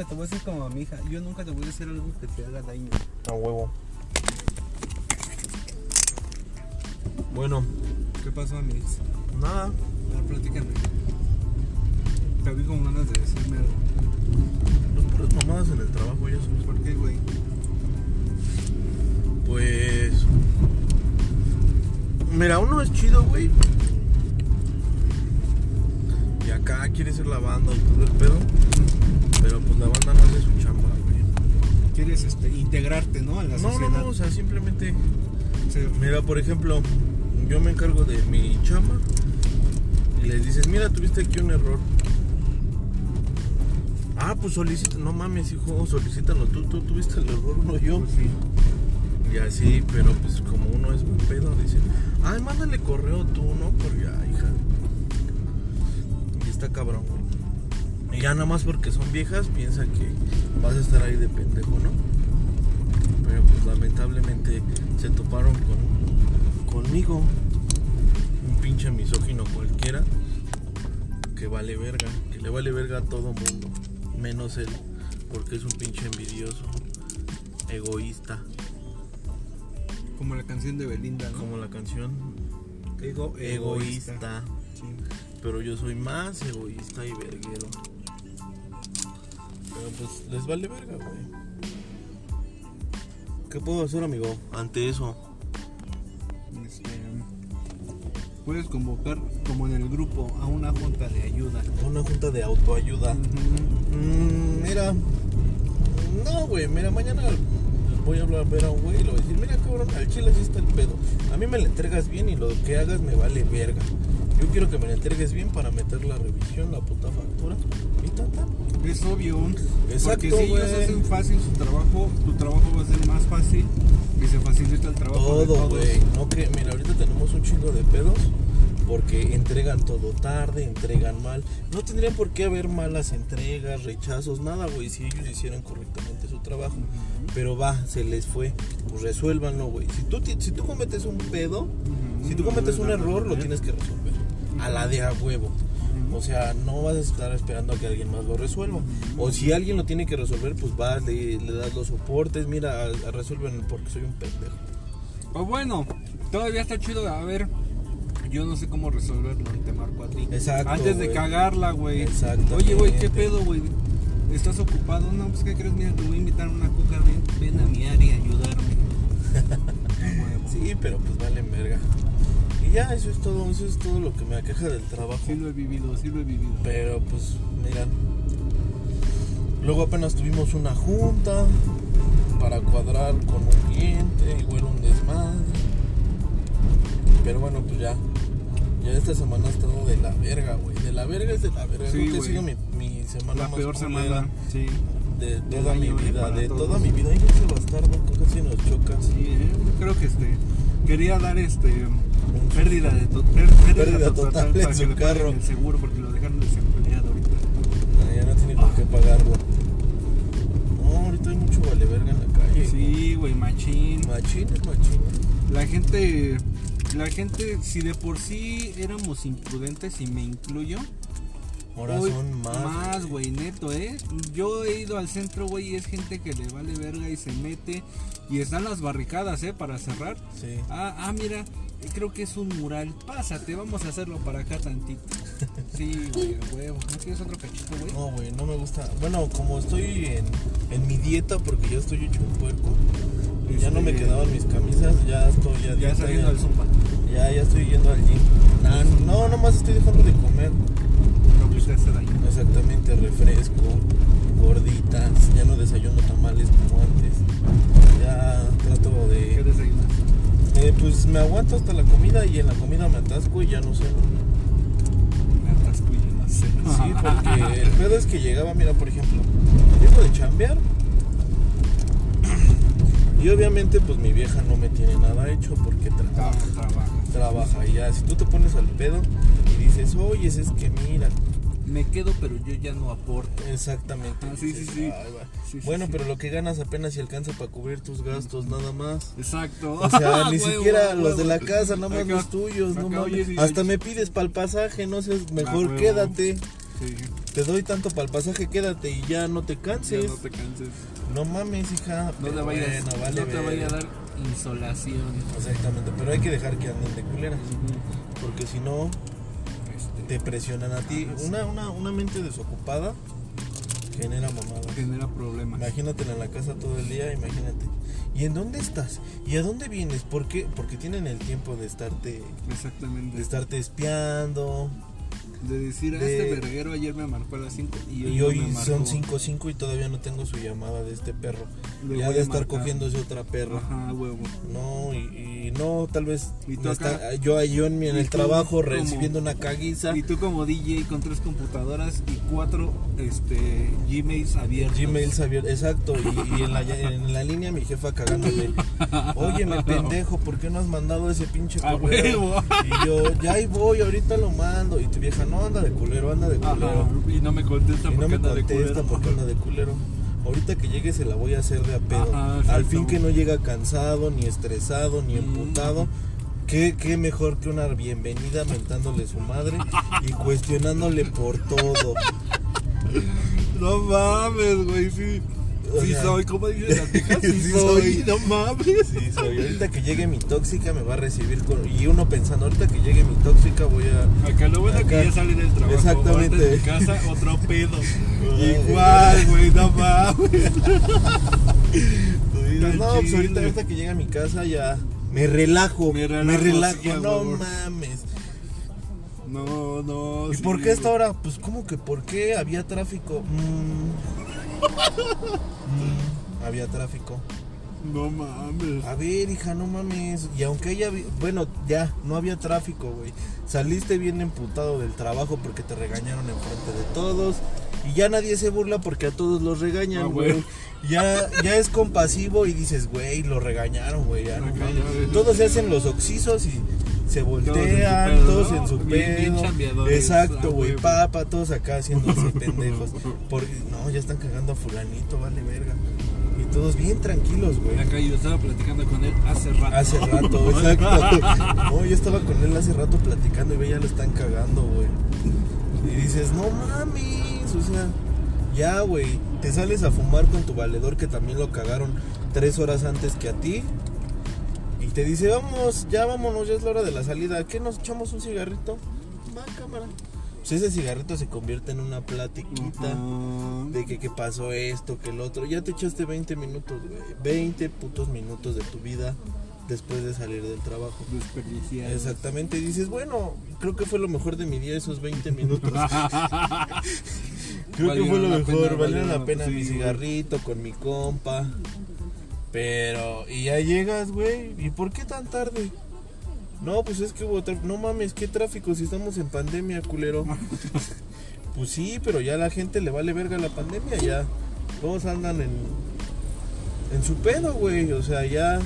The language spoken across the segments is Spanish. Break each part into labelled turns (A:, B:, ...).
A: nunca te voy a hacer como a mi hija. Yo nunca te voy a hacer algo que te haga daño.
B: A huevo. Bueno,
A: ¿Qué pasó, amigos?
B: nada.
A: A ver, platícame. Te vi con ganas de decirme algo.
B: Los puras mamadas en el trabajo ya son.
A: ¿Por qué, güey?
B: Pues. Mira, uno es chido, güey. Y acá quiere ser la banda y todo el pedo. Pero pues la banda no hace su chamba, güey.
A: Quieres este, integrarte, ¿no? A la
B: No,
A: sociedad.
B: no, no, o sea, simplemente.
A: Sí.
B: Mira, por ejemplo, yo me encargo de mi chamba. Y les dices, mira, tuviste aquí un error. Ah, pues solicita, no mames, hijo, solicítalo tú, tú tuviste el error, no yo.
A: Pues sí.
B: Y así, pero pues como uno es buen pedo, dice, ay, mándale correo tú, ¿no? Por ya, hija. Y está cabrón, güey. Y ya nada más porque son viejas, piensa que vas a estar ahí de pendejo, ¿no? Pero pues lamentablemente se toparon con, conmigo. Un pinche misógino cualquiera. Que vale verga, que le vale verga a todo mundo. Menos él, porque es un pinche envidioso, egoísta.
A: Como la canción de Belinda, ¿no?
B: Como la canción
A: Ego,
B: egoísta.
A: Sí.
B: Pero yo soy más egoísta y verguero. Pues les vale verga, güey. ¿Qué puedo hacer, amigo? Ante eso.
A: Este, puedes convocar, como en el grupo, a una junta de ayuda.
B: Una junta de autoayuda. Mm, mira. No, güey. Mira, mañana voy a hablar a ver a un güey y le voy a decir, mira cabrón, al chile sí está el pedo. A mí me la entregas bien y lo que hagas me vale verga. Yo quiero que me la entregues bien para meter la revisión, la puta factura. Y tata.
A: Es obvio.
B: Exacto,
A: porque si ellos hacen fácil su trabajo, tu trabajo va a ser más fácil y se facilita el trabajo
B: Todo, güey. No que, mira, ahorita tenemos un chingo de pedos porque entregan todo tarde, entregan mal. No tendrían por qué haber malas entregas, rechazos, nada, güey, si ellos hicieran correctamente su trabajo. Pero va, se les fue. Pues resuélvanlo, güey. Si tú, si tú cometes un pedo, si tú cometes un error, lo tienes que resolver. A la de a huevo. O sea, no vas a estar esperando a que alguien más lo resuelva. O si alguien lo tiene que resolver, pues vas, le, le das los soportes. Mira, resuelven porque soy un pendejo.
A: Pues bueno, todavía está chido. A ver, yo no sé cómo resolverlo te marco a ti.
B: Exacto,
A: Antes de cagarla, güey.
B: Exactamente.
A: Oye, güey, ¿qué pedo, güey? ¿Estás ocupado? No, pues, ¿qué crees? Mira, te voy a invitar a una coca. Ven, ven a mi área a ayudarme.
B: Sí, pero pues vale verga. Y ya, eso es todo, eso es todo lo que me aqueja del trabajo.
A: Sí lo he vivido, sí lo he vivido.
B: Pero pues, mira. Luego apenas tuvimos una junta para cuadrar con un cliente, igual un desmadre. Pero bueno, pues ya. Ya esta semana ha estado de la verga, güey. De la verga es de la verga.
A: Sí,
B: Creo que ha sido mi, mi semana
A: La
B: más
A: peor semana, sí.
B: de toda mi vida, de
A: todos.
B: toda mi vida. Ay, ese bastardo casi nos choca.
A: Sí, eh, creo que este quería dar este pérdida de to- pérdida,
B: Pérdida total en
A: para
B: su carro.
A: el seguro porque lo dejaron desempleado ahorita.
B: Ah, Ya no tiene por qué pagarlo. No, ahorita hay mucho vale verga en la calle.
A: Sí, güey, machín.
B: Machín es machín.
A: La gente la gente si de por sí éramos imprudentes y me incluyo,
B: Ahora
A: hoy
B: son más.
A: más, güey, neto, ¿eh? Yo he ido al centro, güey, y es gente que le vale verga y se mete y están las barricadas, ¿eh? Para cerrar.
B: Sí.
A: Ah, ah, mira, creo que es un mural. Pásate, vamos a hacerlo para acá tantito. Sí, güey, huevo. ¿No quieres otro cachito, güey?
B: No, güey, no me gusta. Bueno, como estoy en, en mi dieta porque ya estoy hecho un puerco. Ya no me
A: Este-
B: quedaban mis camisas, ya estoy
A: Ya
B: dieta,
A: saliendo
B: ya,
A: al zumba.
B: ya, ya estoy yendo al gym. Nah, no, nomás estoy dejando de comer.
A: No que te hace daño.
B: Exactamente, refresco, gorditas, ya no desayuno tamales como antes. Ya trato
A: ¿Qué
B: de...
A: desayunas?
B: Eh, pues me aguanto hasta la comida y en la comida me atasco y ya no sé.
A: Me atasco y yo no sé.
B: Sí, porque el pedo es que llegaba, mira, por ejemplo, llego de chambear y obviamente pues mi vieja no me tiene nada hecho porque trabaja,
A: Trabaja, trabaja.
B: trabaja y ya, si tú te pones al pedo y dices, oye, es que mira,
A: Me quedo, pero yo ya no aporto.
B: exactamente.
A: Ah, sí, sí, sí.
B: Bueno, pero lo que ganas apenas si alcanza para cubrir tus gastos, nada más.
A: Exacto.
B: O sea, ni
A: Huevo,
B: siquiera los
A: huevo.
B: de la casa, nada más
A: Acá-
B: los tuyos, no mames. Hasta me pides para el pasaje, no seas
A: Ah,
B: mejor quédate.
A: Sí.
B: te doy tanto para el pasaje, quédate y ya no te
A: Ya
B: canses.
A: no te canses.
B: No mames, hija.
A: No te vayas,
B: bueno, vale
A: no te vaya a dar insolación.
B: Exactamente, pero hay que dejar que anden de culeras. Porque si no, te presionan a ti. Una, una, una mente desocupada genera mamadas.
A: genera problemas.
B: Imagínatela en la casa todo el día, imagínate. ¿Y en dónde estás? ¿Y a dónde vienes? ¿Por qué? Porque tienen el tiempo de estarte,
A: Exactamente.
B: de estarte espiando.
A: De decir,
B: de-
A: este verguero ayer me marcó a las 5 y hoy,
B: Y
A: no
B: hoy
A: me
B: son 5-5 y todavía no tengo su llamada de este perro.
A: Le
B: ya
A: voy
B: de
A: a
B: estar cogiéndose otra perra.
A: Ajá, huevo.
B: No, y, y no, tal vez
A: ¿Y tú
B: me está- yo, yo en, mi- en
A: ¿Y
B: el trabajo
A: cómo?
B: recibiendo una caguiza.
A: Y tú como DJ con tres computadoras y cuatro este, Gmails abiertos.
B: Gmails abiertos, exacto, y, y en, la, en la línea mi jefa cagándome. Óyeme, pendejo, ¿por qué no has mandado ese pinche correo? Y yo, ya ahí voy, ahorita lo mando. Y tu vieja, no, anda de culero, anda de culero.
A: Ajá, y no me contesta
B: Y no
A: porque
B: me
A: anda de
B: contesta
A: culero.
B: porque anda de culero. Ahorita que llegue se la voy a hacer de a pedo.
A: Ajá,
B: Al fin que no llega cansado, ni estresado, ni
A: Mm.
B: emputado. ¿Qué, qué mejor que una bienvenida mentándole su madre y cuestionándole por todo.
A: No mames, güey, sí.
B: O
A: Sí
B: sea,
A: soy, ¿cómo dices las viejas? Sí,
B: sí
A: soy.
B: soy.
A: no mames.
B: Sí, soy. Ahorita que llegue mi tóxica me va a recibir con... Y uno pensando, ahorita que llegue mi tóxica voy a...
A: Acá lo bueno
B: Acá.
A: que ya sale del trabajo.
B: Exactamente.
A: en mi casa, otro pedo. Igual, güey, no mames.
B: Tú dices, no, pues ahorita, ahorita que llega a mi casa ya me relajo,
A: Me
B: me
A: relajo,
B: relajo,
A: sí, a
B: no mames.
A: No, no.
B: ¿Y
A: sí,
B: por qué hasta
A: güey.
B: ahora? Pues como que por qué había tráfico. Mm. Mm, había tráfico.
A: No mames.
B: A ver, hija, no mames. Y aunque ella, bueno, ya, no había tráfico, güey. Saliste bien emputado del trabajo porque te regañaron enfrente de todos. Y ya nadie se burla porque a todos los regañan,
A: Ah,
B: güey.
A: güey.
B: Ya, ya es compasivo y dices, güey, lo regañaron, güey. ya no. Todos se hacen los oxisos y se voltean,
A: pedo,
B: todos
A: ¿no?
B: en su
A: Bien- bien
B: pedo.
A: chambeadores,
B: Exacto, güey. Papa, todos acá haciéndose pendejos. Porque, no, ya están cagando a fulanito, vale verga. Y todos bien tranquilos, güey.
A: Acá yo estaba platicando con él hace rato.
B: Hace rato, exacto. No, yo estaba con él hace rato platicando y ve, ya lo están cagando, güey. Y dices, no mames, o sea, ya, güey, te sales a fumar con tu valedor que también lo cagaron tres horas antes que a ti. Y te dice, vamos, ya vámonos, ya es la hora de la salida. ¿Qué nos echamos un cigarrito? Va, cámara. Pues ese cigarrito se convierte en una platiquita de que, que pasó esto, que el otro. Ya te echaste 20 minutos, güey. 20 putos minutos de tu vida después de salir del trabajo.
A: Desperdiciado.
B: Exactamente, y dices, bueno, creo que fue lo mejor de mi día esos 20 minutos. creo que fue lo mejor,
A: pena,
B: valieron la pena
A: sí,
B: mi
A: güey.
B: cigarrito con mi compa. Pero, y ya llegas, güey, ¿y por qué tan tarde? No, pues es que hubo tráfico. No mames, ¿qué tráfico si estamos en pandemia, culero? pues sí, pero ya la gente le vale verga la pandemia, ya. Todos andan en, en su pedo, güey. O sea, ya,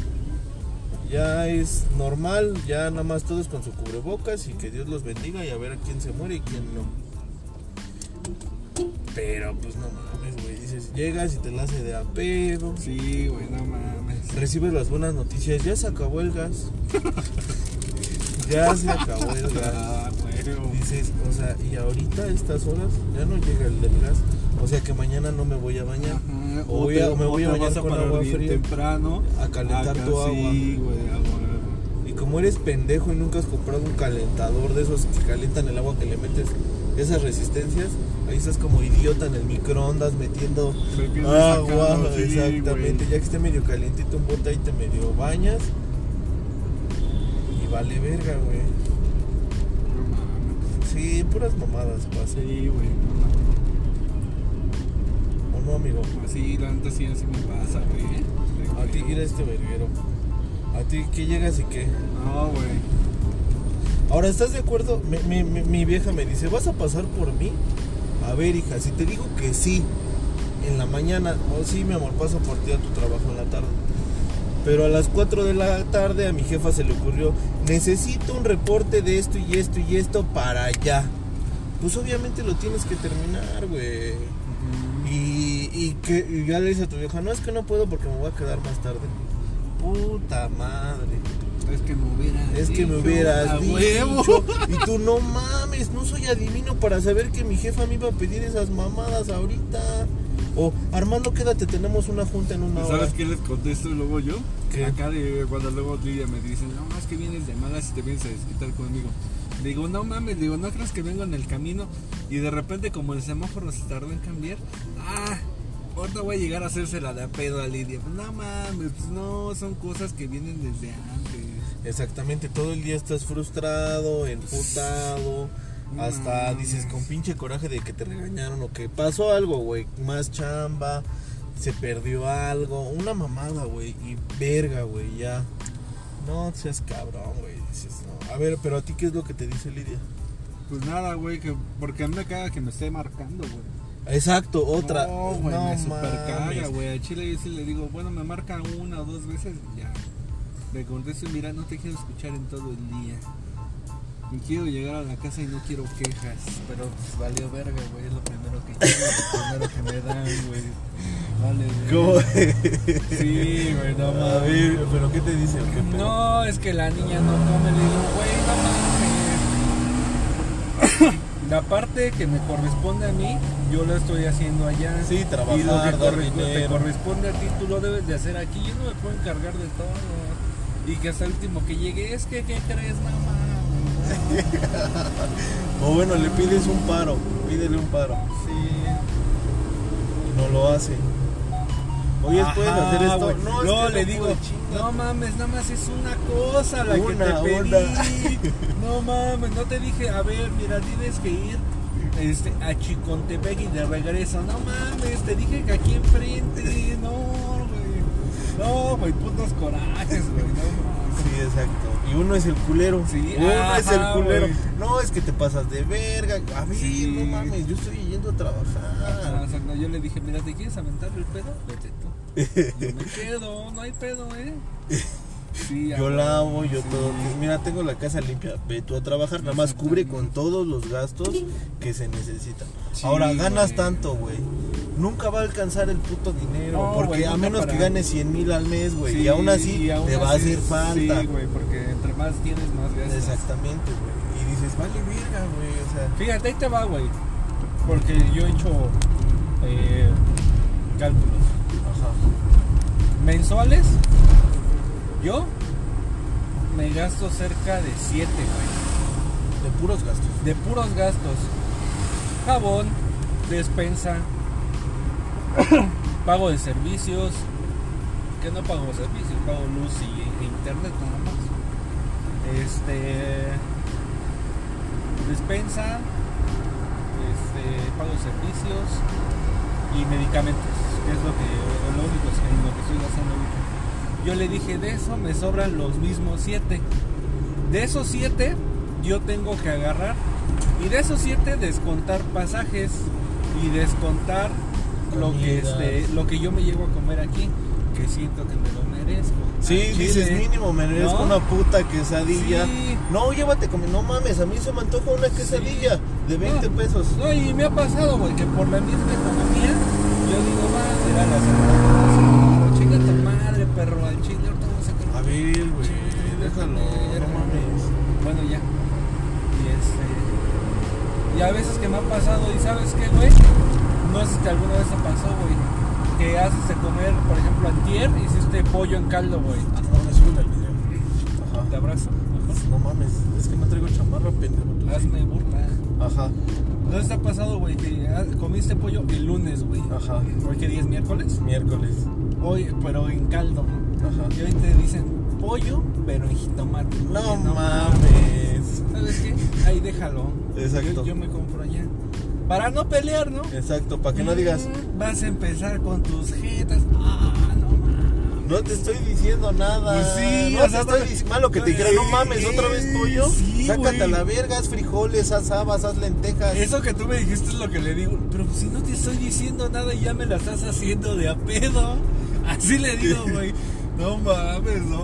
B: ya es normal, ya nada más todos con su cubrebocas y que Dios los bendiga y a ver a quién se muere y quién no. Pero pues no mames, güey. Dices, llegas y te la hace de a pedo.
A: Sí, güey, no mames.
B: Recibes las buenas noticias, ya se acabó el gas. ya se acabó el gas.
A: Ah.
B: Dices, o sea, y ahorita a estas horas ya no llega el del gas. O sea que mañana no me voy a bañar.
A: Ajá,
B: O voy a-
A: te-
B: me voy a bañar con agua fría.
A: temprano
B: A calentar
A: Acá
B: tu agua.
A: Sí, güey, agua.
B: Y como eres pendejo y nunca has comprado un calentador de esos que calientan el agua que le metes esas resistencias, ahí estás como idiota en el microondas metiendo agua.
A: sacando, sí,
B: exactamente.
A: güey.
B: Ya que esté medio calientito un bote ahí te medio bañas. Y vale verga, güey.
A: No mames.
B: Sí, puras mamadas pasa.
A: Sí, güey.
B: ¿O no, amigo?
A: Así, la neta sí, así me pasa, güey.
B: A ti, ir a este verguero. A ti, ¿qué llegas y qué?
A: No, güey.
B: Ahora, ¿estás de acuerdo? Mi, mi- mi- mi vieja me dice, ¿vas a pasar por mí? A ver, hija, si te digo que sí, en la mañana, o sí, mi amor, paso por ti a tu trabajo en la tarde. Pero a las 4 de la tarde a mi jefa se le ocurrió, necesito un reporte de esto y esto y esto para allá. Pues obviamente lo tienes que terminar, güey. Y, y que y ya le dice a tu vieja, no es que no puedo porque me voy a quedar más tarde. Puta madre.
A: Es que me hubieras
B: Es que me hubieras
A: a
B: dicho.
A: huevo.
B: Y tú no mames, no soy adivino para saber que mi jefa me iba a pedir esas mamadas ahorita. O Armando, quédate, tenemos una junta en una hora.
A: ¿Sabes qué les contesto luego yo?
B: ¿Qué?
A: Acá de cuando luego Lidia me dice, no más que vienes de malas y te vienes a desquitar conmigo. Le digo, no mames, le digo, no crees que vengo en el camino y de repente como el semáforo se tardó en cambiar, ah, ahorita voy a llegar a hacérsela de a pedo a Lidia. No mames, pues no, son cosas que vienen desde antes.
B: Exactamente, todo el día estás frustrado, emputado.
A: No
B: Hasta dices con pinche coraje de que te regañaron o que pasó algo, güey. Más chamba, se perdió algo, una mamada, güey. Y verga, güey, ya. No seas cabrón, güey. Dices, no. A ver, pero a ti, ¿qué es lo que te dice Lidia?
A: Pues nada, güey, que porque a mí me caga que me esté marcando, güey.
B: Exacto, otra.
A: No, güey, me super caga,
B: mames.
A: güey. A Chile yo sí le digo, bueno, me marca una o dos veces, ya. Le contesto, mira, no te quiero escuchar en todo el día. Y quiero llegar a la casa y no quiero quejas. Pero pues valió verga, güey. Es lo primero que quiero, lo primero que me dan, güey. Vale, güey.
B: ¿Cómo?
A: Sí, güey, no
B: A
A: mames.
B: ver, pero ¿qué te dice? ¿Qué pedo?
A: No, es que la niña no come. Le digo, güey, no mames. La parte que me corresponde a mí, yo la estoy haciendo allá.
B: Sí, trabajar,
A: Y lo que
B: dar
A: corre- te corresponde a ti, tú lo debes de hacer aquí. Yo no me puedo encargar de todo. Y que hasta el último que llegue, es que, ¿qué crees, mamá?
B: O bueno, le pides un paro, pídele un paro.
A: Sí.
B: Y no lo hace. Oye, ¿puedes
A: Ajá,
B: hacer esto?
A: güey.
B: No,
A: No,
B: que
A: le digo,
B: puedo, chinga.
A: no mames, nada más es una cosa la que
B: Una,
A: te pedí.
B: una.
A: No mames, no te dije, a ver, mira, tienes que ir este, a Chicontepec y de regreso. No mames, te dije que aquí enfrente. No. No, güey, putos corajes, güey. No.
B: Sí, exacto. Y uno es el culero.
A: Sí,
B: uno
A: ajá,
B: es el culero. No, es que te pasas de verga. A ver,
A: Sí.
B: no mames, yo estoy yendo a trabajar.
A: exacto. Yo le dije, mira, ¿te quieres aventar el pedo? Vete tú. Yo me quedo, no hay pedo, eh. Sí,
B: Yo lavo, yo
A: sí.
B: todo. Mira, tengo la casa limpia. Ve tú a trabajar, nada más cubre con todos los gastos que se necesitan.
A: Sí,
B: Ahora, ganas tanto, güey. Nunca va a alcanzar el puto dinero.
A: No,
B: porque
A: güey,
B: a menos que ganes 100 mil al mes, güey.
A: Sí,
B: y aún así
A: y aún
B: te va a hacer falta.
A: Sí, güey, porque entre más tienes, más gastas.
B: Exactamente, güey. Y dices, vale verga, güey. O sea,
A: Fíjate, ahí te va, güey. Porque yo he hecho eh, cálculos
B: ajá.
A: mensuales. Yo me gasto cerca de 7, güey.
B: De puros gastos.
A: De puros gastos. Jabón, despensa, pago de servicios. Que no pago servicios, pago luz y, e internet nada más. Este. Despensa, este, pago de servicios y medicamentos, que es lo que lo único que, lo que estoy gastando. Yo le dije, de eso me sobran los mismos siete. De esos siete, yo tengo que agarrar y de esos siete descontar pasajes y descontar lo que este, lo que yo me llevo a comer aquí, que siento que me lo merezco.
B: Sí,
A: Al
B: dices
A: chile.
B: mínimo, me merezco
A: ¿No?
B: una puta quesadilla.
A: Sí.
B: No, llévate como, no mames, a mí se me antoja una quesadilla de 20
A: No,
B: pesos.
A: No, y me ha pasado, güey, que por la misma economía, yo digo, va, será la semana. Chinga tu madre, perro, al chile, ahorita vamos a sacar
B: A ver, güey, déjalo, no mames.
A: Bueno, ya. Y este. Y a veces que me ha pasado, y sabes qué, güey, no sé si alguna vez te pasó, güey, que haces de comer, por ejemplo, antier, hiciste pollo en caldo, güey.
B: Ah, no, me sube el video.
A: Te
B: Ajá.
A: abrazo.
B: No mames, es que no traigo chamarra, pendejo. tú sí.
A: Hazme burla.
B: Ajá,
A: ¿No te ha pasado, güey, que comiste pollo el lunes, güey?
B: ajá.
A: ¿Hoy qué día es miércoles?
B: Miércoles.
A: Hoy, pero en caldo, ¿no?
B: Ajá.
A: Y hoy te dicen pollo, pero en jitomate.
B: No mames.
A: ¿Sabes qué? Ahí déjalo.
B: Exacto.
A: Yo, yo me compro allá. Para no pelear, ¿no?
B: Exacto, para que no digas,
A: Mm, Vas a empezar con tus jetas. Ah, no mames.
B: no te estoy diciendo nada.
A: Pues sí,
B: no
A: o
B: te
A: sea,
B: estoy
A: no-
B: diciendo malo que te dijera, no mames, otra vez pollo.
A: Sí,
B: Sácate a la verga, haz frijoles, haz habas, haz lentejas.
A: Eso que tú me dijiste es lo que le digo. Pero si no te estoy diciendo nada y ya me la estás haciendo de a pedo. Así le digo, güey. No mames, no.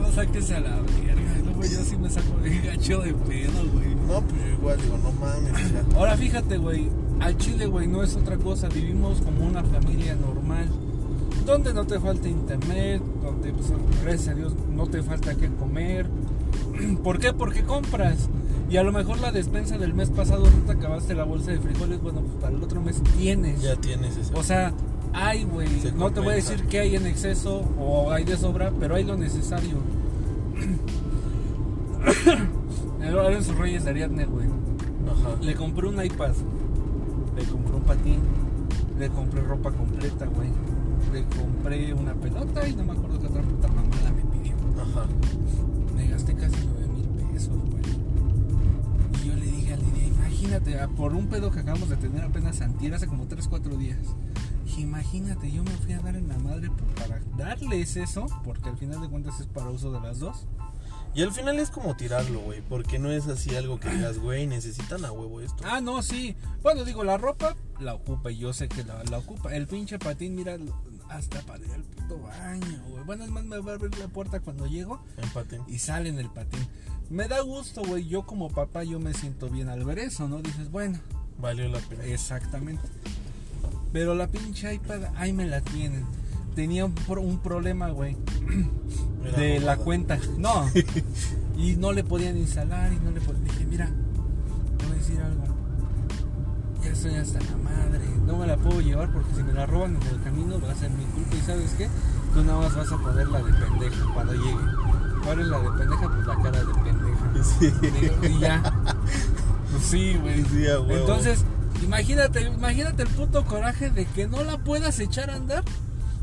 A: No, sáquese a la verga. Luego yo sí me saco el gacho de pedo, güey.
B: No, pues yo igual digo, no mames. o sea,
A: Ahora fíjate, güey, al Chile, güey, no es otra cosa. Vivimos como una familia normal. donde no te falta internet, donde pues, gracias a Dios no te falta qué comer. ¿Por qué? Porque compras. Y a lo mejor la despensa del mes pasado no te acabaste la bolsa de frijoles, bueno, pues para el otro mes tienes.
B: Ya tienes eso.
A: O sea, hay, güey.
B: Se
A: No te voy a decir que hay en exceso o hay de sobra, pero hay lo necesario. En sus reyes de Ariadne, güey.
B: Ajá.
A: Le compré un iPad. Le compré un patín. Le compré ropa completa, güey. Le compré una pelota y no me acuerdo qué otra puta mamada me pidió.
B: Ajá.
A: Me gasté casi 9 mil pesos, güey. Y yo le dije a Lidia, imagínate, ah, por un pedo que acabamos de tener apenas antier, hace como 3, 4 días. Dije, imagínate, yo me fui a dar en la madre para darles eso, porque al final de cuentas es para uso de las dos.
B: Y al final es como tirarlo, güey. Porque no es así algo que digas, güey, necesitan a huevo esto.
A: Ah, no, sí. Bueno, digo, la ropa la ocupa y yo sé que la, la ocupa. El pinche patín, mira, hasta para ir al puto baño, güey. Bueno, es más, me va a abrir la puerta cuando llego
B: Empate.
A: y sale en el patín. Me da gusto, güey. Yo como papá, yo me siento bien al ver eso, ¿no? Dices, bueno,
B: Valió la pena.
A: exactamente. Pero la pinche iPad, ahí me la tienen. Tenía un, un problema, güey, de la cuenta. No. y no le podían instalar y no le podían. Dije, mira, te voy a decir algo. Ya estoy hasta la madre. No me la puedo llevar porque si me la roban en el camino va a ser mi culpa. ¿Y sabes qué? Tú nada más vas a ponerla de pendeja cuando llegue. ¿Cuál es la de pendeja? Pues la cara de pendeja.
B: Sí.
A: Y ya. Pues sí, güey.
B: Sí.
A: Entonces, imagínate, imagínate el puto coraje de que no la puedas echar a andar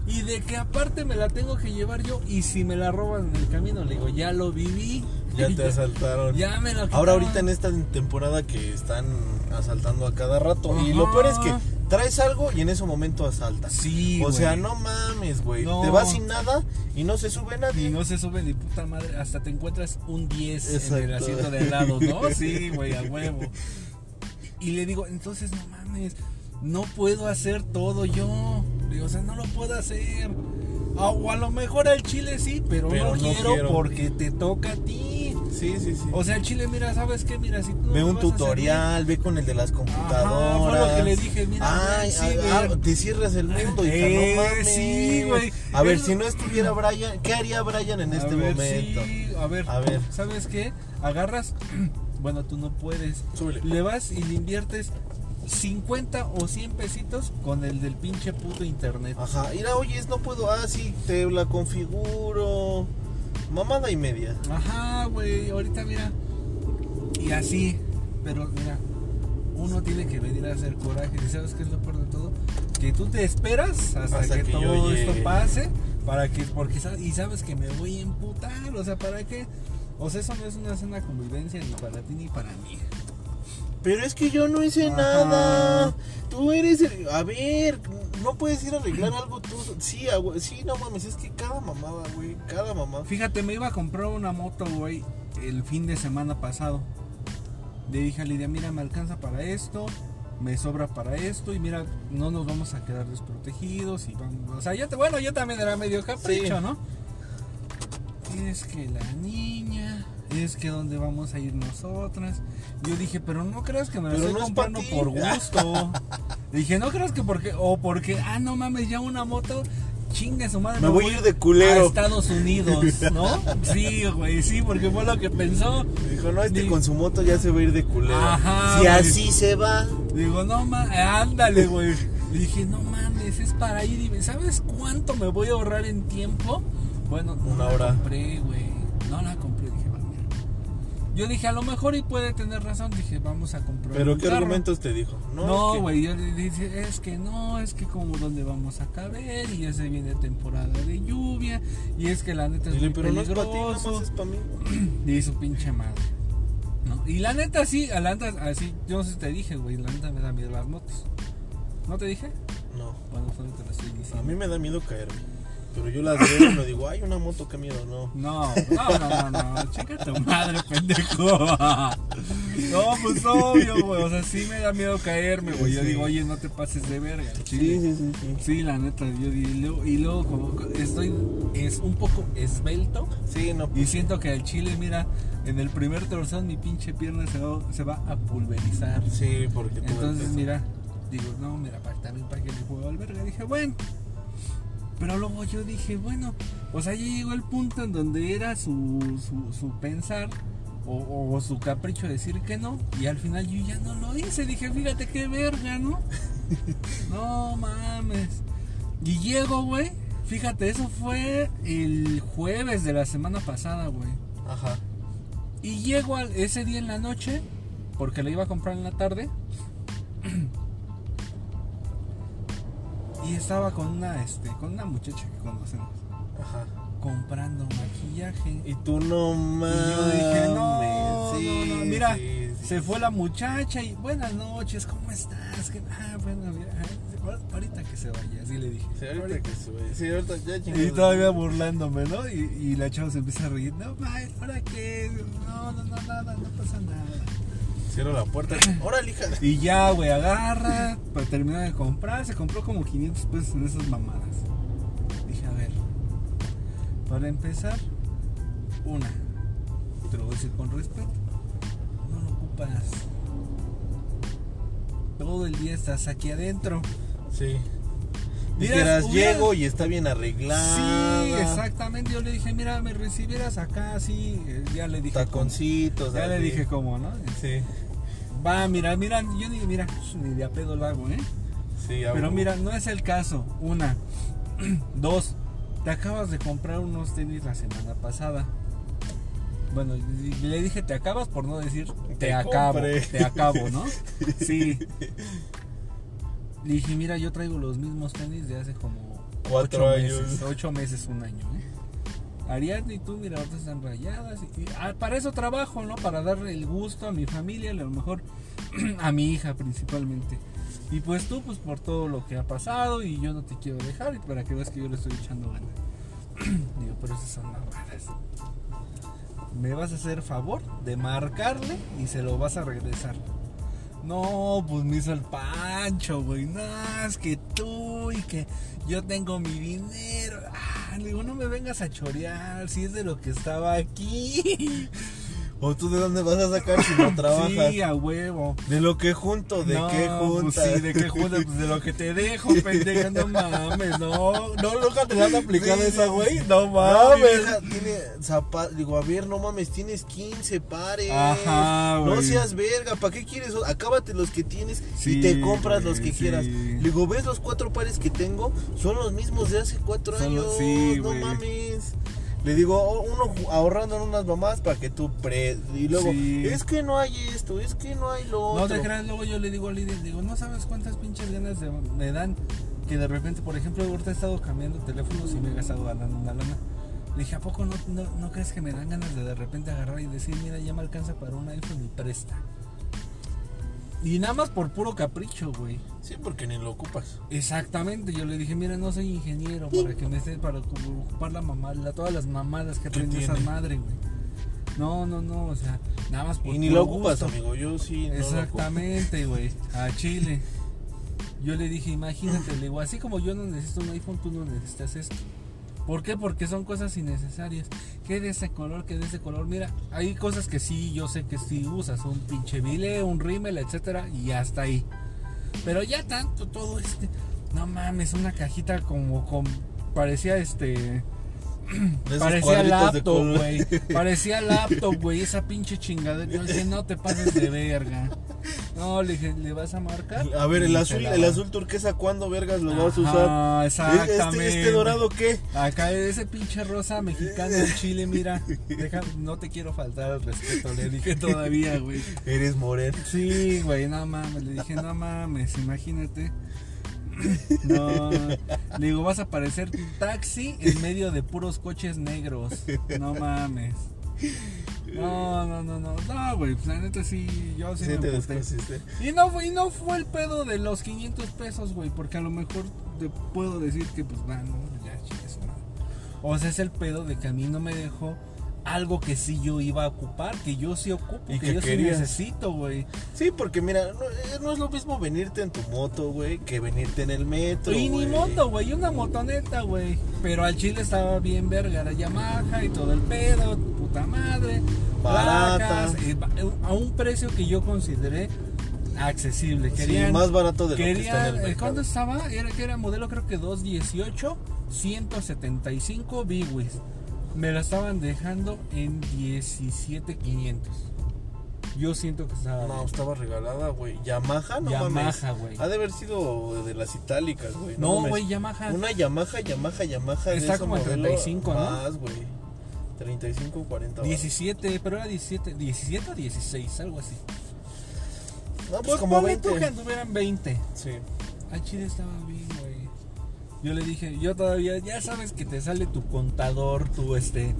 A: y de que aparte me la tengo que llevar yo y si me la roban en el camino, le digo, ya lo viví.
B: Ya te asaltaron.
A: Ya me lo
B: Ahora
A: quitaron.
B: ahorita en esta temporada que están asaltando a cada rato. Y lo peor es que traes algo y en ese momento asaltan.
A: Sí,
B: O sea, no mames, güey.
A: No.
B: Te vas sin nada y no se sube nadie.
A: Y no se sube ni puta madre, hasta te encuentras un 10 en el asiento de al lado, ¿no? Sí, güey, a huevo. Y le digo, entonces no mames, no puedo hacer todo yo. O sea, no lo puedo hacer. Ah, O a lo mejor al chile sí, pero,
B: Pero
A: no,
B: no
A: quiero,
B: quiero.
A: porque te toca a ti.
B: Sí, sí, sí.
A: O sea, al chile, mira, ¿sabes qué? Mira, si tú
B: ve un tutorial, ve con el de las computadoras.
A: fue lo que le dije, mira,
B: Ay,
A: sí,
B: ah,
A: güey.
B: te cierras el mundo y
A: Eh,
B: no mames.
A: sí, güey.
B: A ver,
A: Es-
B: si no estuviera Brian, ¿qué haría Brian en
A: A
B: este
A: ver,
B: momento?
A: sí, a ver,
B: A ver.
A: ¿sabes qué? Agarras, bueno, tú no puedes.
B: Súbele.
A: Le vas y le inviertes 50 o 100 pesitos con el del pinche puto internet.
B: Ajá, mira, oye, no puedo, ah, sí, te la configuro. Mamada y media.
A: Ajá, güey, ahorita mira. Y así, pero mira, uno tiene que venir a hacer coraje. ¿Y sabes qué es lo peor de todo? Que tú te esperas hasta,
B: Hasta
A: que, todo esto pase para que, porque y sabes que me voy a emputar, o sea, ¿para qué? O sea, eso no es una sana convivencia ni para ti ni para mí.
B: Pero es que yo no hice
A: Ajá.
B: nada. Tú eres el... A ver, no puedes ir a arreglar algo tú. Sí, sí, no mames, es que cada mamada, güey, cada mamada.
A: Fíjate, me iba a comprar una moto, güey, el fin de semana pasado. Le dije a Lidia, mira, me alcanza para esto, me sobra para esto, y mira, no nos vamos a quedar desprotegidos. y vamos, O sea, ya te, bueno, yo también era medio capricho,
B: Sí.
A: ¿no? Es que la niña, es que dónde vamos a ir nosotras. Yo dije, pero no creas que me la
B: Pero
A: estoy
B: no
A: comprando por gusto. dije, no creas que porque, o porque, ah, no mames, ya una moto, chingue su madre.
B: Me voy a ir de culero.
A: A Estados Unidos, ¿no? Sí, güey, sí, porque fue lo que pensó.
B: Dijo, no, este con su moto ya se va a ir de culero.
A: Ajá,
B: si
A: güey.
B: así se va.
A: Digo, no mames, ándale, güey. Dije, no mames, es para ir. Y ¿sabes cuánto me voy a ahorrar en tiempo? Bueno, no
B: Una
A: la
B: hora.
A: compré, güey. No la compré. Yo dije, a lo mejor y puede tener razón. Dije, vamos a comprar.
B: Pero ¿qué
A: carro.
B: argumentos te dijo?
A: No,
B: es que-
A: güey, yo dije, es que no, es que como dónde vamos a caber y ya se viene temporada de lluvia y es que la neta es
B: Dile,
A: muy
B: pero no
A: peligroso.
B: es para mí.
A: Y su pinche madre. ¿no? Y la neta sí, a la neta así, yo no sé si te dije, güey, la neta me da miedo las motos. ¿No te dije?
B: No,
A: Bueno, solo te lo estoy diciendo.
B: a mí me da miedo caerme. Pero yo las veo y me digo, ay, una moto, qué miedo, no.
A: No, no, no, no, no, chica tu madre, pendejo. No, pues obvio, güey, o sea, sí me da miedo caerme, güey. Yo
B: Sí.
A: digo, oye, no te pases de verga.
B: Sí, sí, sí, sí.
A: Sí, la neta, yo di- y luego, como estoy, es un poco esbelto
B: Sí, no.
A: y siento que al chile, mira, en el primer torzón mi pinche pierna se va, se va a pulverizar.
B: Sí, porque todo
A: Entonces, mira, digo, no, mira, para, también para que le juego al verga. Dije, bueno, Pero luego yo dije, bueno, o sea, ya llegó el punto en donde era su, su, su pensar o, o su capricho de decir que no. Y al final yo ya no lo hice. Dije, fíjate qué verga, ¿no? no mames. Y llego, güey. Fíjate, eso fue el jueves de la semana pasada, güey.
B: Ajá.
A: Y llego al- ese día en la noche, porque lo iba a comprar en la tarde. Y estaba con una, este, con una muchacha que conocemos,
B: Ajá.
A: comprando maquillaje.
B: Y tú no
A: Y
B: mames.
A: yo dije, no,
B: sí,
A: no, no, mira,
B: sí, sí.
A: se fue la muchacha y buenas noches, ¿cómo estás? Que, ah, bueno, mira, ah, ahorita que se vaya, así le dije.
B: Sí, ahorita
A: Ahorita.
B: que sube. Sí, ahorita ya
A: Y
B: chingada.
A: todavía burlándome, ¿no? Y, y la chava se empieza a reír. No, ma, ¿para qué? No, no, no, nada, no pasa nada.
B: Cierro la puerta. Órale, hija.
A: Y ya, güey, agarra, para terminar de comprar, se compró como 500 pesos en esas mamadas. Dije, a ver, para empezar, una, te lo voy a decir con respeto, no lo ocupas. Todo el día estás aquí adentro.
B: Sí. Dijeras, llego y está bien arreglada.
A: Sí, exactamente. Yo le dije, mira, me recibieras acá, así. eh, Ya le dije.
B: Taconcitos.
A: Ya le dije cómo, ¿no?
B: Sí.
A: Va, mira, mira, yo ni, mira, ni de a pedo lo hago, ¿eh?
B: Sí, a
A: Pero mira, no es el caso. Una. Dos. Te acabas de comprar unos tenis la semana pasada. Bueno, le dije te acabas por no decir te,
B: Te
A: acabo.
B: compré.
A: Te acabo, ¿no? Sí. Le dije, mira, yo traigo los mismos tenis de hace como
B: Cuatro
A: ocho
B: años.
A: meses. Ocho meses, un año, ¿eh? Ariadne y tú, mira, ahorita están rayadas. Y, ah, para eso trabajo, ¿no? Para darle el gusto a mi familia, a lo mejor a mi hija principalmente. Y pues tú, pues por todo lo que ha pasado y yo no te quiero dejar y para que veas que yo le estoy echando ganas. Digo, pero esas son mamadas. Me vas a hacer favor de marcarle y se lo vas a regresar. No, pues me hizo el pancho, güey. No, es que tú y que yo tengo mi dinero. Ah, le digo, no me vengas a chorear si es de lo que estaba aquí.
B: ¿O tú de dónde vas a sacar si no trabajas?
A: Sí, a huevo.
B: ¿De lo que junto? ¿De
A: No,
B: qué juntas?
A: Pues sí, de qué juntas, pues de lo que te dejo, pendeja, no mames, no, no, nunca te la han aplicado
B: Sí,
A: esa, güey, no
B: No,
A: mames.
B: vieja, tiene zapatos. Digo, a ver, no mames, tienes 15 pares.
A: Ajá,
B: No
A: güey.
B: seas verga, ¿para qué quieres? Acábate los que tienes
A: Sí,
B: y te compras los que
A: sí.
B: quieras. Digo, ¿ves los cuatro pares que tengo? Son los mismos de hace cuatro
A: Son
B: años.
A: los-
B: no
A: güey.
B: mames. Le digo, uno ahorrando en unas mamás para que tú pre. Y luego,
A: Sí.
B: es que no hay esto, es que no hay lo
A: No
B: otro.
A: te creas, luego yo le digo a Lidia, digo, no sabes cuántas pinches ganas de- me dan que de repente, por ejemplo, ahorita he estado cambiando teléfonos y me he estado ganando una lana. Le dije, ¿a poco no, no, no crees que me dan ganas de de repente agarrar y decir, mira, ya me alcanza para un iPhone y presta? Y nada más por puro capricho, güey.
B: Sí, porque ni lo ocupas.
A: Exactamente, yo le dije, mira, no soy ingeniero para que me esté para ocupar la mamá, la- todas las mamadas que
B: ¿Qué
A: traen esa madre, güey. No, no, no, o sea, nada más por
B: Y ni
A: puro
B: lo ocupas,
A: gusto.
B: amigo. Yo sí. no.
A: Exactamente, güey, a Chile. Yo le dije, imagínate, le digo, así como yo no necesito un iPhone, tú no necesitas esto. ¿Por qué? Porque son cosas innecesarias. ¿Qué de ese color? ¿Qué de ese color? Mira, hay cosas que sí, yo sé que sí usas. Un pinche vile, un rímel, etcétera, y hasta ahí. Pero ya tanto, todo este. No mames, una cajita como. Parecía este. Parecía laptop, güey. Parecía laptop, güey. Esa pinche chingadera. Yo dije, no te pases de verga. No, le dije, ¿le vas a marcar?
B: A ver, el
A: Y
B: azul, el azul turquesa, ¿cuándo vergas lo vas a usar?
A: exactamente.
B: Este, este dorado qué?
A: Acá ese pinche rosa mexicano en Chile, mira. Deja, no te quiero faltar al respeto, le dije todavía, güey.
B: Eres moreno.
A: Sí, güey, no mames. Le dije, no mames, imagínate. No, le digo, vas a parecer taxi en medio de puros coches negros. No mames. No, no, no, no. No, güey, pues la neta sí, yo sí,
B: Sí,
A: me
B: te
A: emputé. Y no, y no fue el pedo de los 500 pesos, güey, porque a lo mejor te puedo decir que, pues, va, no, ya, su madre. O sea, es el pedo de que a mí no me dejó algo que sí yo iba a ocupar, que yo sí ocupo,
B: Y
A: que,
B: que
A: yo
B: querías.
A: sí necesito, güey.
B: Sí, porque mira, no, eh, no es lo mismo venirte en tu moto, güey, que venirte en el metro.
A: Y ni
B: güey.
A: moto, güey, una motoneta, güey. Pero al chile estaba bien verga, era Yamaha y todo el pedo, puta madre.
B: Barata.
A: placas, eh, ba- a un precio que yo consideré accesible.
B: Sí,
A: Querían,
B: más barato de lo que
A: querían-
B: está en el
A: eh,
B: mercado.
A: ¿Cuánto estaba? Era que era modelo creo que 218, 175 Big Me la estaban dejando en 17500. Yo siento que estaba
B: No, estaba regalada, güey. Yamaha, no
A: Yamaha, güey.
B: Ha de haber sido de las itálicas, güey.
A: No, güey, Yamaha.
B: Una Yamaha, Yamaha, Yamaha.
A: Está como en
B: modelo
A: 35, ¿no?
B: Más, güey. 35, 40. varos.
A: 17, pero era 17, 17 o 16, algo así.
B: No, pues
A: Pues
B: como
A: ponle
B: 20.
A: tú que anduvieran 20.
B: Sí.
A: Ah, chile estaba bien. Yo le dije, yo todavía, ya sabes que te sale tu contador, tu este,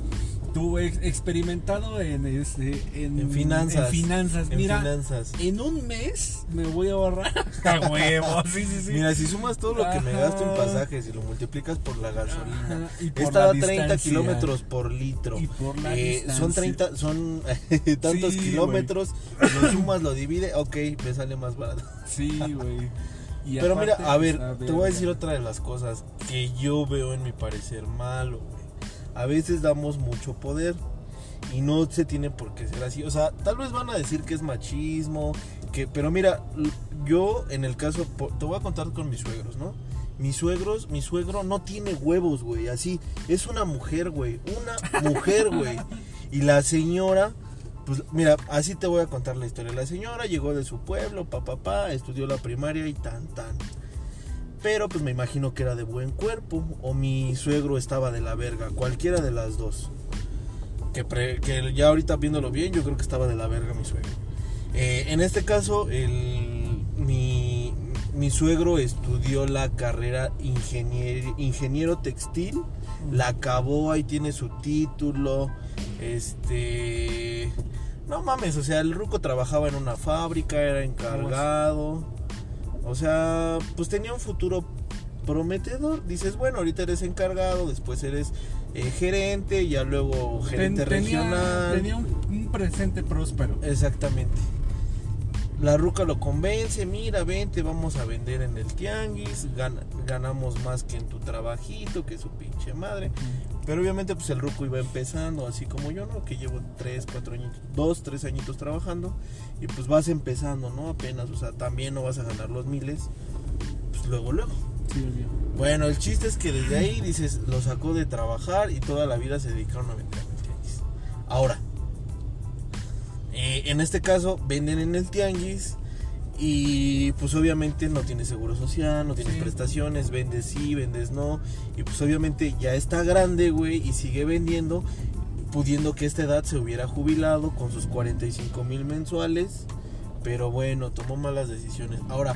A: tu ex- experimentado en este, en,
B: En finanzas.
A: en finanzas.
B: En
A: Mira,
B: finanzas.
A: en un mes me voy a ahorrar a huevo, sí, sí, sí.
B: Mira, si sumas todo lo que me gasto en pasajes y lo multiplicas por la gasolina,
A: y por
B: esta
A: la
B: da 30
A: distancia.
B: kilómetros por litro.
A: Y por la
B: Eh, son
A: distancia.
B: 30, son tantos
A: Sí,
B: kilómetros, lo sumas, lo divide, ok, me sale más barato.
A: Sí, güey. Y
B: Pero mira, a ver, te voy a decir otra de las cosas que yo veo en mi parecer malo, güey. A veces damos mucho poder y no se tiene por qué ser así. O sea, tal vez van a decir que es machismo, que, pero mira, yo en el caso, te voy a contar con mis suegros, ¿no? Mis suegros, mi suegro no tiene huevos, güey, así, es una mujer, güey, una mujer, güey. Y la señora, pues mira, así te voy a contar la historia. La señora llegó de su pueblo, papá, papá, estudió la primaria y tan, tan. Pero pues me imagino que era de buen cuerpo o mi suegro estaba de la verga, cualquiera de las dos. Que, que ya ahorita viéndolo bien, yo creo que estaba de la verga mi suegro. Eh, en este caso, el, mi, mi suegro estudió la carrera ingenier- ingeniero textil, la acabó, ahí tiene su título, este... No mames, o sea, el ruco trabajaba en una fábrica, era encargado. O sea, pues tenía un futuro prometedor. Dices, bueno, ahorita eres encargado, después eres eh, gerente, ya luego gerente regional.
A: tenía un, un presente próspero.
B: Exactamente. La ruca lo convence, mira, vente, vamos a vender en el tianguis, gana- ganamos más que en tu trabajito, que su pinche madre. Pero obviamente pues el ruco iba empezando, así como yo, ¿no? Que llevo 3, 4 añitos, 2, 3 añitos trabajando y pues vas empezando, ¿no? Apenas, o sea, también no vas a ganar los miles, pues luego, luego.
A: Sí.
B: Bueno, el chiste es que desde ahí, dices, lo sacó de trabajar y toda la vida se dedicaron a vender en el tianguis. Ahora, eh, en este caso, venden en el tianguis y pues obviamente no tienes seguro social, no tienes
A: Sí.
B: prestaciones, vendes sí, vendes no. Y pues obviamente ya está grande, güey, y sigue vendiendo, pudiendo que a esta edad se hubiera jubilado con sus 45 mil mensuales. Pero bueno, tomó malas decisiones. Ahora,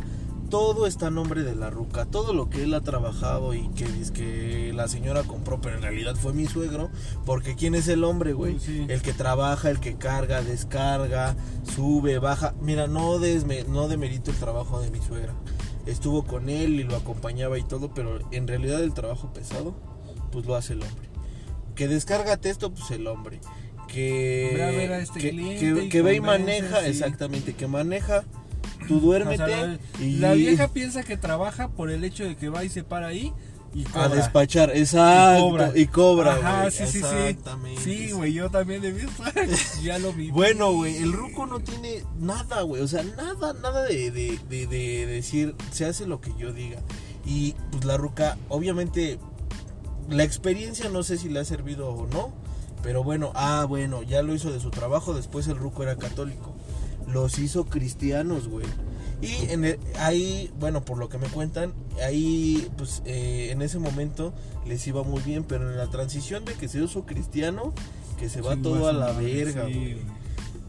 B: todo está a nombre de la ruca. Todo lo que él ha trabajado y que dice que la señora compró, pero en realidad fue mi suegro. Porque ¿quién es el hombre, güey?
A: Sí.
B: El que trabaja, el que carga, descarga, sube, baja. Mira, no, desme, no demerito el trabajo de mi suegra. Estuvo con él y lo acompañaba y todo, pero en realidad el trabajo pesado, pues lo hace el hombre. Que descarga texto, pues el hombre. Que,
A: Ve a ver a este
B: que, ve y maneja,
A: sí.
B: exactamente, que maneja. Tú
A: O
B: duérmete
A: sea, la,
B: y
A: la vieja piensa que trabaja por el hecho de que va y se para ahí y
B: a
A: cobra.
B: despachar, exacto, y cobra,
A: Ajá,
B: güey,
A: sí, sí, sí.
B: exactamente.
A: Sí, güey, yo también he visto. ya lo vi.
B: Bueno, güey, el ruco no tiene nada, güey. O sea, nada, nada de, de, de- de decir, se hace lo que yo diga. Y pues la ruca, obviamente, la experiencia no sé si le ha servido o no. Pero bueno, ah, bueno, ya lo hizo de su trabajo. Después el ruco era católico. Los hizo cristianos, güey. Y en el- ahí, bueno, por lo que me cuentan, ahí, pues eh, en ese momento les iba muy bien. Pero en la transición de que se hizo cristiano, que se va todo a la
A: madre,
B: verga,
A: sí,
B: güey.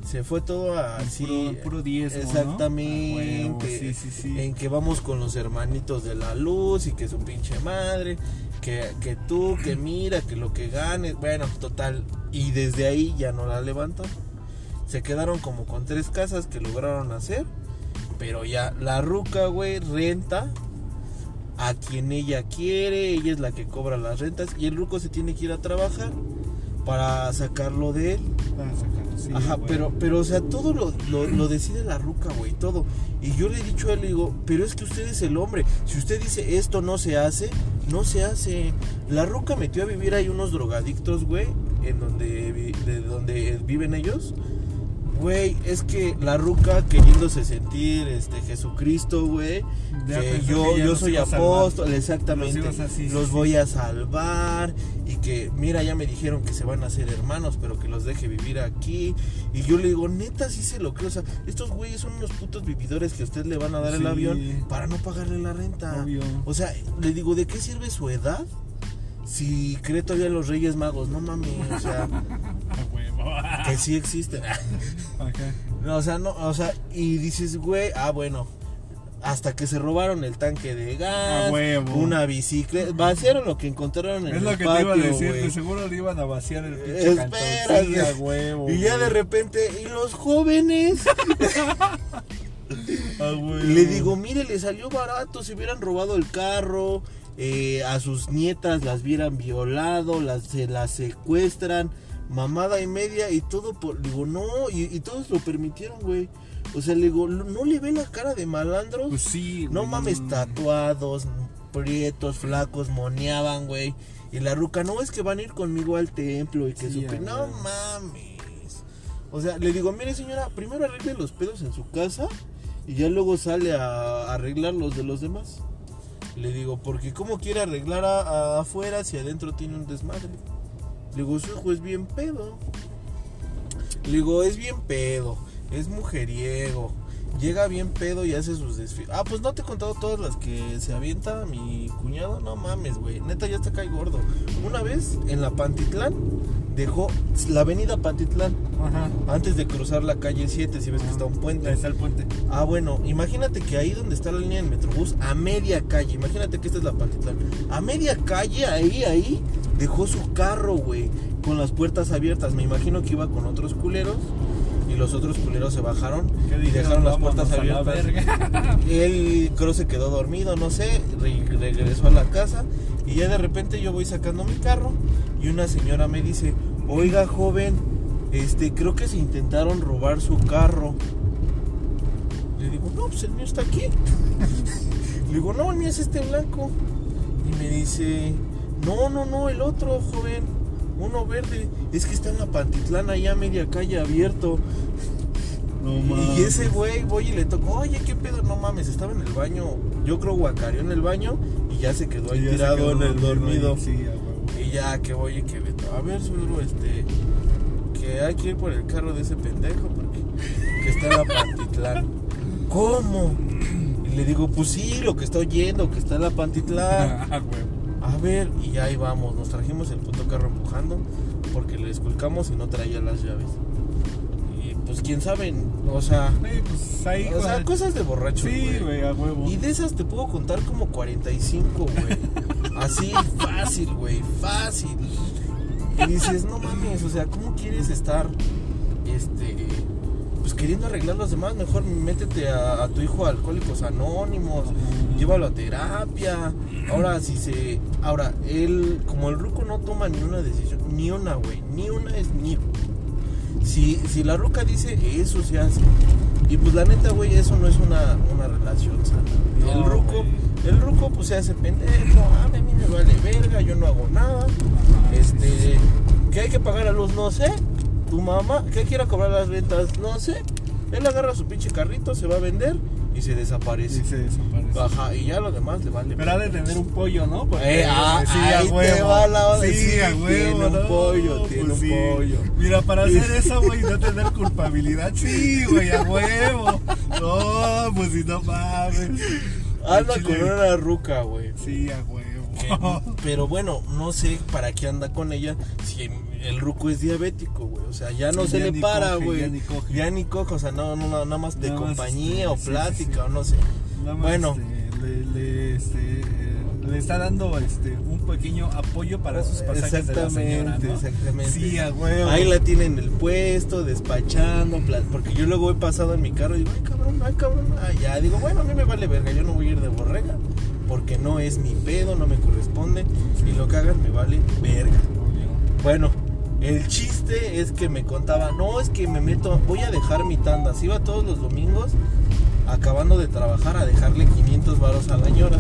B: Se fue todo así.
A: puro, puro diezmo, ¿no?
B: Exactamente.
A: Ah, sí.
B: En que vamos con los hermanitos de la luz y que su pinche madre. Que, que tú, que mira, que lo que ganes. Bueno, total. Y desde ahí ya no la levantan. Se quedaron como con tres casas que lograron hacer. Pero ya la ruca, güey, renta a quien ella quiere. Ella es la que cobra las rentas. Y el ruco se tiene que ir a trabajar para sacarlo de él.
A: Para sacarlo, sí,
B: Ajá,
A: güey.
B: pero, pero, o sea, todo lo, lo, lo decide la ruca, güey, todo. Y yo le he dicho a él, le digo, pero es que usted es el hombre. Si usted dice esto no se hace, no se hace. La ruca metió a vivir ahí unos drogadictos, güey, en donde, de donde viven ellos. Güey, es que la ruca queriéndose sentir este Jesucristo, güey. Que yo,
A: que
B: yo soy apóstol, exactamente.
A: Los sí, sí.
B: voy a salvar. Y que, mira, ya me dijeron que se van a hacer hermanos, pero que los deje vivir aquí. Y yo le digo, neta, sí se lo creo. O sea, estos güeyes son unos putos vividores que a usted le van a dar el avión para no pagarle la renta.
A: Obvio.
B: O sea, le digo, ¿de qué sirve su edad? Si cree todavía los Reyes Magos, no mames, o sea, que sí existen. No, o sea, no, o sea, y dices, güey, ah, bueno, hasta que se robaron el tanque de gas, una bicicleta, vaciaron lo que encontraron en
A: Es
B: el
A: lo que
B: patio,
A: te iba a decir, de seguro le iban a vaciar el pinche. Sí, a huevo.
B: Y ya de repente, ¿y los jóvenes?
A: A huevo.
B: Le digo, mire, le salió barato, si hubieran robado el carro, eh, a sus nietas las hubieran violado, las, se las secuestran, mamada y media y todo por... Digo, no, y, y todos lo permitieron, güey. O sea, le digo, ¿no le ve la cara de malandros?
A: Pues sí.
B: no mames, tatuados, prietos, flacos, moneaban, güey. Y la ruca, no, es que van a ir conmigo al templo y que
A: Sí,
B: supe- No mames. O sea, le digo, mire señora, primero arregle los pedos en su casa y ya luego sale a arreglar los de los demás. Le digo, porque ¿cómo quiere arreglar a- afuera si adentro tiene un desmadre? Le digo, su hijo es bien pedo. Le digo, es bien pedo, es mujeriego. Llega bien pedo y hace sus desfiles. Ah, pues no te he contado todas las que se avienta mi cuñado. No mames, güey. Neta, ya está cae gordo. Una vez en la Pantitlán dejó la avenida Pantitlán
A: Ajá.
B: antes de cruzar la calle 7. Si ves que está un puente.
A: Ahí está el puente.
B: Ah, bueno, imagínate que ahí donde está la línea del Metrobús, a media calle, imagínate que esta es la Pantitlán, a media calle, ahí, ahí, dejó su carro, güey, con las puertas abiertas. Me imagino que iba con otros culeros los otros culeros se bajaron
A: ¿Qué
B: y dejaron las puertas abiertas. Él creo se quedó dormido, no sé, re- regresó a la casa y ya de repente yo voy sacando mi carro y una señora me dice, oiga joven, este, creo que se intentaron robar su carro. Le digo, no, pues el mío está aquí. Le digo, no, el mío es este blanco. Y me dice, no, no, no, el otro joven, uno verde, es que está en la Pantitlán allá a media calle abierto.
A: No
B: Y ese güey, voy y le toco, oye, qué pedo, no mames, estaba en el baño, yo creo guacareó en el baño y ya se quedó ahí
A: Sí, ya
B: tirado
A: quedó
B: en el dormido.
A: Sí, a huevo.
B: Y ya que voy y que a ver, suegro, este, que hay que ir por el carro de ese pendejo porque que está en la Pantitlán. ¿Cómo? Y le digo, pues sí, lo que está oyendo, que está en la Pantitlán.
A: A huevo.
B: A ver, y ya ahí vamos, nos trajimos el puto carro empujando porque le esculcamos y no traía las llaves. Y pues quién sabe, o sea,
A: pues ahí.
B: o sea, cosas de borracho.
A: Sí, güey, a huevo.
B: Y de esas te puedo contar como 45, güey. Así, fácil, güey, fácil. Y dices, no mames, o sea, ¿cómo quieres estar, este, pues queriendo arreglar los demás? Mejor métete a, a tu hijo a Alcohólicos Anónimos, llévalo a terapia. Ahora, si se, ahora, él, como el ruco no toma ni una decisión, ni una, güey, ni una es ni. Si, si la ruca dice, eso se hace. Y pues la neta, güey, eso no es una, una relación sana. el ruco, el ruco pues se hace pendejo, ah, a mí me vale verga, yo no hago nada. Este, que hay que pagar a luz, no sé. Tu mamá, que quiera cobrar las rentas, no sé. Él agarra su pinche carrito, se va a vender y se desaparece.
A: Sí, se desaparece.
B: Ajá, y ya lo demás le vale.
A: Pero ha de tener un pollo, ¿no? Porque,
B: Eh, ah,
A: sí,
B: ahí
A: a
B: te
A: huevo.
B: va la hora.
A: Sí,
B: Sí,
A: a huevo.
B: tiene un
A: ¿no?
B: pollo, tiene
A: Pues
B: un pollo.
A: Mira, para hacer eso, güey, no tener culpabilidad. Sí, güey, a huevo. No, pues si no mames.
B: Anda con una ruca, güey.
A: Sí, a huevo.
B: Pero bueno, no sé para qué anda con ella si el ruco es diabético, güey. O sea, ya no se
A: ya
B: le para,
A: coge,
B: güey.
A: ya ni coge.
B: Ya ni coge, o sea, no, no, no, nada más de
A: Nada
B: compañía o
A: sí,
B: plática
A: sí.
B: o no sé.
A: Nada más,
B: Bueno.
A: este, le, le, este, le está dando este, un pequeño apoyo para sus pasajes de la señora,
B: Exactamente,
A: ¿no?
B: exactamente.
A: Sí, a huevo.
B: Ahí la tienen en el puesto, despachando, porque yo luego he pasado en mi carro y digo, ay cabrón, ay cabrón, ay, ya digo, bueno, a mí me vale verga, yo no voy a ir de borrega, porque no es mi pedo, no me corresponde, y lo que hagan me vale verga. Bueno, el chiste es que me contaba, no, es que me meto, voy a dejar mi tanda. Se iba todos los domingos, acabando de trabajar, a dejarle 500 varos a la ñora.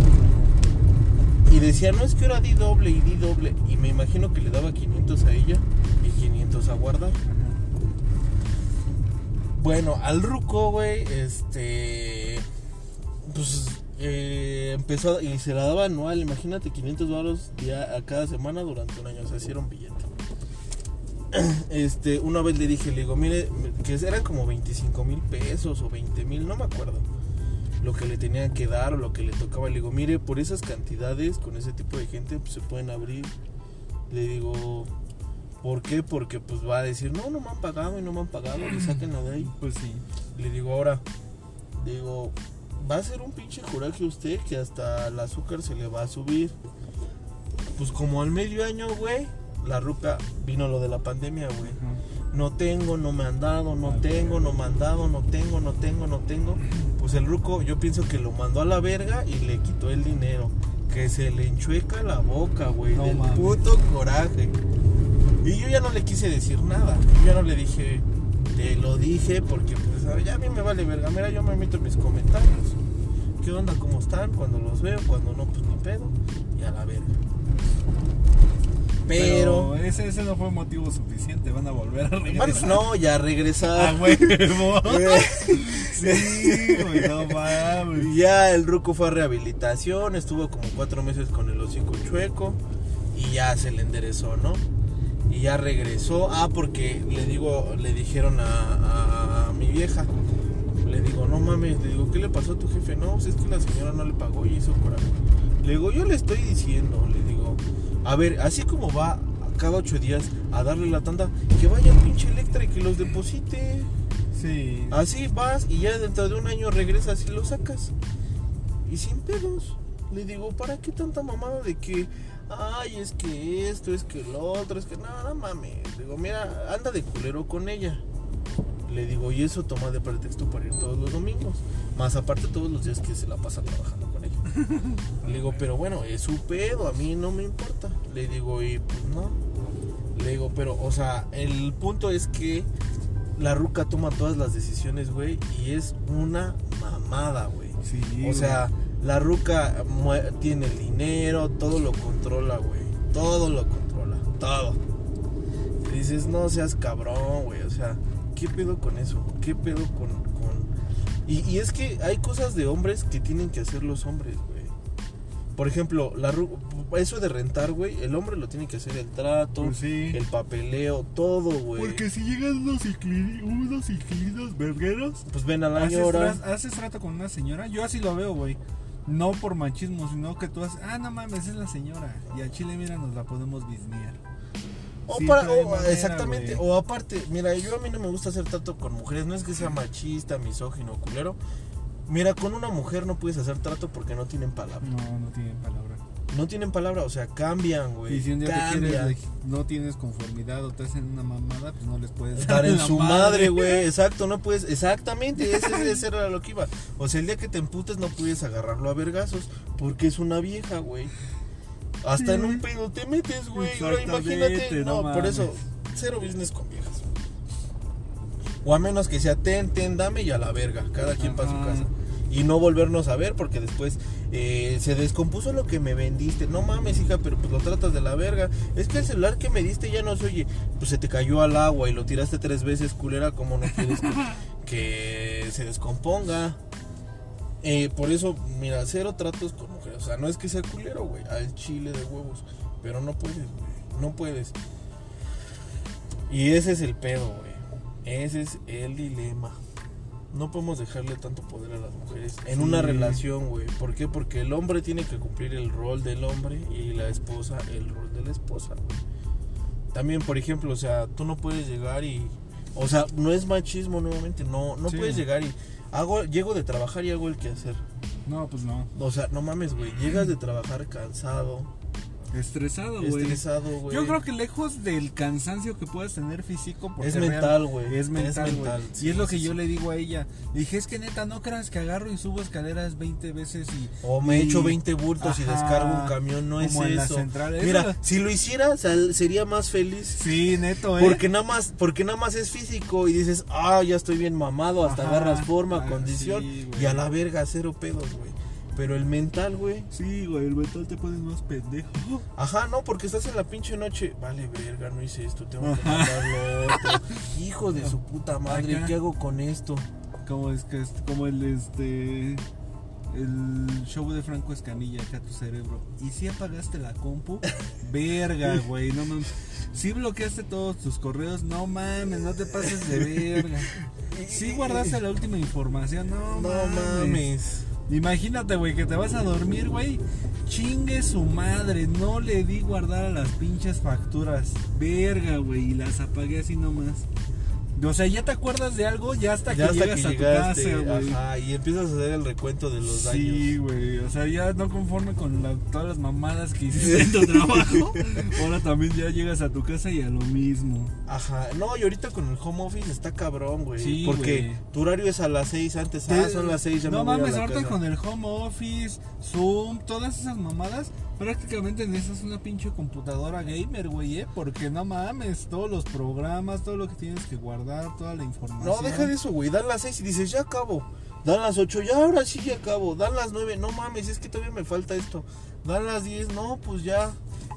B: Y decía, no, es que ahora di doble y di doble. Y me imagino que le daba 500 a ella y 500 a guardar. Bueno, al ruco, güey, este. Pues eh, empezó y se la daba anual, imagínate, 500 baros a cada semana durante un año, o sea, hicieron billete. Este, una vez le dije, le digo, mire, que eran como 25 mil pesos o 20 mil, no me acuerdo. Lo que le tenían que dar o lo que le tocaba. Le digo, mire, por esas cantidades, con ese tipo de gente, pues se pueden abrir. Le digo, ¿por qué? Porque pues va a decir, no, no me han pagado y no me han pagado, y sáquenla de ahí.
A: Pues sí.
B: Le digo, ahora, digo, va a ser un pinche coraje usted que hasta el azúcar se le va a subir. Pues como al medio año, güey, la ruca vino lo de la pandemia, güey. No tengo, no me han dado, no tengo, no me han dado, no tengo, no tengo, no tengo. Pues el ruco yo pienso que lo mandó a la verga y le quitó el dinero. Que se le enchueca la boca, güey. del puto coraje. Y yo ya no le quise decir nada. Yo ya no le dije, te lo dije porque pues ya a mí me vale verga. Mira, yo me meto en mis comentarios. ¿Qué onda? ¿Cómo están? Cuando los veo, cuando no, pues ni pedo. Y a la verga. Pero,
A: ese, ese, no fue motivo suficiente, van a volver a regresar.
B: no, ya regresar.
A: Ah, güey. sí, güey, no mames.
B: Ya el ruco fue a rehabilitación, estuvo como cuatro meses con el hocico chueco y ya se le enderezó, ¿no? Y ya regresó. Ah, porque le digo, le dijeron a, a mi vieja. Le digo, no mames, le digo, ¿qué le pasó a tu jefe? No, pues es que la señora no le pagó y hizo coraje. Le digo, yo le estoy diciendo, le a ver, así como va cada ocho días a darle la tanda, que vaya pinche Electra y que los deposite.
A: Sí.
B: Así vas y ya dentro de un año regresas y lo sacas. Y sin pedos. Le digo, ¿para qué tanta mamada de que, ay, es que esto, es que lo otro, es que nada, no mames? Digo, mira, anda de culero con ella. Le digo, y eso toma de pretexto para ir todos los domingos. Más aparte todos los días que se la pasa trabajando. Le digo, pero bueno, es su pedo, a mí no me importa. Le digo, y pues no. Le digo, pero, o sea, el punto es que la ruca toma todas las decisiones, güey, y es una mamada, güey.
A: Sí,
B: o sea, la ruca tiene el dinero, todo lo controla, güey. Todo lo controla, todo. Y dices, no seas cabrón, güey. O sea, ¿qué pedo con eso? ¿Qué pedo con, y, es que hay cosas de hombres que tienen que hacer los hombres, güey. Por ejemplo, la eso de rentar, güey, el hombre lo tiene que hacer el trato,
A: pues
B: el papeleo, todo, güey.
A: Porque si llegan unos, unos inquilinos vergueros,
B: pues ven a la hora.
A: Haces trato con una señora, yo así lo veo, güey. No por machismo, sino que tú haces, ah, no mames, es la señora. Y a Chile, mira, nos la podemos bisnear.
B: O para, exactamente, o aparte, mira, yo a mí no me gusta hacer trato con mujeres, no es que sea machista, misógino, culero. Mira, con una mujer no puedes hacer trato porque no tienen palabra.
A: No, no tienen palabra.
B: No tienen palabra, o sea, cambian, güey.
A: Y si un día te quieres, no tienes conformidad o te hacen una mamada, pues no les puedes
B: dar en su madre, güey. Exacto, no puedes. Exactamente, ese, ese, era lo que iba. O sea, el día que te emputes no puedes agarrarlo a vergazos porque es una vieja, güey. Hasta en un pedo te metes, güey. Ahora imagínate. No, por eso, cero business con viejas. O a menos que sea ten, ten, dame y a la verga. Cada quien para su casa. Y no volvernos a ver porque después eh, se descompuso lo que me vendiste. No mames, hija, pero pues lo tratas de la verga. Es que el celular que me diste ya no se oye. Pues se te cayó al agua y lo tiraste tres veces, culera. como no quieres que, que se descomponga? Eh, por eso, mira, cero tratos con sea, no es que sea culero, güey, al chile de huevos. Pero no puedes, güey. No puedes. Y ese es el pedo, güey. Ese es el dilema. No podemos dejarle tanto poder a las mujeres en una relación, güey. ¿Por qué? Porque el hombre tiene que cumplir el rol del hombre y la esposa el rol de la esposa, güey. También, por ejemplo, o sea, tú no puedes llegar y... O sea, no es machismo nuevamente, no, no puedes llegar y Hago, llego de trabajar y hago el quehacer.
A: No, pues no.
B: O sea, no mames, güey. Llegas de trabajar cansado,
A: Estresado, güey.
B: Estresado, güey.
A: Yo creo que lejos del cansancio que puedas tener físico,
B: es mental, güey.
A: Es mental, güey. y es lo que yo le digo a ella. dije, es que neta, no creas que agarro y subo escaleras 20 veces y.
B: O me echo 20 bultos y descargo un camión, no es eso. Mira, si lo hiciera, sería más feliz.
A: Sí, neto, eh.
B: Porque nada más, porque nada más es físico y dices, ah, ya estoy bien mamado, hasta agarras forma, ah, condición. y a la verga, cero pedos, güey. Pero el mental, güey.
A: Sí, güey, el mental te pones más pendejo.
B: Ajá, no, porque estás en la pinche noche. Vale, verga, no hice esto, tengo que mandar lo otro. Hijo de su puta madre,
A: Acá.
B: ¿qué hago con esto?
A: Como es que es como el este el show de Franco Escamilla acá tu cerebro. ¿Y si apagaste la compu? Verga, güey, no mames. Si bloqueaste todos tus correos, no mames, no te pases de verga. Si guardaste la última información, no,
B: No
A: mames.
B: mames.
A: Imagínate, güey, que te vas a dormir, güey. Chingue su madre, no le di guardar a las pinches facturas. Verga, güey, y las apagué así nomás. O sea, ya te acuerdas de algo ya hasta
B: Ya
A: que
B: hasta
A: llegas
B: que
A: a tu casa, güey.
B: ajá, y empiezas a hacer el recuento de los daños.
A: Sí, güey, o sea, ya no conforme con la- todas las mamadas que hiciste en tu trabajo, ahora también ya llegas a tu casa y a lo mismo.
B: Ajá, no, y ahorita con el home office está cabrón, güey.
A: Sí,
B: porque tu horario es a las 6 antes. Ah, son las 6, ya
A: No
B: me voy a
A: mames,
B: la
A: ahorita
B: casa.
A: con el home office, Zoom, todas esas mamadas, prácticamente necesitas una pinche computadora gamer, güey, ¿eh? Porque no mames, todos los programas, todo lo que tienes que guardar, toda la información.
B: No, deja de eso, güey. Dan las 6 y dices, ya acabo. Dan las 8, ya ahora sí ya acabo. Dan las 9, no mames, es que todavía me falta esto. Dan las 10, no, pues ya.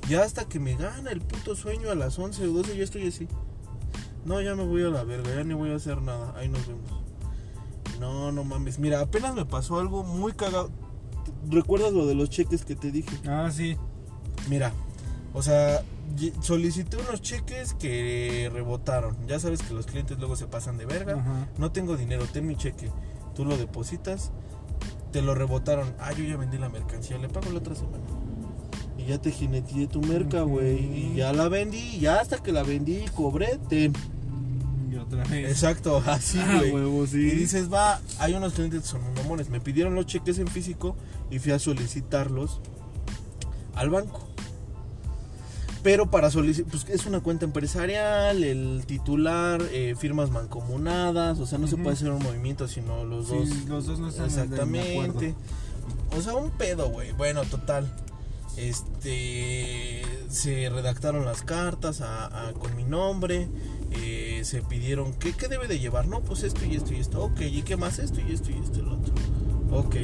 B: Ya hasta que me gana el puto sueño a las 11 o 12, ya estoy así. No, ya me voy a la verga, ya ni voy a hacer nada. Ahí nos vemos. No, no mames. Mira, apenas me pasó algo muy cagado. ¿Recuerdas lo de los cheques que te dije?
A: Ah, sí.
B: Mira, o sea, solicité unos cheques que rebotaron. Ya sabes que los clientes luego se pasan de verga.
A: Ajá.
B: No tengo dinero, ten mi cheque. Tú lo depositas, te lo rebotaron. Ah, yo ya vendí la mercancía, le pago la otra semana. Y ya te jineteé tu merca, güey. Y ya la vendí, ya hasta que la vendí y cobré, ten.
A: Y otra vez.
B: Exacto, así,
A: Ah,
B: güey.
A: sí.
B: Y dices, va, hay unos clientes que son mamones. Me pidieron los cheques en físico y fui a solicitarlos al banco. Pero para solicitar, pues es una cuenta empresarial, el titular, eh, firmas mancomunadas, o sea, no se puede hacer un movimiento, sino los
A: Sí,
B: dos.
A: los dos no están
B: Exactamente. O sea, un pedo, güey. Bueno, total. Este. Se redactaron las cartas a- a- con mi nombre. eh, se pidieron. ¿qué, ¿Qué debe de llevar? No, pues esto y esto y esto. Ok, ¿y qué más? Esto y esto y esto y lo otro. Ok.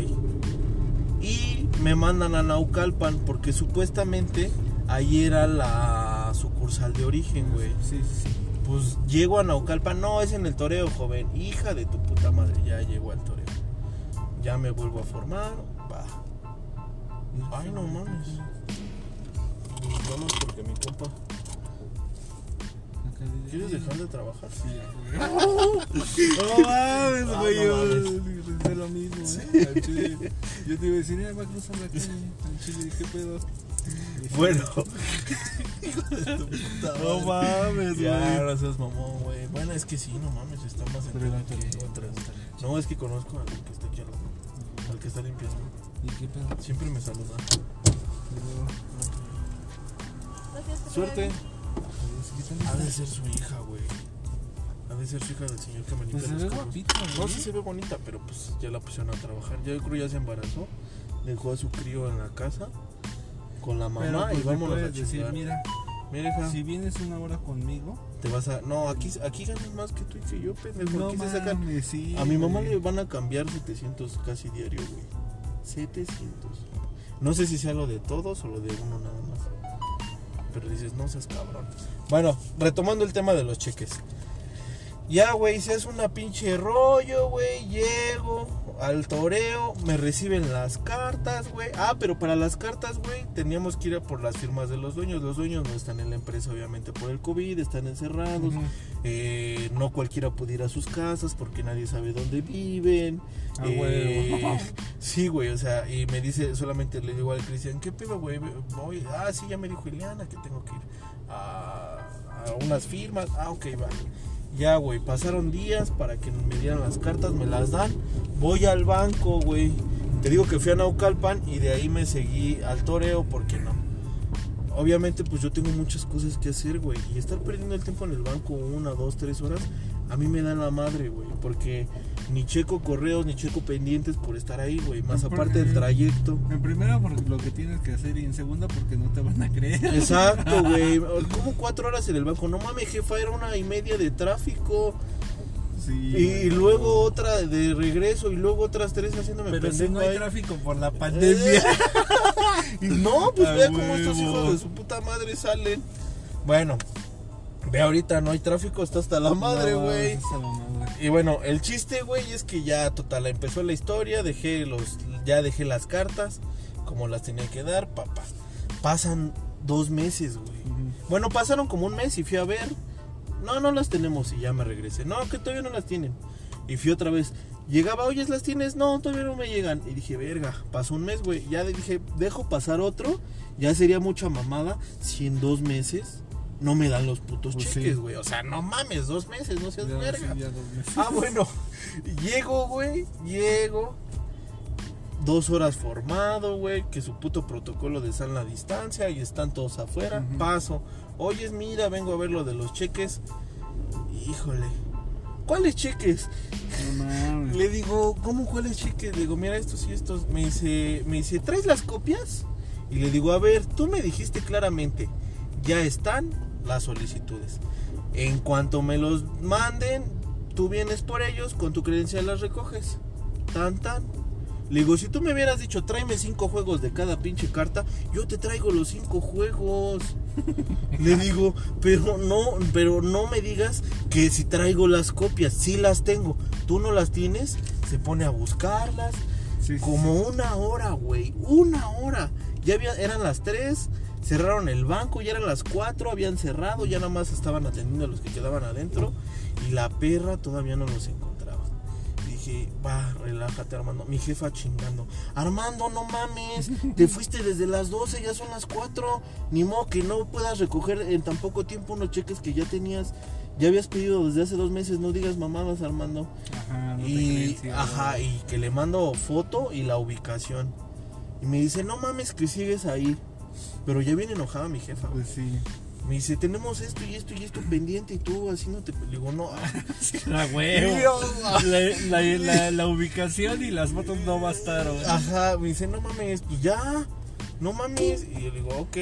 B: Y me mandan a Naucalpan porque supuestamente ahí era la sucursal de origen, güey.
A: Sí, sí, sí.
B: Pues llego a Naucalpan, no, es en el toreo, joven. Hija de tu puta madre, ya llego al toreo. Ya me vuelvo a formar, va. Ay, no mames. Pues Vamos porque mi compa. ¿Quieres dejar de trabajar?
A: Sí, güey. No mames,
B: Ah,
A: güey.
B: no
A: yo pensé lo mismo. ¿eh? Chile. Yo te iba a decir, eh, va a cruzar la calle. Al chile, ¿qué pedo?
B: Bueno.
A: No mames,
B: Ya,
A: güey.
B: no seas mamón, güey. Bueno, es que sí, no mames, está más en
A: Pregúntale,
B: que otras. No, es que conozco al que está aquí al lado. Al que está limpiando.
A: ¿Y qué pedo?
B: Siempre me saluda.
C: Gracias,
B: Ha de ser su hija, güey. Ha de ser su hija del señor que me limpia
A: Pues
B: los carros. No, sí se ve bonita, pero pues ya la pusieron a trabajar. Ya yo creo ya se embarazó. Dejó a su crío en la casa con la mamá
A: pues,
B: y vámonos a
A: decir,
B: chingar.
A: mira,
B: Mira, hija,
A: si vienes una hora conmigo,
B: te vas a... No, aquí, aquí ganas más que tú y que yo, pendejo.
A: no
B: aquí se sacan...
A: sí,
B: A mi mamá
A: güey.
B: le van a cambiar 700 casi diario, güey. 700. No sé si sea lo de todos o lo de uno nada más. Pero dices, no seas cabrón. Bueno, retomando el tema de los cheques. Ya, güey, se hace una pinche rollo, güey. Llego al toreo, me reciben las cartas, güey. Ah, pero para las cartas, güey, teníamos que ir a por las firmas de los dueños. Los dueños no están en la empresa, obviamente, por el COVID, están encerrados. Eh, no cualquiera puede ir a sus casas porque nadie sabe dónde viven.
A: Ah,
B: Eh, sí, güey, o sea, y me dice, solamente le digo al Cristian, ¿qué pedo, güey? Voy- Ah, sí, ya me dijo Ileana que tengo que ir a, unas firmas. Ah, ok, va. Ya, güey, pasaron días para que me dieran las cartas, me las dan. Voy al banco, güey. Te digo que fui a Naucalpan y de ahí me seguí al toreo porque no. Obviamente, pues yo tengo muchas cosas que hacer, güey. Y estar perdiendo el tiempo en el banco una, dos, tres horas, a mí me da la madre, güey. Porque ni checo correos, ni checo pendientes por estar ahí, güey. Más
A: Porque-
B: aparte del trayecto.
A: En primera, por lo que tienes que hacer, y en segunda, porque no te van a creer.
B: Exacto, güey. ¿Cómo cuatro horas en el banco? No mames, jefa, era una y media de tráfico.
A: Sí,
B: Y, luego otra de regreso y luego otras tres haciéndome
A: Pero si
B: pendejo
A: no hay
B: ahí.
A: tráfico por la pandemia.
B: Y no, pues vea cómo estos hijos de su puta madre salen. Bueno, ve ahorita no hay tráfico, está hasta la madre, güey. Y bueno, el chiste, güey, es que ya total empezó la historia, dejé los ya dejé las cartas como las tenía que dar, papá. Pasan dos meses, güey. Bueno, pasaron como un mes y fui a ver. No, no las tenemos y ya me regresé. No, que todavía no las tienen. Y fui otra vez. Llegaba, oyes, las tienes. No, todavía no me llegan. Y dije, verga, pasó un mes, güey. Ya dije, dejo pasar otro. Ya sería mucha mamada si en dos meses no me dan los putos
A: Pues
B: cheques, güey. O sea, no mames, dos meses, no seas
A: Ya,
B: verga.
A: sí.
B: Ah, bueno. Llego, güey. Llego. Dos horas formado, güey. Que su puto protocolo de sana distancia. Y están todos afuera. Paso. Oyes, mira, vengo a ver lo de los cheques. Híjole. ¿Cuáles cheques?
A: No mames.
B: Le digo, ¿cómo cuáles cheques? Le digo, mira estos y estos. Me dice, me dice, ¿traes las copias? Y le digo, a ver, tú me dijiste claramente, ya están las solicitudes. En cuanto me los manden, tú vienes por ellos, con tu credencial las recoges. Tan, tan. Le digo, si tú me hubieras dicho, tráeme cinco juegos de cada pinche carta, yo te traigo los cinco juegos. Le digo, pero no, pero no me digas que si traigo las copias, sí las tengo. Tú no las tienes, se pone a buscarlas.
A: Sí, sí,
B: Como una hora, güey. Una hora. Ya había, eran las 3, cerraron el banco, ya eran las 4, habían cerrado, ya nada más estaban atendiendo a los que quedaban adentro. Y la perra todavía no los encontraba. Dije, va, relájate, Armando. Mi jefa chingando. Armando, no mames. Te fuiste desde las 12, ya son las 4. Ni modo que no puedas recoger en tan poco tiempo unos cheques que ya tenías. Ya habías pedido desde hace dos meses. No digas mamadas, Armando.
A: Ajá, no
B: Y, ajá, y que le mando foto y la ubicación. Y me dice, no mames que sigues ahí. Pero ya viene enojada mi jefa.
A: Pues sí.
B: Me dice, tenemos esto y esto y esto pendiente y tú así no te... Le digo, no.
A: La huevo. La, la, la, la ubicación y las fotos no bastaron.
B: Ajá, me dice, no mames, pues ya. No mames. Y yo le digo, ok.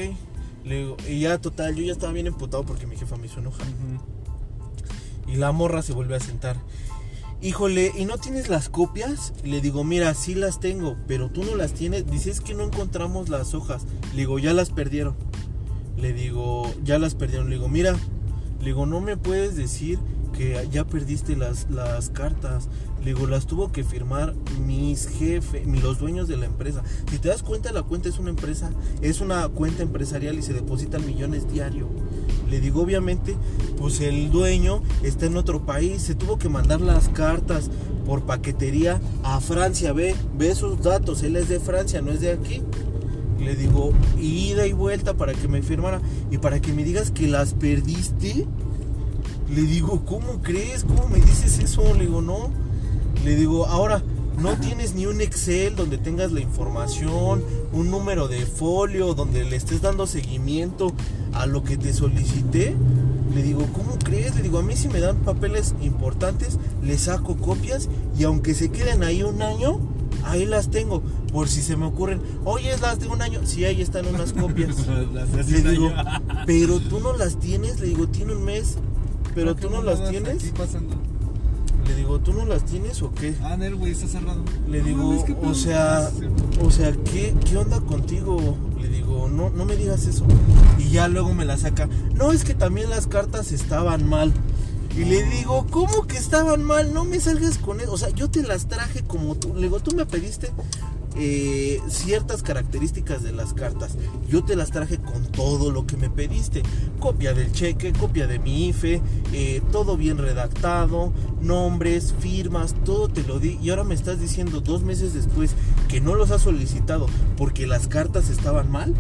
B: Le digo, y ya total, yo ya estaba bien emputado porque mi jefa me hizo enojar. Y la morra se vuelve a sentar. Híjole, ¿y no tienes las copias? Le digo, mira, sí las tengo, pero tú no las tienes. Dice, es que no encontramos las hojas. Le digo, ya las perdieron. Le digo, ya las perdieron. Le digo, mira, le digo, no me puedes decir que ya perdiste las, las cartas. Le digo, las tuvo que firmar mis jefes, los dueños de la empresa. Si te das cuenta, la cuenta es una empresa, es una cuenta empresarial y se depositan millones diario. Le digo, obviamente, pues el dueño está en otro país, se tuvo que mandar las cartas por paquetería a Francia, ve, ve esos datos, él es de Francia, no es de aquí. Le digo, ida y vuelta para que me firmara y para que me digas que las perdiste. Le digo, ¿cómo crees? ¿Cómo me dices eso? Le digo, no. Le digo, ahora, ¿no tienes ni un Excel donde tengas la información, un número de folio, donde le estés dando seguimiento a lo que te solicité? Le digo, ¿cómo crees? Le digo, a mí si me dan papeles importantes, le saco copias y aunque se queden ahí un año, ahí las tengo. Por si se me ocurren, oye, es las de un año, sí, ahí están unas copias.
A: Las
B: Le digo, pero tú no las tienes, le digo, tiene un mes, pero
A: ¿Qué
B: tú no las tienes.
A: aquí pasando?
B: Le digo, ¿tú no las tienes o qué?
A: Ah, Nel, güey, está cerrado.
B: Le
A: No
B: digo, o sea, o sea, ¿qué, ¿qué onda contigo? Le digo, no, no me digas eso. Y ya luego me la saca. No, es que también las cartas estaban mal. Y le digo, ¿cómo que estaban mal? No me salgas con eso. O sea, yo te las traje como tú. Le digo, tú me pediste eh, ciertas características de las cartas. Yo te las traje con todo lo que me pediste. Copia del cheque, copia de mi IFE, eh, todo bien redactado, nombres, firmas, todo te lo di. Y ahora me estás diciendo dos meses después que no los has solicitado porque las cartas estaban mal.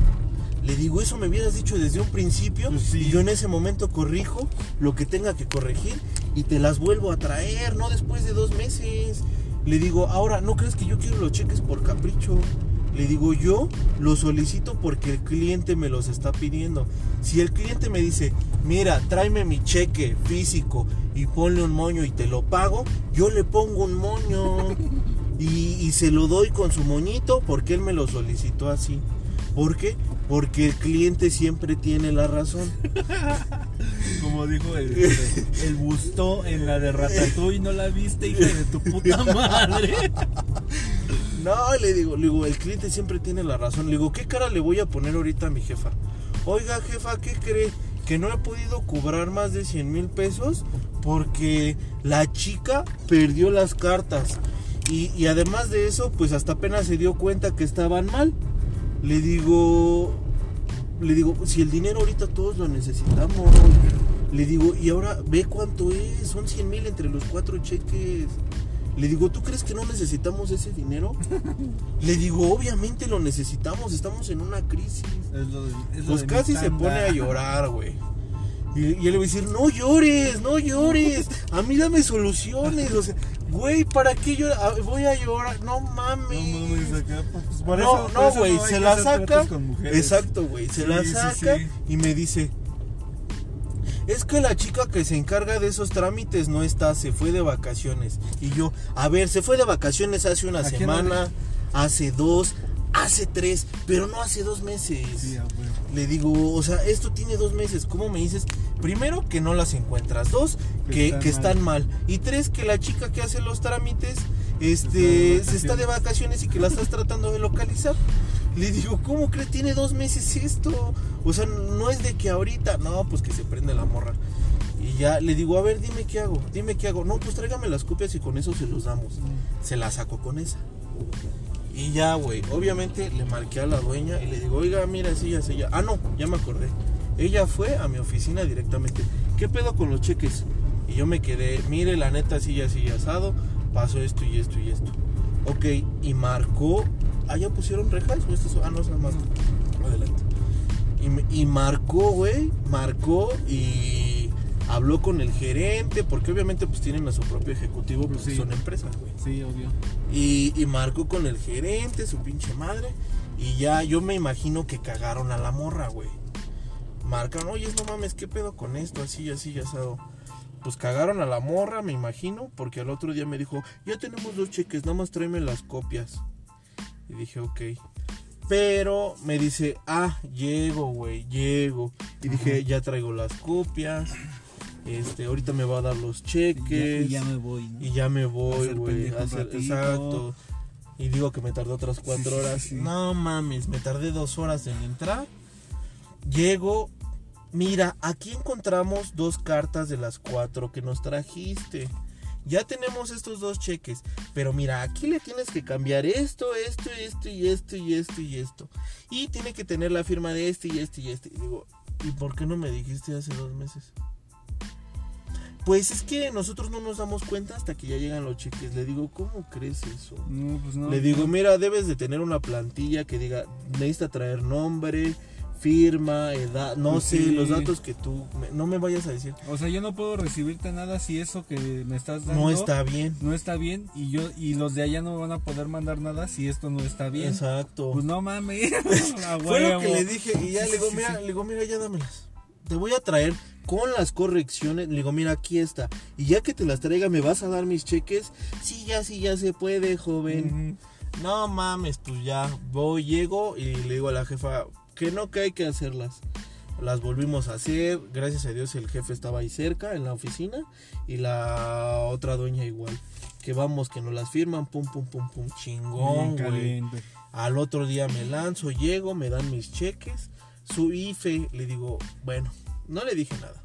B: Le digo, eso me hubieras dicho desde un principio
A: Pues sí.
B: y yo en ese momento corrijo lo que tenga que corregir y te las vuelvo a traer, no después de dos meses. Le digo, ahora, ¿no crees que yo quiero los cheques por capricho? Le digo, yo los solicito porque el cliente me los está pidiendo. Si el cliente me dice, mira, tráeme mi cheque físico y ponle un moño y te lo pago, yo le pongo un moño y, y se lo doy con su moñito porque él me lo solicitó así. ¿Por qué? Porque el cliente siempre tiene la razón.
A: Como dijo el, el Busto en la de Ratatouille, ¿no la viste, hija de tu puta madre?
B: No, le digo, le digo, el cliente siempre tiene la razón. Le digo, ¿qué cara le voy a poner ahorita a mi jefa? Oiga, jefa, ¿qué cree? Que no he podido cobrar más de 100 mil pesos porque la chica perdió las cartas. Y, y además de eso, pues hasta apenas se dio cuenta que estaban mal. Le digo, le digo, si el dinero ahorita todos lo necesitamos. Le digo, y ahora ve cuánto es, son 100 mil entre los cuatro cheques. Le digo, ¿tú crees que no necesitamos ese dinero? Le digo, obviamente lo necesitamos, estamos en una crisis.
A: Es lo de- es lo
B: Pues casi se pone a llorar, güey. Y, y él le va a decir, no llores, no llores, a mí dame soluciones. O sea, güey, ¿para qué llorar? Ah, Voy a llorar, no mames.
A: No mames, acá, pues, por
B: no,
A: eso-
B: no, güey, se la saca. Exacto, güey, se
A: Sí,
B: la saca
A: sí.
B: y me dice, es que la chica que se encarga de esos trámites no está, se fue de vacaciones. Y yo, a ver, se fue de vacaciones hace una
A: ¿A quién
B: semana, hace dos, hace tres, pero no hace dos meses.
A: Sí.
B: Le digo, o sea, esto tiene dos meses. ¿Cómo me dices? Primero, que no las encuentras. Dos,
A: Que
B: que,
A: están
B: que están mal. Y tres, que la chica que hace los trámites
A: Está
B: este,
A: de
B: se está de vacaciones y que la estás tratando de localizar. Le digo, ¿cómo crees? Tiene dos meses esto. O sea, no es de que ahorita. No, pues que se prende la morra. Y ya le digo, a ver, dime qué hago. Dime qué hago. No, pues tráigame las copias y con eso se los damos. Se la saco con esa. Y ya, güey, obviamente le marqué a la dueña y le digo, oiga, mira, sí, ya sé, ya. Ah, no, ya me acordé. Ella fue a mi oficina directamente. ¿Qué pedo con los cheques? Y yo me quedé, mire, la neta, así, así, asado. Pasó esto y esto y esto. Ok, y marcó. Ah, ya pusieron rejas o es- Ah, no, es más. Adelante. Y, y marcó, güey, marcó y habló con el gerente, porque obviamente pues tienen a su propio ejecutivo,
A: Pues sí.
B: son empresas, güey.
A: Sí, obvio.
B: Y, y marcó con el gerente, su pinche madre. Y ya yo me imagino que cagaron a la morra, güey. Marcan, oye, no mames, ¿qué pedo con esto? Así, así, ya asado. Pues cagaron a la morra, me imagino, porque al otro día me dijo, ya tenemos dos cheques, nada más tráeme las copias. Y dije, ok. Pero me dice, ah, llego, güey, llego. Y dije, ya traigo las copias. Este, ahorita me va a dar los
A: Y
B: cheques.
A: ya, y ya me voy, ¿no?
B: Y ya me voy, güey. Exacto. Y digo que me tardó otras cuatro
A: sí,
B: horas.
A: sí, sí.
B: No mames, me tardé dos horas en entrar. Llego. Mira, aquí encontramos dos cartas de las cuatro que nos trajiste. Ya tenemos estos dos cheques. Pero mira, aquí le tienes que cambiar esto, esto, esto y esto y esto y esto. Y tiene que tener la firma de este y este y este. Y digo, ¿y por qué no me dijiste hace dos meses? Pues es que nosotros no nos damos cuenta hasta que ya llegan los cheques. Le digo, ¿cómo crees eso?
A: No, pues no.
B: Le digo, mira, debes de tener una plantilla que diga, necesita traer nombre, firma, edad, no
A: Pues
B: sé, los datos que tú, me- no me vayas a decir,
A: O sea, yo no puedo recibirte nada si eso que me estás dando
B: no está bien.
A: no está bien y yo y los de allá no me van a poder mandar nada si esto no está bien.
B: Exacto.
A: Pues no mames.
B: Fue lo que le dije y ya
A: Sí,
B: le digo,
A: sí,
B: mira, le digo, mira, ya dámelas. Te voy a traer con las correcciones. Le digo, mira, aquí está. Y ya que te las traiga, ¿me vas a dar mis cheques? Sí, ya, sí, ya se puede, joven. No mames, pues ya voy, llego y le digo a la jefa que no, que hay que hacerlas. Las volvimos a hacer, gracias a Dios el jefe estaba ahí cerca en la oficina y la otra dueña igual. Que vamos, que nos las firman, pum, pum, pum, pum, chingón, güey. Al otro día me lanzo, llego, me dan mis cheques, su IFE, le digo, bueno, no le dije nada.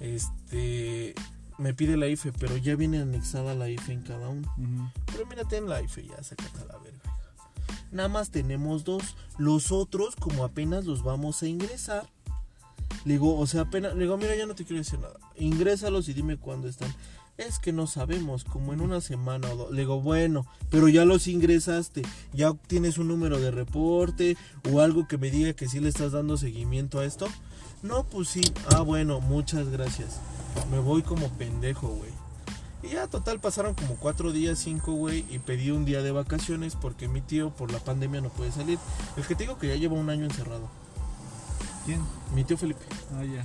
B: Este, me pide la IFE, pero ya viene anexada la IFE en cada uno. Pero mira, ten la IFE, ya sácate a la verga. Nada más tenemos dos. Los otros, como apenas los vamos a ingresar. Le digo, o sea, apenas. Le digo, mira, ya no te quiero decir nada. Ingrésalos y dime cuándo están. Es que no sabemos, como en una semana o dos. Le digo, bueno, pero ya los ingresaste. Ya tienes un número de reporte o algo que me diga que sí le estás dando seguimiento a esto. No, pues sí. Ah, bueno, muchas gracias. Me voy como pendejo, güey. Y ya total pasaron como cuatro días, cinco, güey, y pedí un día de vacaciones porque mi tío por la pandemia no puede salir. El que te digo que ya lleva un año encerrado.
A: ¿Quién?
B: Mi tío Felipe,
A: Ah, ya.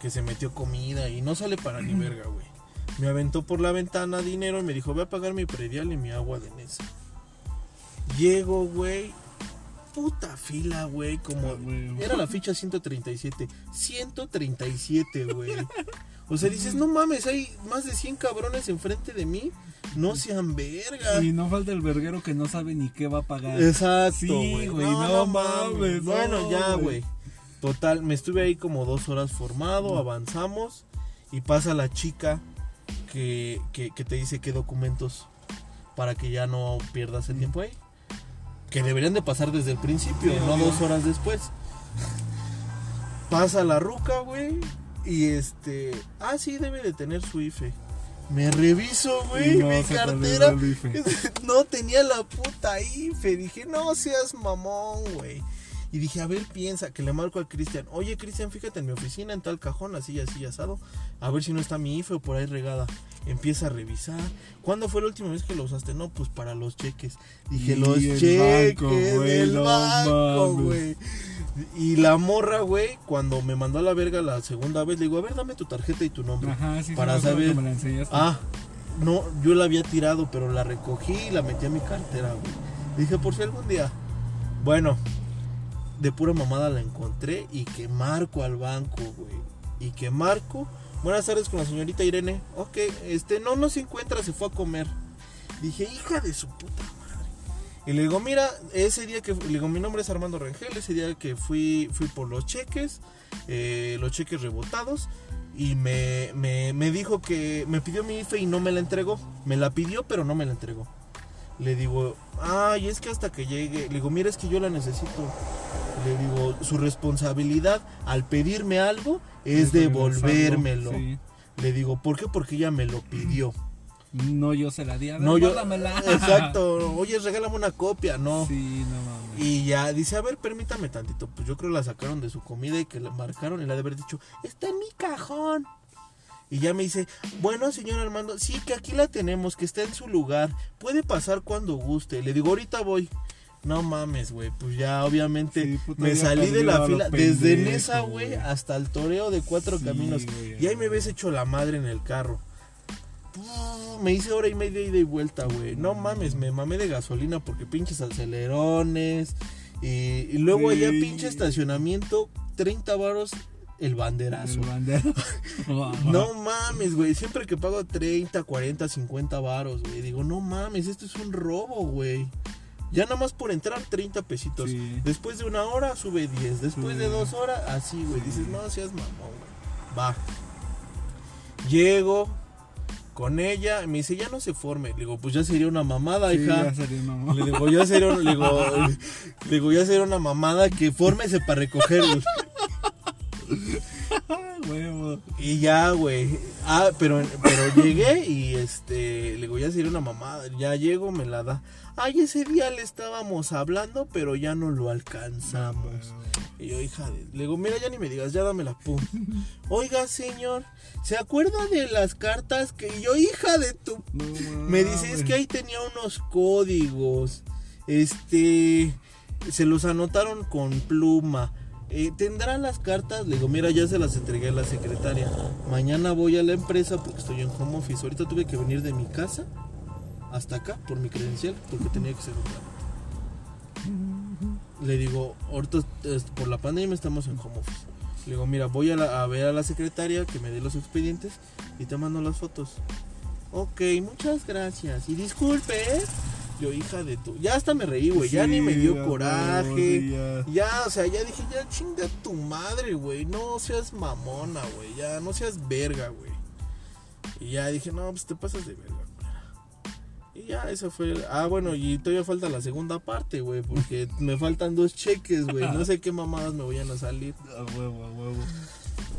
B: que se metió comida y no sale para ni verga, güey. Me aventó por la ventana dinero y me dijo, voy a pagar mi predial y mi agua de Nesa. Llego, güey, puta fila, güey, como... Era la ficha 137. 137, güey. O sea, dices, no mames, hay más de 100 cabrones enfrente de mí. No sean verga.
A: Y no falta el verguero que no sabe ni qué va a pagar.
B: Exacto,
A: Sí,
B: güey.
A: no mames, no,
B: Bueno, ya,
A: güey.
B: güey. Total, me estuve ahí como dos horas formado, avanzamos y pasa la chica que, que, que te dice qué documentos para que ya no pierdas el tiempo ahí. Que deberían de pasar desde el principio,
A: Sí,
B: no
A: obvio.
B: dos horas después. Pasa la ruca, güey. Y este... Ah, sí, debe de tener su IFE. Me reviso, güey,
A: No,
B: mi cartera.
A: IFE.
B: No tenía la puta IFE. Dije, no seas mamón, güey. Y dije, a ver, piensa, que le marco a Cristian. Oye, Cristian, fíjate en mi oficina, en tal cajón, así, así, asado. A ver si no está mi IFE o por ahí regada. Empieza a revisar. ¿Cuándo fue la última vez que lo usaste? No, pues para los cheques. Dije,
A: Y
B: los
A: el
B: cheques
A: banco, güey,
B: del
A: no
B: banco,
A: mames.
B: güey. Y la morra, güey, cuando me mandó a la verga la segunda vez, le digo, a ver, dame tu tarjeta y tu nombre.
A: Ajá, sí,
B: Para
A: sí,
B: saber-
A: me la.
B: Ah, no, yo la había tirado, pero la recogí y la metí a mi cartera, güey. Dije, por si algún día. Bueno, de pura mamada la encontré y que marco al banco, güey. Y que marco. Buenas tardes con la señorita Irene. Ok, este, no, no se encuentra, se fue a comer. Dije, hija de su puta madre. Y le digo, mira, ese día que, le digo, mi nombre es Armando Rangel, ese día que fui, fui por los cheques, eh, los cheques rebotados, y me, me, me dijo que me pidió mi IFE y no me la entregó. Me la pidió, pero no me la entregó. Le digo, ay, es que hasta que llegue, le digo, mira, es que yo la necesito. Le digo, su responsabilidad al pedirme algo es devolvérmelo.
A: sí.
B: Le digo, ¿por qué? Porque ella me lo pidió.
A: No, yo se la di. A ver,
B: No, yo. Exacto. Oye, regálame una copia. No.
A: Sí, no mames.
B: Y ya dice, a ver, permítame tantito. Pues yo creo la sacaron de su comida y que la marcaron y la de haber dicho, está en mi cajón. Y ya me dice, bueno, señor Armando, sí, que aquí la tenemos, que está en su lugar. Puede pasar cuando guste. Le digo, ahorita voy. No mames, güey. Pues ya, obviamente,
A: Sí, puta,
B: me
A: ya
B: salí de la fila. Desde Nesa, güey, hasta el toreo de cuatro
A: Sí,
B: caminos. Y ahí me ves hecho la madre en el carro. Me hice hora y media ida y vuelta, güey. No mames, me mamé de gasolina porque pinches acelerones. Y, y luego allá
A: Sí.
B: pinche estacionamiento, 30 varos el banderazo.
A: El bandero.
B: No mames, güey. Siempre que pago 30, 40, 50 varos, güey. Digo, no mames, esto es un robo, güey. Ya nada más por entrar 30 pesitos.
A: Sí.
B: Después de una hora sube 10. Después
A: Sí.
B: de dos horas, así, güey. Dices, no seas mamón, güey. Va. Llego con ella. Me dice, ya no se forme. Le digo, pues ya sería una mamada, hija.
A: ya sería una mamá.
B: Le digo, ya sería, le digo, le digo, ya sería una mamada que fórmese para recoger.
A: Huevo.
B: Y ya, güey. Ah, pero, pero llegué y este, le digo, ya sería una mamada. Ya llego, me la da. Ay, ese día le estábamos hablando, pero ya no lo alcanzamos. Y yo, hija de... Le digo, mira, ya ni me digas, ya dámela, pum. Oiga, señor, ¿se acuerda de las cartas que y yo, hija de tu...
A: No
B: Me dice, es que ahí tenía unos códigos. Este, se los anotaron con pluma. Eh, ¿Tendrá las cartas? Le digo, mira, ya se las entregué a la secretaria. Mañana voy a la empresa porque estoy en home office. Ahorita tuve que venir de mi casa hasta acá por mi credencial porque tenía que ser un. Le digo, ahorita por la pandemia estamos en home office. Le digo, mira, voy a, la- a ver a la secretaria que me dé los expedientes y te mando las fotos. Ok, muchas gracias. Y disculpe, ¿eh? Yo, hija de tu. Ya hasta me reí, güey. ya ni me dio coraje.
A: ya.
B: Ya, o sea, ya dije, ya chinga tu madre, güey. No seas mamona, güey. Ya, no seas verga, güey. Y ya dije, no, pues te pasas de verga, güey. Y ya, eso fue. Ah, bueno, y todavía falta la segunda parte, güey. Porque me faltan dos cheques, güey. No sé qué mamadas me vayan a salir.
A: A huevo, a huevo.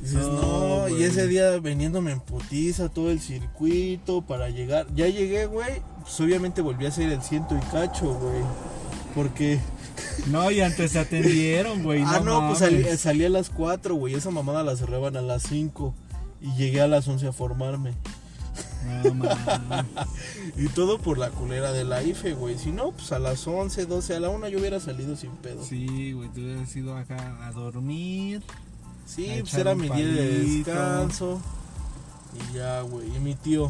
B: Dices,
A: No,
B: no, y ese día veniéndome en putiza todo el circuito para llegar. Ya llegué, güey. Pues obviamente volví a hacer el ciento y cacho, güey. Porque.
A: No, y antes se atendieron, güey.
B: ah, no, pues salí, salí a las 4, güey. Esa mamada la cerraban a las 5. Y llegué a las 11 a formarme.
A: No.
B: Y todo por la culera de la IFE, güey. Si no, pues a las 11, 12, a la 1 yo hubiera salido sin pedo. Sí,
A: Sí, güey, tú hubieras ido acá a dormir. A
B: pues era mi día de descanso. Y ya, güey. Y mi tío.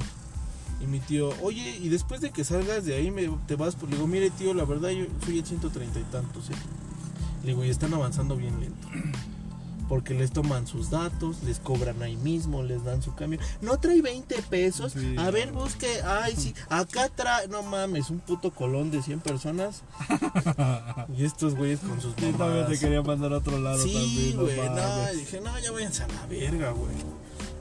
B: Y mi tío, oye, y después de que salgas de ahí, me, te vas, pues le digo, mire tío, la verdad yo soy el 130 y tantos, ¿eh? Le digo, y están avanzando bien lento. Porque les toman sus datos, les cobran ahí mismo, les dan su cambio. No trae 20 pesos.
A: Sí.
B: A ver, busque. Ay, sí. Acá trae. No mames, un puto colón de 100 personas. y estos güeyes con sus
A: Yo todavía te quería mandar a otro lado
B: Sí,
A: también. no
B: güey. No, y dije, no, ya váyanse a la verga, güey.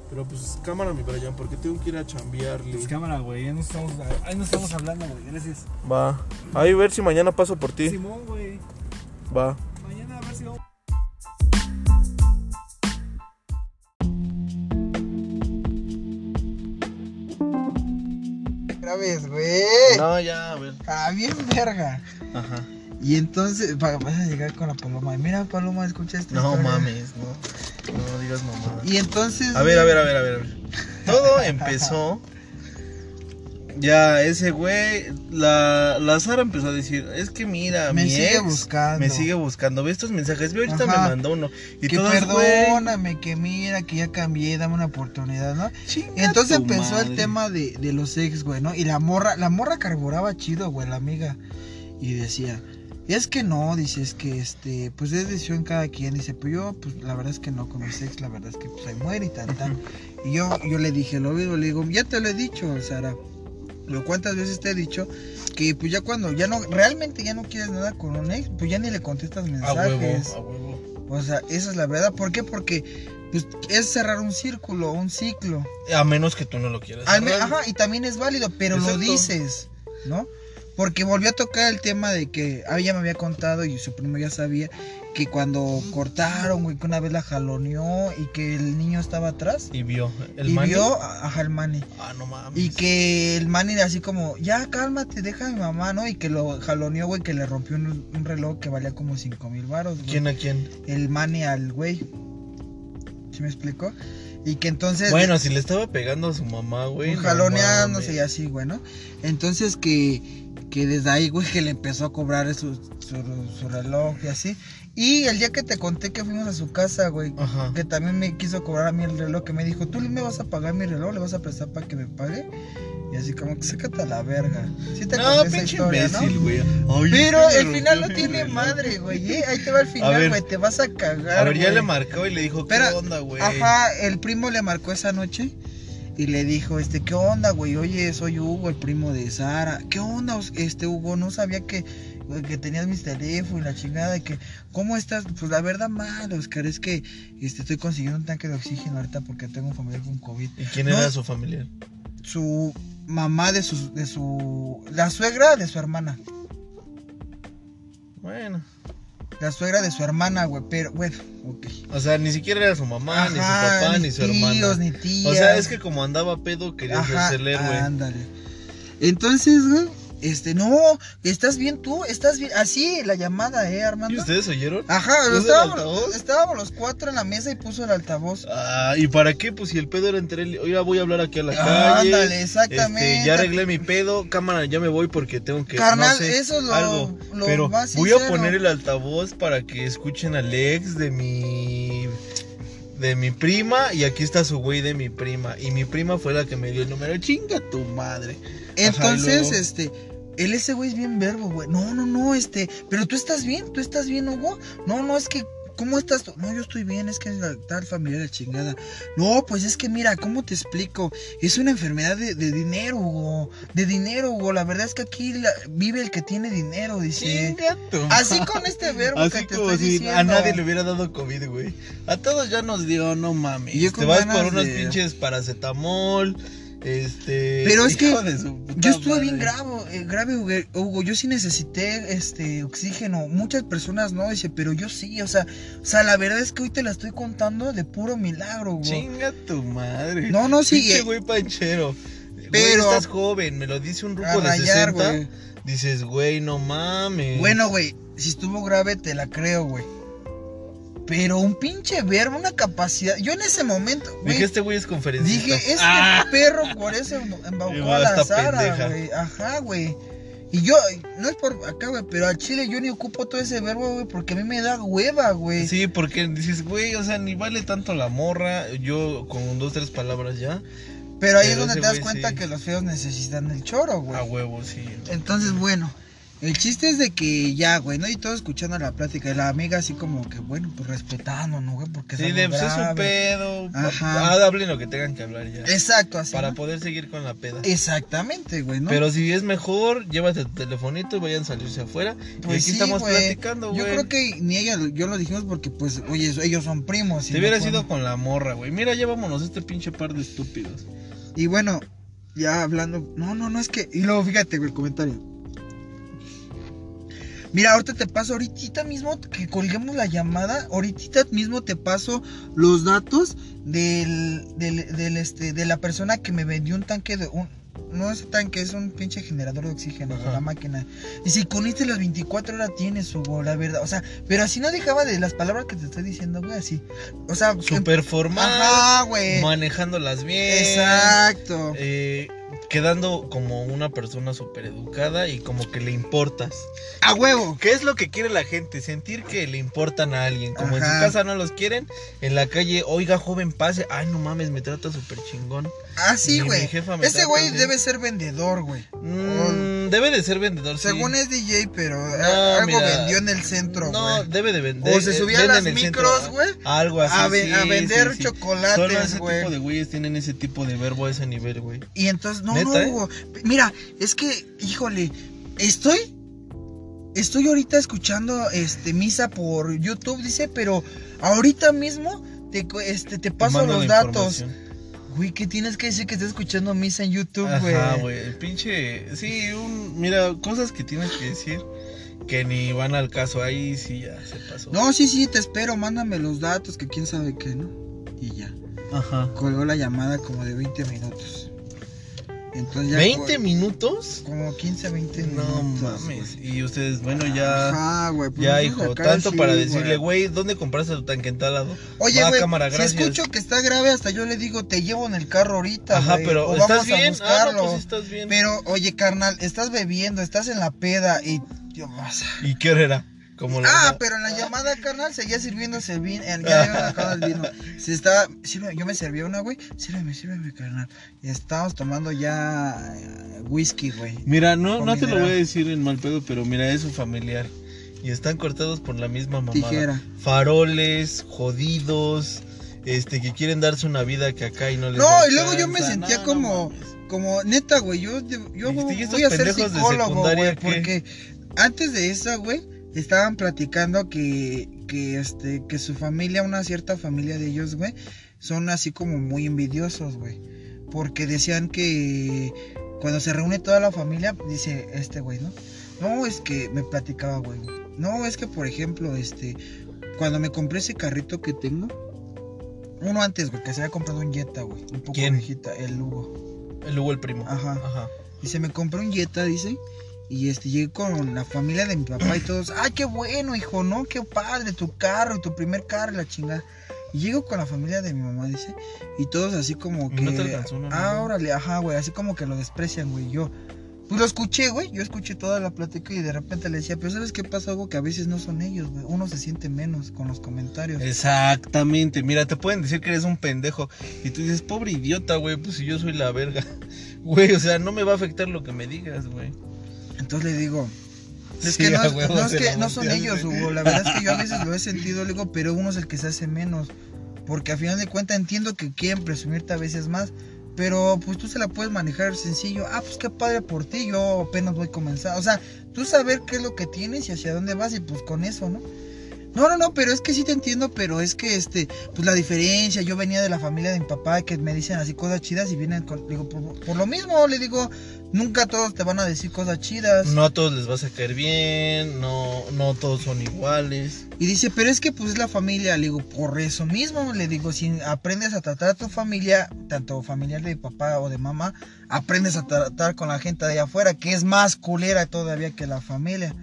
B: Pero pues, cámara, mi Brian, porque tengo que ir a chambearle.
A: Pues cámara, güey. Ahí nos estamos, ahí nos estamos hablando, güey. Gracias.
B: Va. Ahí ver si mañana paso por ti.
A: Simón, güey.
B: Va.
A: Mañana a ver si vamos.
D: Otra vez, güey.
B: No, ya, a ver.
D: Ah, bien verga.
B: Ajá.
D: Y entonces, va- vas a llegar con la paloma. Y mira, paloma, escucha esta
B: No
D: historia.
B: mames, no. No digas mamá.
D: Y entonces.
B: A ver, a ver, a ver. a ver. Todo empezó. Ya, ese güey, la, la Sara empezó a decir, es que mira,
D: Me
B: mi
D: sigue
B: ex
D: buscando.
B: me sigue buscando, ve estos mensajes, ve ahorita
D: Ajá.
B: me mandó uno. Y
D: que
B: güey,
D: perdóname, que mira, que ya cambié, dame una oportunidad, ¿no?
B: chinga
D: entonces empezó el tema de, de los ex, güey, ¿no? Y la morra, la morra carburaba chido, güey, la amiga. Y decía, es que no, dice, es que este, pues es decisión cada quien. Dice, pues yo, pues la verdad es que no con los ex, la verdad es que pues ahí muere y tan tan. Y yo, yo le dije lo mismo, le digo, ya te lo he dicho, Sara. Lo cuántas veces te he dicho que pues ya cuando ya no, realmente ya no quieres nada con un ex, pues ya ni le contestas
B: A
D: mensajes.
B: huevo, a huevo.
D: O sea, esa es la verdad. ¿Por qué? Porque pues, es cerrar un círculo, un ciclo.
B: A menos que tú no lo quieras.
D: Al me-
B: cerrar.
D: ajá, y también es válido, pero
B: Exacto.
D: lo dices, ¿no? Porque volvió a tocar el tema de que ah, ella me había contado y su primo ya sabía que cuando cortaron, güey, que una vez la jaloneó y que el niño estaba atrás
B: Y vio. El
D: y
B: mani.
D: vio a, a Jalmani.
B: Ah, no mames.
D: Y que el man era así como, ya cálmate, deja a mi mamá, ¿no? Y que lo jaloneó, güey, que le rompió un, un reloj que valía como 5 mil baros, güey.
B: ¿Quién a quién?
D: El mani al güey. ¿Sí me explicó? Y que entonces.
B: Bueno, si le estaba pegando a su mamá, güey.
D: pues,
B: no
D: jaloneándose
B: mames.
D: y así, güey, ¿no? Entonces que, que desde ahí, güey, que le empezó a cobrar su, su, su reloj y así. Y el día que te conté que fuimos a su casa, güey,
B: Ajá.
D: que también me quiso cobrar a mí el reloj, que me dijo, tú me vas a pagar mi reloj, le vas a prestar para que me pague. Y así como que sácate a la verga. Sí te
B: No,
D: conté esa historia,
B: imbécil,
D: ¿no?
B: güey.
D: Pero el final no tiene
B: reloj.
D: madre, güey. ¿eh? Ahí te va el final,
B: ver.
D: güey. Te vas a cagar.
B: A ver, ya le marcó y le dijo, ¿qué
D: Pero,
B: onda, güey?
D: Ajá, el primo le marcó esa noche y le dijo, este, ¿qué onda, güey? Oye, soy Hugo, el primo de Sara. ¿Qué onda, este Hugo? No sabía que, que tenías mis teléfonos y la chingada y que, ¿cómo estás? Pues la verdad mal, Oscar, es que este, estoy consiguiendo un tanque de oxígeno ahorita porque tengo un familiar con COVID.
B: ¿Y quién
D: No.
B: era su familiar?
D: Su mamá de su, de su, la suegra de su hermana.
B: Bueno.
D: La suegra de su hermana, güey, pero, bueno, ok.
B: O sea, ni siquiera era su mamá, ni su papá, ni, su
D: tíos,
B: hermana.
D: ni tías.
B: O sea, es que como andaba pedo, quería
D: Ajá,
B: hacerse leer, güey.
D: ándale. Entonces, güey, este, no, ¿estás bien tú? ¿Estás bien? Así, la llamada, ¿eh,
B: ¿Y
D: Armando?
B: ustedes oyeron?
D: Ajá,
B: ¿Puso el
D: estábamos, los cuatro en la mesa y puso el altavoz.
B: Ah, ¿y para qué? Pues si el pedo era entre él. Oiga, voy a hablar aquí a la
D: Ah,
B: calle.
D: ándale, exactamente.
B: Este, ya arreglé mi pedo. Cámara, ya me voy porque tengo que.
D: Carnal,
B: no sé,
D: eso es lo-
B: algo.
D: lo
B: Pero
D: más
B: voy a poner el altavoz para que escuchen al ex de mi. De mi prima. Y aquí está su güey de mi prima. Y mi prima fue la que me dio el número. Chinga tu madre.
D: Entonces,
B: luego-
D: este, él ese güey es bien verbo, güey. No, no, no, este, pero tú estás bien, tú estás bien, Hugo. No, no, es que, ¿cómo estás tú? No, yo estoy bien, es que es la tal familiar de chingada. No, pues es que mira, ¿cómo te explico? Es una enfermedad de, de dinero, Hugo. De dinero, Hugo. La verdad es que aquí la- vive el que tiene dinero, dice. Así con este verbo
B: Así
D: que te
B: como
D: estoy
B: si
D: diciendo.
B: a nadie le hubiera dado COVID, güey. A todos ya nos dio, no mames.
D: Yo
B: Te vas por unos pinches paracetamol. Este.
D: Pero es que Yo estuve
B: madre.
D: bien grave, eh, grave, Hugo. Yo sí necesité este oxígeno. Muchas personas no, dice, pero yo sí. O sea, o sea, la verdad es que hoy te la estoy contando de puro milagro, Hugo.
B: Chinga tu madre.
D: No, no, sí,
B: Pinche
D: eh,
B: güey panchero. Pero. estás joven, me lo dice un ruco de
D: rayar,
B: 60.
D: güey.
B: Dices, güey, no mames.
D: Bueno, güey, si estuvo grave, te la creo, güey. Pero un pinche verbo, una capacidad. Yo en ese momento,
B: Dije, este güey es conferencista.
D: dije, este
B: Ah.
D: perro por eso em- embaucó a la Sara, güey. Ajá, güey. Y yo, no es por acá, güey, pero al chile yo ni ocupo todo ese verbo, güey, porque a mí me da hueva, güey.
B: Sí, porque dices, güey, o sea, ni vale tanto la morra. Yo con dos, tres palabras ya.
D: Pero ahí
B: Pero
D: es donde te das
B: güey
D: cuenta
B: sí.
D: que los feos necesitan el choro, güey.
B: A huevo, sí.
D: Entonces, bueno, El chiste es de que ya, güey, ¿no? Y todo escuchando la plática. Y la amiga así como que, bueno, pues respetando, ¿no, güey? Porque
B: Sí, de pues, es un pedo.
D: Ajá.
B: Ah, hablen lo que tengan que hablar ya.
D: Exacto, así.
B: Para
D: ¿no?
B: poder seguir con la peda.
D: Exactamente, güey, ¿no?
B: Pero si es mejor, llévate tu telefonito y vayan a salirse afuera. y
D: Pues
B: aquí
D: sí,
B: estamos
D: güey.
B: platicando,
D: Yo
B: güey.
D: creo que ni ella, yo lo dijimos porque, pues, oye, ellos son primos. y
B: Te
D: no
B: hubieras
D: pueden-
B: ido con la morra, güey. Mira, llevámonos este pinche par de estúpidos.
D: Y bueno, ya hablando. No, no, no es que. Y luego fíjate, güey, el comentario. Mira, ahorita te paso, ahorita mismo que colguemos la llamada, ahorita mismo te paso los datos del, del, del, este, de la persona que me vendió un tanque de un, no es tanque, es un pinche generador de oxígeno,
B: Ajá.
D: la máquina. Y si con este las 24 horas tienes su, güey, la verdad, o sea, pero así no dejaba de las palabras que te estoy diciendo, güey, así. O sea,
B: Super formal.
D: Ajá, güey.
B: Manejándolas bien.
D: Exacto.
B: eh, quedando como una persona súper educada y como que le importas.
D: A huevo.
B: ¿Qué es lo que quiere la gente? Sentir que le importan a alguien. Como en su casa no los quieren, en la calle, oiga, joven, pase. Ay, no mames, me trata súper chingón.
D: Ah, sí, güey. Ese güey debe ser vendedor, güey.
B: Mm, debe de ser vendedor, sí.
D: Según es DJ, pero
B: No,
D: eh, algo
B: mira,
D: vendió en el centro,
B: No,
D: güey.
B: debe de vender.
D: O se
B: eh,
D: subía a las micros,
B: ah,
D: güey,
B: Algo así.
D: a, ve-
B: sí,
D: a vender
B: sí.
D: chocolates,
B: Solo ese
D: güey.
B: tipo de güeyes tienen ese tipo de verbo a ese nivel, güey.
D: Y entonces, no,
B: ¿Neta,
D: no,
B: eh?
D: Hugo. Mira, es que, híjole, estoy. Estoy ahorita escuchando este misa por YouTube, dice, pero ahorita mismo te, este, te paso los datos. Güey, ¿qué tienes que decir que estás escuchando misa en YouTube, güey?
B: Ajá, güey. El pinche. Sí, un, mira, cosas que tienes que decir que ni van al caso. Ahí sí ya se pasó.
D: No, sí, sí, te espero, mándame los datos, que quién sabe qué, ¿no? Y ya.
B: Ajá.
D: Colgó la llamada como de 20 minutos. Entonces ya
B: ¿20
D: col-
B: minutos?
D: Como 15, 20
B: No
D: minutos.
B: mames.
D: güey.
B: Y ustedes, bueno, ya.
D: Ajá, güey. pues
B: Ya, hijo, tanto
D: sí,
B: para
D: güey.
B: decirle, güey, ¿dónde compraste tu tanque entalado?
D: Oye,
B: Va,
D: güey,
B: cámara,
D: si escucho que está grave, hasta yo le digo, te llevo en el carro ahorita,
B: Ajá,
D: güey,
B: pero
D: o
B: ¿estás
D: vamos
B: bien?
D: a
B: Ah, no, pues estás bien.
D: Pero, oye, carnal, estás bebiendo, estás en la peda y... Dios,
B: ¿Y qué hora era? Como
D: Ah, pero en la llamada, carnal, seguía sirviéndose el vino. Ya habían acabado el vino. Se estaba. sirve- yo me serví una, güey. Sírveme, sírveme, carnal. Y estábamos tomando ya eh, whisky, güey.
B: Mira, no, no te lo voy a decir en mal pedo, pero mira, es un familiar. Y están cortados por la misma mamada.
D: Tijera.
B: Faroles, jodidos, este, que quieren darse una vida que acá y no les
D: No, y luego yo me sentía
B: No,
D: como. como, neta, güey. Yo, yo
B: ¿Y estos
D: voy a ser psicólogo, güey. Porque antes de eso, güey, estaban platicando que, que, este, que su familia, una cierta familia de ellos, güey, son así como muy envidiosos, güey. Porque decían que cuando se reúne toda la familia, dice este güey, ¿no? No, es que me platicaba, güey. No, es que, por ejemplo, este, cuando me compré ese carrito que tengo, uno antes, güey, que se había comprado un Jetta, güey. Un poco
B: ¿Quién?
D: viejita, el Lugo.
B: El Hugo el primo.
D: Ajá.
B: Ajá.
D: Dice, me compré un Jetta, dice. Y este, llegué con la familia de mi papá y todos. ¡Ay, qué bueno, hijo! ¿No? ¡Qué padre! Tu carro, y tu primer carro, y la chingada. Y llego con la familia de mi mamá, dice. Y todos así como
B: ¿Y
D: que.
B: no te alcanzó una
D: ah, órale, ajá, güey. Así como que lo desprecian, güey. Yo. Pues lo escuché, güey. Yo escuché toda la plática y de repente le decía, pero ¿sabes qué pasa, algo Que a veces no son ellos, güey. Uno se siente menos con los comentarios.
B: Exactamente, mira, te pueden decir que eres un pendejo y tú dices, pobre idiota, güey, pues si yo soy la verga. Güey, o sea, no me va a afectar lo que me digas, güey.
D: Entonces le digo, es
B: Sí,
D: que no,
B: a
D: es-
B: huevo,
D: no es
B: se
D: que no son ellos, Hugo. La verdad es que yo a veces lo he sentido, le digo, pero uno es el que se hace menos. Porque al final de cuentas entiendo que quieren presumirte a veces más. Pero pues tú se la puedes manejar sencillo. Ah, pues qué padre por ti, yo apenas voy a comenzar. O sea, tú saber qué es lo que tienes y hacia dónde vas y pues con eso, ¿no? No, no, no, pero es que sí te entiendo, pero es que este, pues la diferencia, yo venía de la familia de mi papá que me dicen así cosas chidas y vienen con, digo, por, por lo mismo, le digo, nunca todos te van a decir cosas chidas.
B: No a todos les vas a caer bien, no, no todos son iguales.
D: Y dice, pero es que pues es la familia, le digo, por eso mismo, le digo, si aprendes a tratar a tu familia, tanto familiar de papá o de mamá, aprendes a tratar con la gente de allá afuera, que es más culera todavía que la familia.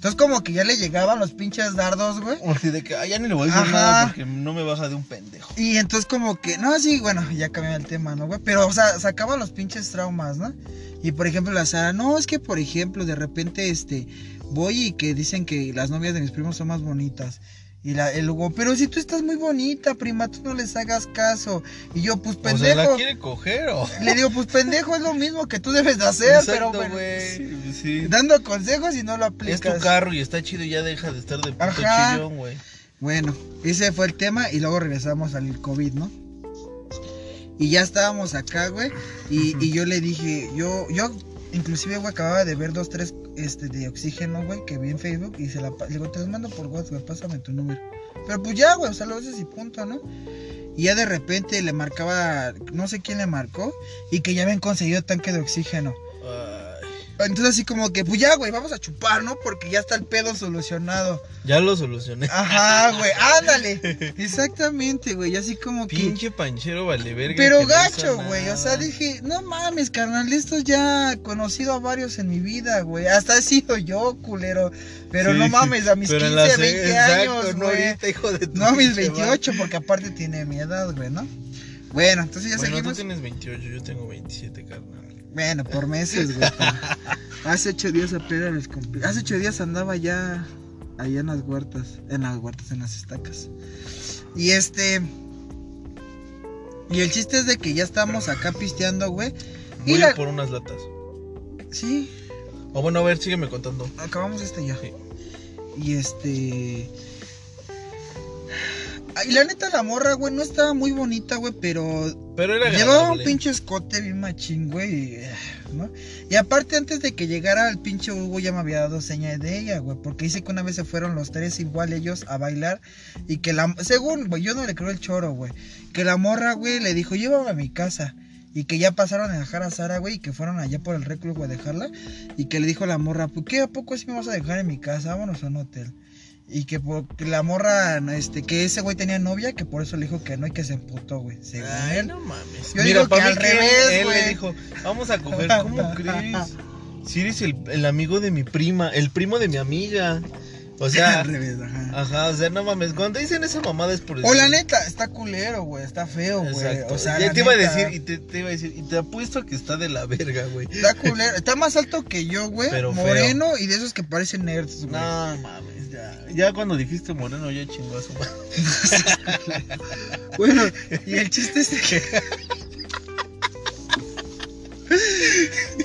D: Entonces como que ya le llegaban los pinches dardos, güey.
B: Así de que, "Ay, ya ni le voy a decir
D: Ajá.
B: nada porque no me baja de un pendejo.
D: Y entonces como que, no, sí, bueno, ya cambió el tema, ¿no, güey? Pero, o sea, sacaba los pinches traumas, ¿no? Y por ejemplo, la Sara, no, es que por ejemplo, de repente, este, voy y que dicen que las novias de mis primos son más bonitas. Y la, el Hugo, pero si tú estás muy bonita, prima, tú no les hagas caso. Y yo, pues
B: O sea,
D: pendejo.
B: ¿la quiere coger o...?
D: Le digo, pues pendejo, es lo mismo que tú debes de hacer, pero
B: Exacto,
D: bueno,
B: güey. Sí.
D: dando consejos y no lo
B: Es
D: aplicas.
B: tu carro y está chido y ya deja de estar de puto
D: Ajá.
B: chillón, güey.
D: Bueno, ese fue el tema y luego regresamos al COVID, ¿no? Y ya estábamos acá, güey, y, y yo le dije, yo, yo, inclusive, güey, acababa de ver dos, tres, este, de oxígeno, güey, que vi en Facebook y se la, le digo, te los mando por WhatsApp, güey, pásame tu número. Pero pues ya, güey, o sea, lo haces y punto, ¿no? Y ya de repente le marcaba, no sé quién le marcó, y que ya habían conseguido tanque de oxígeno. Entonces así como que, pues ya, güey, vamos a chupar, ¿no? Porque ya está el pedo solucionado.
B: Ya lo solucioné.
D: Ajá, güey, ándale. Exactamente, güey, así como que...
B: Pinche panchero vale verga.
D: Pero
B: no
D: gacho, güey, o sea, dije, no mames, carnal, esto ya he conocido a varios en mi vida, güey. Hasta he sido yo, culero. Pero
B: Sí,
D: no mames, a mis
B: pero
D: 15,
B: en la se-
D: 20
B: exacto,
D: años,
B: no
D: güey.
B: ahorita, hijo de tu
D: No a mis
B: pinche
D: 28, porque aparte tiene mi edad, güey, ¿no? Bueno, entonces ya
B: Bueno, tú
D: seguimos.
B: tienes 28, yo tengo 27, carnal.
D: Bueno, por meses, güey. Hace ocho días apenas les cumplí. Hace ocho días andaba ya allá en las huertas. En las huertas, en las estacas. Y este. Y el chiste es de que ya estamos acá pisteando, güey. Y
B: Voy
D: la-
B: a por unas latas.
D: Sí,
B: O bueno, a ver, sígueme contando.
D: acabamos este ya.
B: Sí.
D: Y este. Y la neta, la morra, güey, no estaba muy bonita, güey, pero
B: Pero era
D: Llevaba un pinche escote bien machín, güey. ¿no? Y aparte, antes de que llegara el pinche Hugo, ya me había dado señas de ella, güey. Porque dice que una vez se fueron los tres igual ellos a bailar. Y que la. Según, güey, yo no le creo el choro, güey. Que la morra, güey, le dijo, llévame a mi casa. Y que ya pasaron a dejar a Sara, güey, y que fueron allá por el reclu, güey, a dejarla. Y que le dijo la morra, ¿por qué a poco así me vas a dejar en mi casa? Vámonos a un hotel. Y que porque la morra, este, que ese güey tenía novia, que por eso le dijo que no y que se emputó, güey. según
B: Ay,
D: él.
B: no mames.
D: Yo
B: Mira,
D: digo
B: para
D: que al
B: que
D: revés,
B: él
D: güey.
B: le dijo, vamos a coger. ¿Cómo crees? Si eres el, el amigo de mi prima, el primo de mi amiga. O sea,
D: al revés, ajá.
B: ajá, o sea, no mames. Cuando dicen esa mamada es por
D: O la neta, está culero, güey, está feo, güey. O sea,
B: ya te iba a decir, y te, te iba a decir, y te apuesto que está de la verga, güey.
D: Está culero, está más alto que yo, güey.
B: Pero feo.
D: Moreno y de esos que parecen nerds, güey.
B: No mames, ya. Ya cuando dijiste moreno, ya chingó a su madre.
D: Bueno, y el chiste es de que.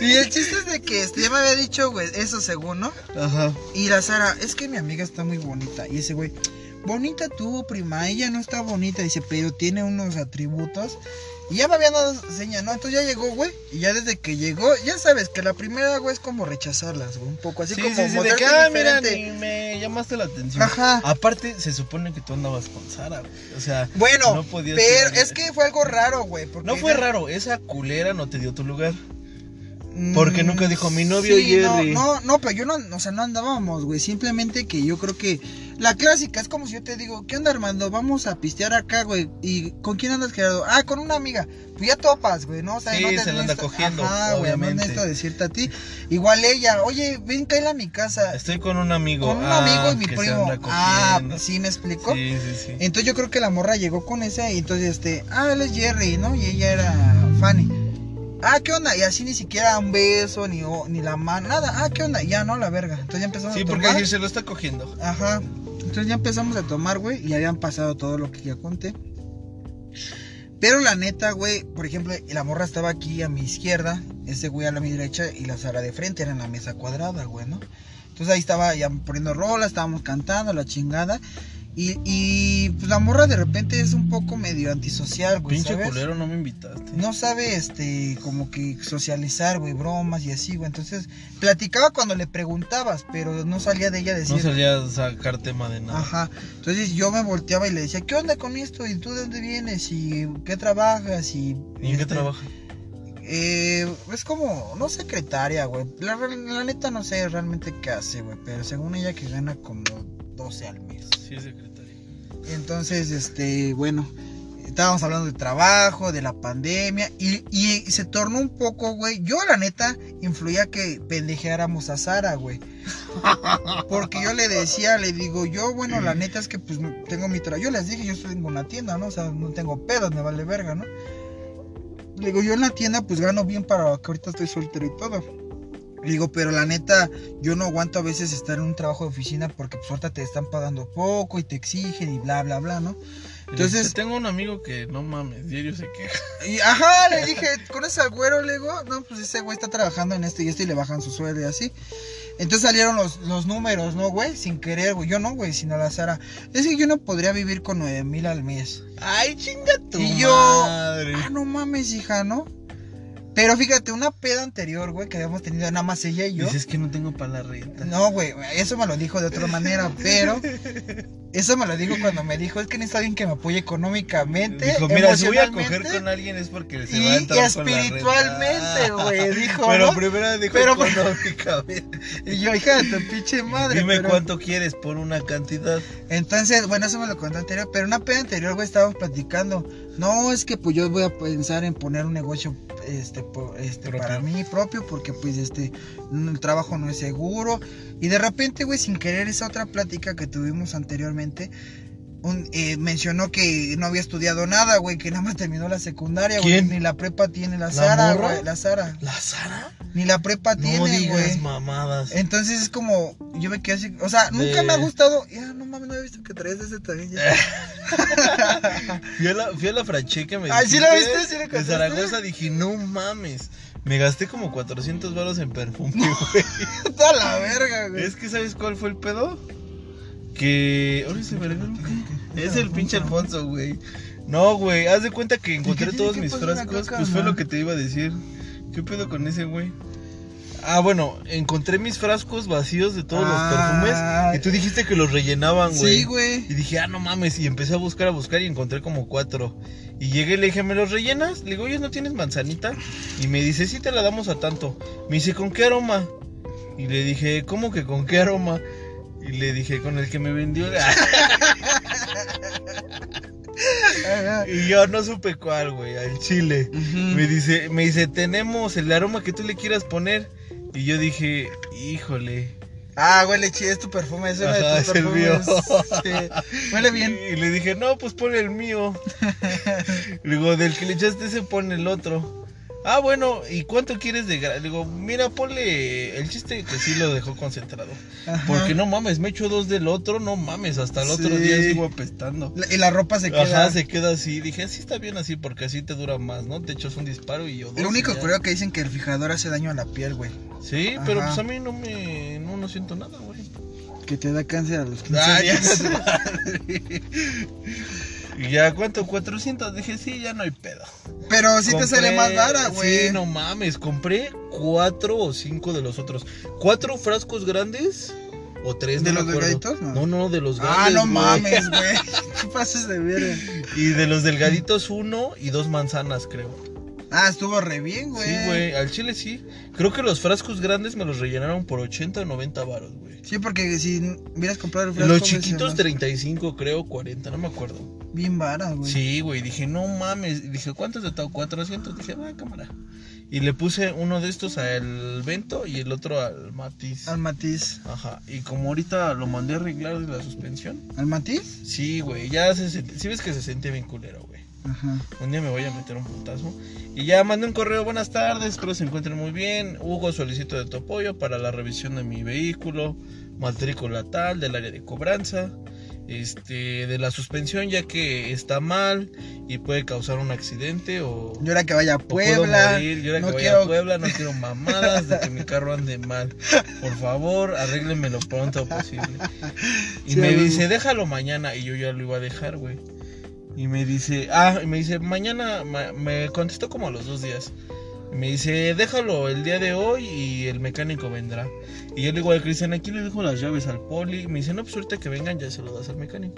D: Y el chiste es de que este, ya me había dicho, güey, eso según, ¿no?
B: Ajá.
D: Y la Sara, es que mi amiga está muy bonita. Y ese güey, bonita tú, prima, ella no está bonita. Dice, pero tiene unos atributos. Y ya me habían dado señas, ¿no? Entonces ya llegó, güey. Y ya desde que llegó, ya sabes que la primera, güey, es como rechazarlas, güey. Un poco así
B: Sí,
D: como
B: sí, sí, de que, ah, mira, ni me llamaste la atención.
D: Ajá.
B: Aparte, se supone que tú andabas con Sara, güey. O sea,
D: Bueno,
B: no podías
D: pero es que fue algo raro, güey.
B: no fue
D: era-
B: raro, esa culera no te dio tu lugar. Porque nunca dijo, "Mi novio Jerry".
D: No, no, no, pero yo no, o sea, no andábamos, güey. Simplemente que yo creo que la clásica es como si yo te digo, ¿qué onda, Armando? Vamos a pistear acá, güey. ¿Y con quién andas, Gerardo? Ah, con una amiga. Pues ya topas, güey, ¿no? O sea,
B: Sí,
D: no te
B: se la anda cogiendo,
D: Ajá, güey, no
B: obviamente.
D: necesito decirte a ti. Igual ella, oye, ven, cae a mi casa.
B: Estoy con un amigo.
D: Con un
B: Ah,
D: amigo y mi
B: que se
D: primo.
B: anda
D: Ah,
B: cogiendo.
D: ¿sí me explicó?
B: Sí, sí, sí.
D: Entonces yo creo que la morra llegó con esa y entonces este, ah, él es Jerry, ¿no? Y ella era Fanny. Ah, ¿qué onda? Y así ni siquiera un beso, ni, ni la mano, nada. Ah, ¿qué onda? Ya, no, la verga. Entonces ya empezamos
B: Sí,
D: a
B: porque
D: tomar.
B: decir, se lo está cogiendo.
D: Ajá. Entonces ya empezamos a tomar, güey, y habían pasado todo lo que ya conté. Pero la neta, güey, por ejemplo, la morra estaba aquí a mi izquierda, ese güey a la mi derecha y la Sara de frente, era en la mesa cuadrada, güey, ¿no? Entonces ahí estaba ya poniendo rolas, estábamos cantando, la chingada. Y, y pues la morra de repente es un poco medio antisocial, güey,
B: Pinche
D: ¿sabes?
B: culero, no me invitaste.
D: No sabe, este, como que socializar, güey, bromas y así, güey. Entonces, platicaba cuando le preguntabas, pero no salía de ella decir...
B: No salía a sacar tema de nada.
D: Ajá. Entonces yo me volteaba y le decía, ¿qué onda con esto? ¿Y tú de dónde vienes? ¿Y qué trabajas? ¿Y,
B: ¿Y en qué
D: este,
B: trabaja?
D: Eh, es como, no secretaria, güey. La, la neta no sé realmente qué hace, güey. Pero según ella que gana como 12 al mes.
B: Sí, secretaria.
D: Entonces, este, bueno, estábamos hablando de trabajo, de la pandemia, y, y se tornó un poco, güey. Yo, la neta, influía que pendejeáramos a Sara, güey. Porque yo le decía, le digo, yo, bueno, la neta es que pues tengo mi trabajo. Yo les dije, yo tengo una tienda, ¿no? O sea, no tengo pedos, me vale verga, ¿no? Le digo, yo en la tienda pues gano bien para que ahorita estoy soltero y todo. Le digo, pero la neta, yo no aguanto a veces estar en un trabajo de oficina porque pues ahorita te están pagando poco y te exigen y bla, bla, bla, ¿no? Entonces,
B: Este, tengo un amigo que no mames, diario se queja.
D: y ajá, le dije, ¿conoces al güero? Le digo, no, pues ese güey está trabajando en esto y esto y le bajan su sueldo y así. Entonces salieron los, los números, ¿no, güey? Sin querer, güey. Yo no, güey, sino la Sara. Es que yo no podría vivir con nueve mil al mes.
B: Ay, chinga tu
D: Y yo,
B: madre.
D: ah, no mames, hija, ¿no? Pero fíjate, una peda anterior, güey, que habíamos tenido nada más ella y yo.
B: Dices que no tengo para la renta.
D: No, güey, eso me lo dijo de otra manera, pero eso me lo dijo cuando me dijo, es que necesito alguien que me apoye económicamente,
B: Dijo, mira, si voy a coger con alguien es porque se
D: y
B: va a entrar la
D: espiritualmente, güey, dijo,
B: Pero
D: ¿no?
B: primero dijo
D: Pero-
B: económicamente.
D: Y yo, hija de tu pinche madre.
B: Dime
D: pero-
B: cuánto quieres por una cantidad.
D: Entonces, bueno, eso me lo conté anterior, pero una peda anterior, güey, estábamos platicando. No, es que pues yo voy a pensar en poner un negocio este, po- este para mí propio, porque pues este, el trabajo no es seguro. Y de repente, güey, sin querer, esa otra plática que tuvimos anteriormente, un- eh, mencionó que no había estudiado nada, güey, que nada más terminó la secundaria, güey. Ni la prepa tiene la
B: ¿La
D: Sara, güey, la Sara.
B: ¿La Sara?
D: Ni la prepa
B: No
D: tiene, güey.
B: mamadas.
D: Entonces es como, yo me quedé así, o sea, nunca me ha gustado. Ya, no mames, no había visto que traes ese también. Ya.
B: Fui a la, fui a la me
D: Ay, ¿sí la viste? ¿Sí la
B: De? Zaragoza dije, no mames. Me gasté como 400 baros en perfume, güey.
D: Toda la verga, güey.
B: Es que, ¿sabes cuál fue el pedo? Que. Ahora se ¿qué? Es el pinche Alfonso, güey. No, güey, haz de cuenta que encontré todos mis frascos. Pues fue lo que te iba a decir. ¿Qué pedo con ese, güey? Ah, bueno, encontré mis frascos vacíos de todos
D: Ah.
B: los perfumes. Y tú dijiste que los rellenaban, güey.
D: Sí, güey.
B: Y dije, ah, no mames. Y empecé a buscar, a buscar y encontré como cuatro. Y llegué y le dije, ¿me los rellenas? Le digo, oye, ¿no tienes manzanita? Y me dice, sí, te la damos a tanto. Me dice, ¿con qué aroma? Y le dije, ¿cómo que con qué aroma? Y le dije, con el que me vendió. Y yo no supe cuál, güey, al chile. Me dice, me dice, tenemos el aroma que tú le quieras poner. Y yo dije, híjole.
D: Ah, huele chido, es tu perfume, es uno
B: Ajá,
D: de tus
B: es el mío.
D: Sí. Huele bien.
B: Y le dije, no, pues pon el mío. Digo, del que le echaste ese, pon el otro. Ah, bueno, ¿y cuánto quieres de gra-?" Le digo, mira, ponle el chiste que sí lo dejó concentrado.
D: Ajá.
B: Porque no mames, me echo dos del otro, no mames, hasta el otro
D: Sí.
B: día sigo apestando.
D: La- Y la ropa se queda.
B: Ajá, se queda así. Dije, así está bien así porque así te dura más, ¿no? Te echas un disparo y yo dos.
D: Lo único
B: ya.
D: curioso que dicen que el fijador hace daño a la piel, güey.
B: Sí, pero pues a mí no me. No, no siento nada, güey.
D: Que te da cáncer a los 15
B: Ah, ya,
D: días.
B: Y ya, ¿cuánto? 400. Dije, sí, ya no hay pedo.
D: Pero sí te
B: Compré-
D: sale más vara, güey.
B: Sí, no mames. Compré cuatro o cinco de los otros. ¿Cuatro frascos grandes? ¿O tres?
D: ¿De
B: no
D: los delgaditos? No.
B: No, no, de los grandes.
D: Ah, no mames, güey. ¿Qué pases de ver?
B: Y de los delgaditos, uno y dos manzanas, creo.
D: Ah, estuvo re bien, güey.
B: Sí, güey. Al chile sí. Creo que los frascos grandes me los rellenaron por 80 o 90 varos, güey.
D: Sí, porque si hubieras comprado el frasco,
B: Los chiquitos
D: ¿no?
B: 35, creo, 40, no me acuerdo.
D: Bien vara, güey.
B: Sí, güey, dije, no mames. Dije, ¿cuántos de todo? 400. Dije, va, cámara. Y le puse uno de estos al Vento y el otro al Matiz.
D: Al matiz.
B: Ajá. Y como ahorita lo mandé a arreglar de la suspensión.
D: ¿Al matiz?
B: Sí, güey, ya se sent- Sí ves que se sentía bien culero, güey.
D: Ajá.
B: Un día me voy a meter un putazo. Y ya mandé un correo, buenas tardes, espero se encuentren muy bien. Hugo, solicito de tu apoyo para la revisión de mi vehículo, matrícula tal, del área de cobranza, este, de la suspensión ya que está mal y puede causar un accidente o...
D: Yo ahora que vaya a Puebla.
B: Yo ahora
D: no
B: que vaya
D: quiero-
B: a Puebla no quiero mamadas de que mi carro ande mal. Por favor, arréglenme lo pronto posible. Y
D: Sí,
B: me dice, déjalo mañana. Y yo ya lo iba a dejar, güey. Y me dice, ah, y me dice, mañana, ma- me contestó como a los dos días. Y me dice, déjalo el día de hoy y el mecánico vendrá. Y yo le digo al Cristian, aquí le dejo las llaves al poli. Y me dice, no, pues ahorita que vengan ya se lo das al mecánico.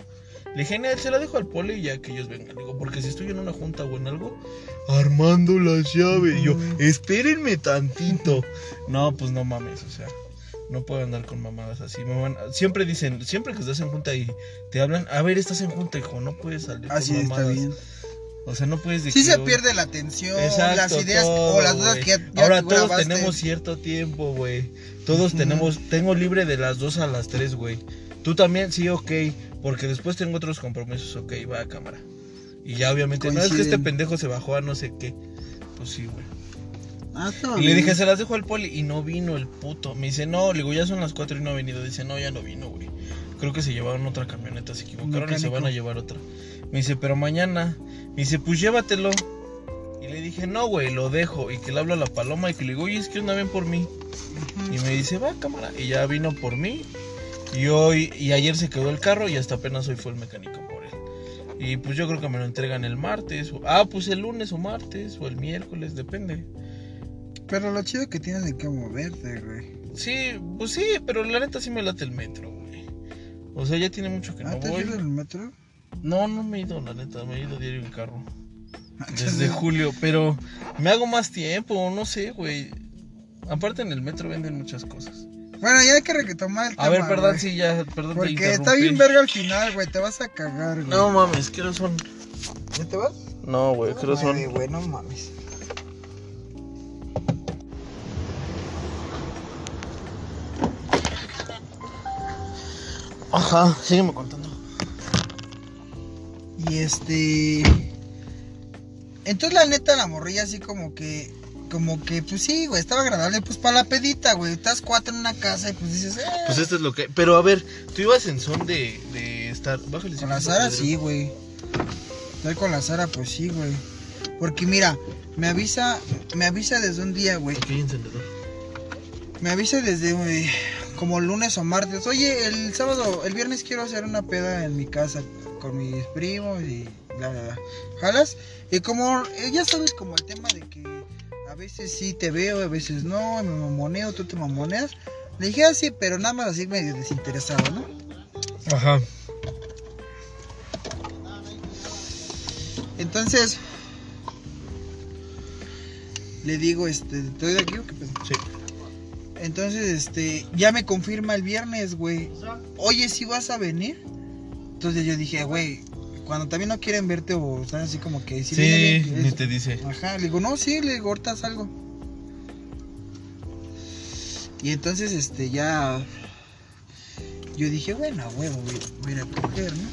B: Le dije, "No, se la dejo al poli y ya que ellos vengan. Digo, porque si estoy en una junta o en algo, armando las llaves. Y yo, espérenme tantito. No, pues no mames, o sea. No puedo andar con mamadas así. Me van- siempre dicen, siempre que estás en junta y te hablan, a ver, estás en junta, hijo, no puedes salir
D: Así
B: con
D: Ah, está
B: mamadas.
D: bien.
B: O sea, no puedes
D: Sí
B: decir,
D: se pierde la atención,
B: Exacto,
D: las ideas
B: todo,
D: o las dudas que ya, ya
B: Ahora todos tenemos cierto tiempo, güey. Todos tenemos, tengo libre de las 2 a las 3, güey. Tú también, sí, ok. Porque después tengo otros compromisos, ok, va a cámara. Y ya obviamente, no es que este pendejo se bajó a no sé qué. Pues sí, güey.
D: Ah,
B: Y le
D: bien.
B: dije, se las dejo al poli. Y no vino el puto. Me dice, no, le digo, ya son las 4 y no ha venido. Dice, no, ya no vino, güey. Creo que se llevaron otra camioneta, se equivocaron y se van a llevar otra. Me dice, pero mañana. Me dice, pues llévatelo. Y le dije, no, güey, lo dejo. Y que le hablo a la paloma y que le digo, oye, es que una ven por mí. Y me dice, va, cámara. Y ya vino por mí. Y hoy, y ayer se quedó el carro y hasta apenas hoy fue el mecánico por él. Y pues yo creo que me lo entregan el martes. o- ah, pues el lunes o martes o el miércoles, depende.
D: Pero lo chido que tienes de que moverte, güey.
B: Sí, pues sí, pero la neta sí me late el metro, güey. O sea, ya tiene mucho que
D: Ah,
B: no
D: ¿te has
B: voy.
D: ido en el metro?
B: No, no me he ido, la neta, me he ido diario en carro.
D: Ah,
B: Desde julio, pero me hago más tiempo, no sé, güey. Aparte en el metro venden muchas cosas.
D: Bueno, ya hay que retomar el tema.
B: A ver, perdón,
D: güey.
B: sí, ya, perdón. te
D: Porque está
B: interrumpí.
D: bien verga al final, güey. Te vas a cagar, güey.
B: No mames, ¿qué son?
D: ¿Ya te vas?
B: No, güey, ¿qué hora son?
D: Güey, no mames.
B: Ajá, sígueme contando.
D: Y este. Entonces, la neta, la morrilla así como que. Como que, pues sí, güey, estaba agradable. Pues para la pedita, güey. Estás cuatro en una casa y pues dices, eh.
B: Pues esto es lo que. Pero a ver, tú ibas en son de, de estar. Bájale
D: con la Sara sí, güey. Estoy con la Sara, pues sí, güey. Porque mira, me avisa. Me avisa desde un día, güey. Me avisa desde eh, como lunes o martes. Oye, el sábado, el viernes quiero hacer una peda en mi casa con mis primos y bla, bla. ¿Jalas? Y como, eh, ya sabes, como el tema de que a veces sí te veo, a veces no, me mamoneo, tú te mamoneas. Le dije así, pero nada más así medio desinteresado, ¿no?
B: Ajá.
D: Entonces, le digo, este, ¿estoy de aquí o qué?
B: Sí.
D: Entonces, este, ya me confirma el viernes, güey. Oye, si vas a venir. Entonces yo dije, güey, cuando también no quieren verte o están así como que si
B: Sí,
D: bien,
B: ni te dice.
D: Ajá, le digo, no, sí, le digo, ahorita salgo. Y entonces, este, ya. Yo dije, bueno, huevo, voy, voy a ir a coger, ¿no?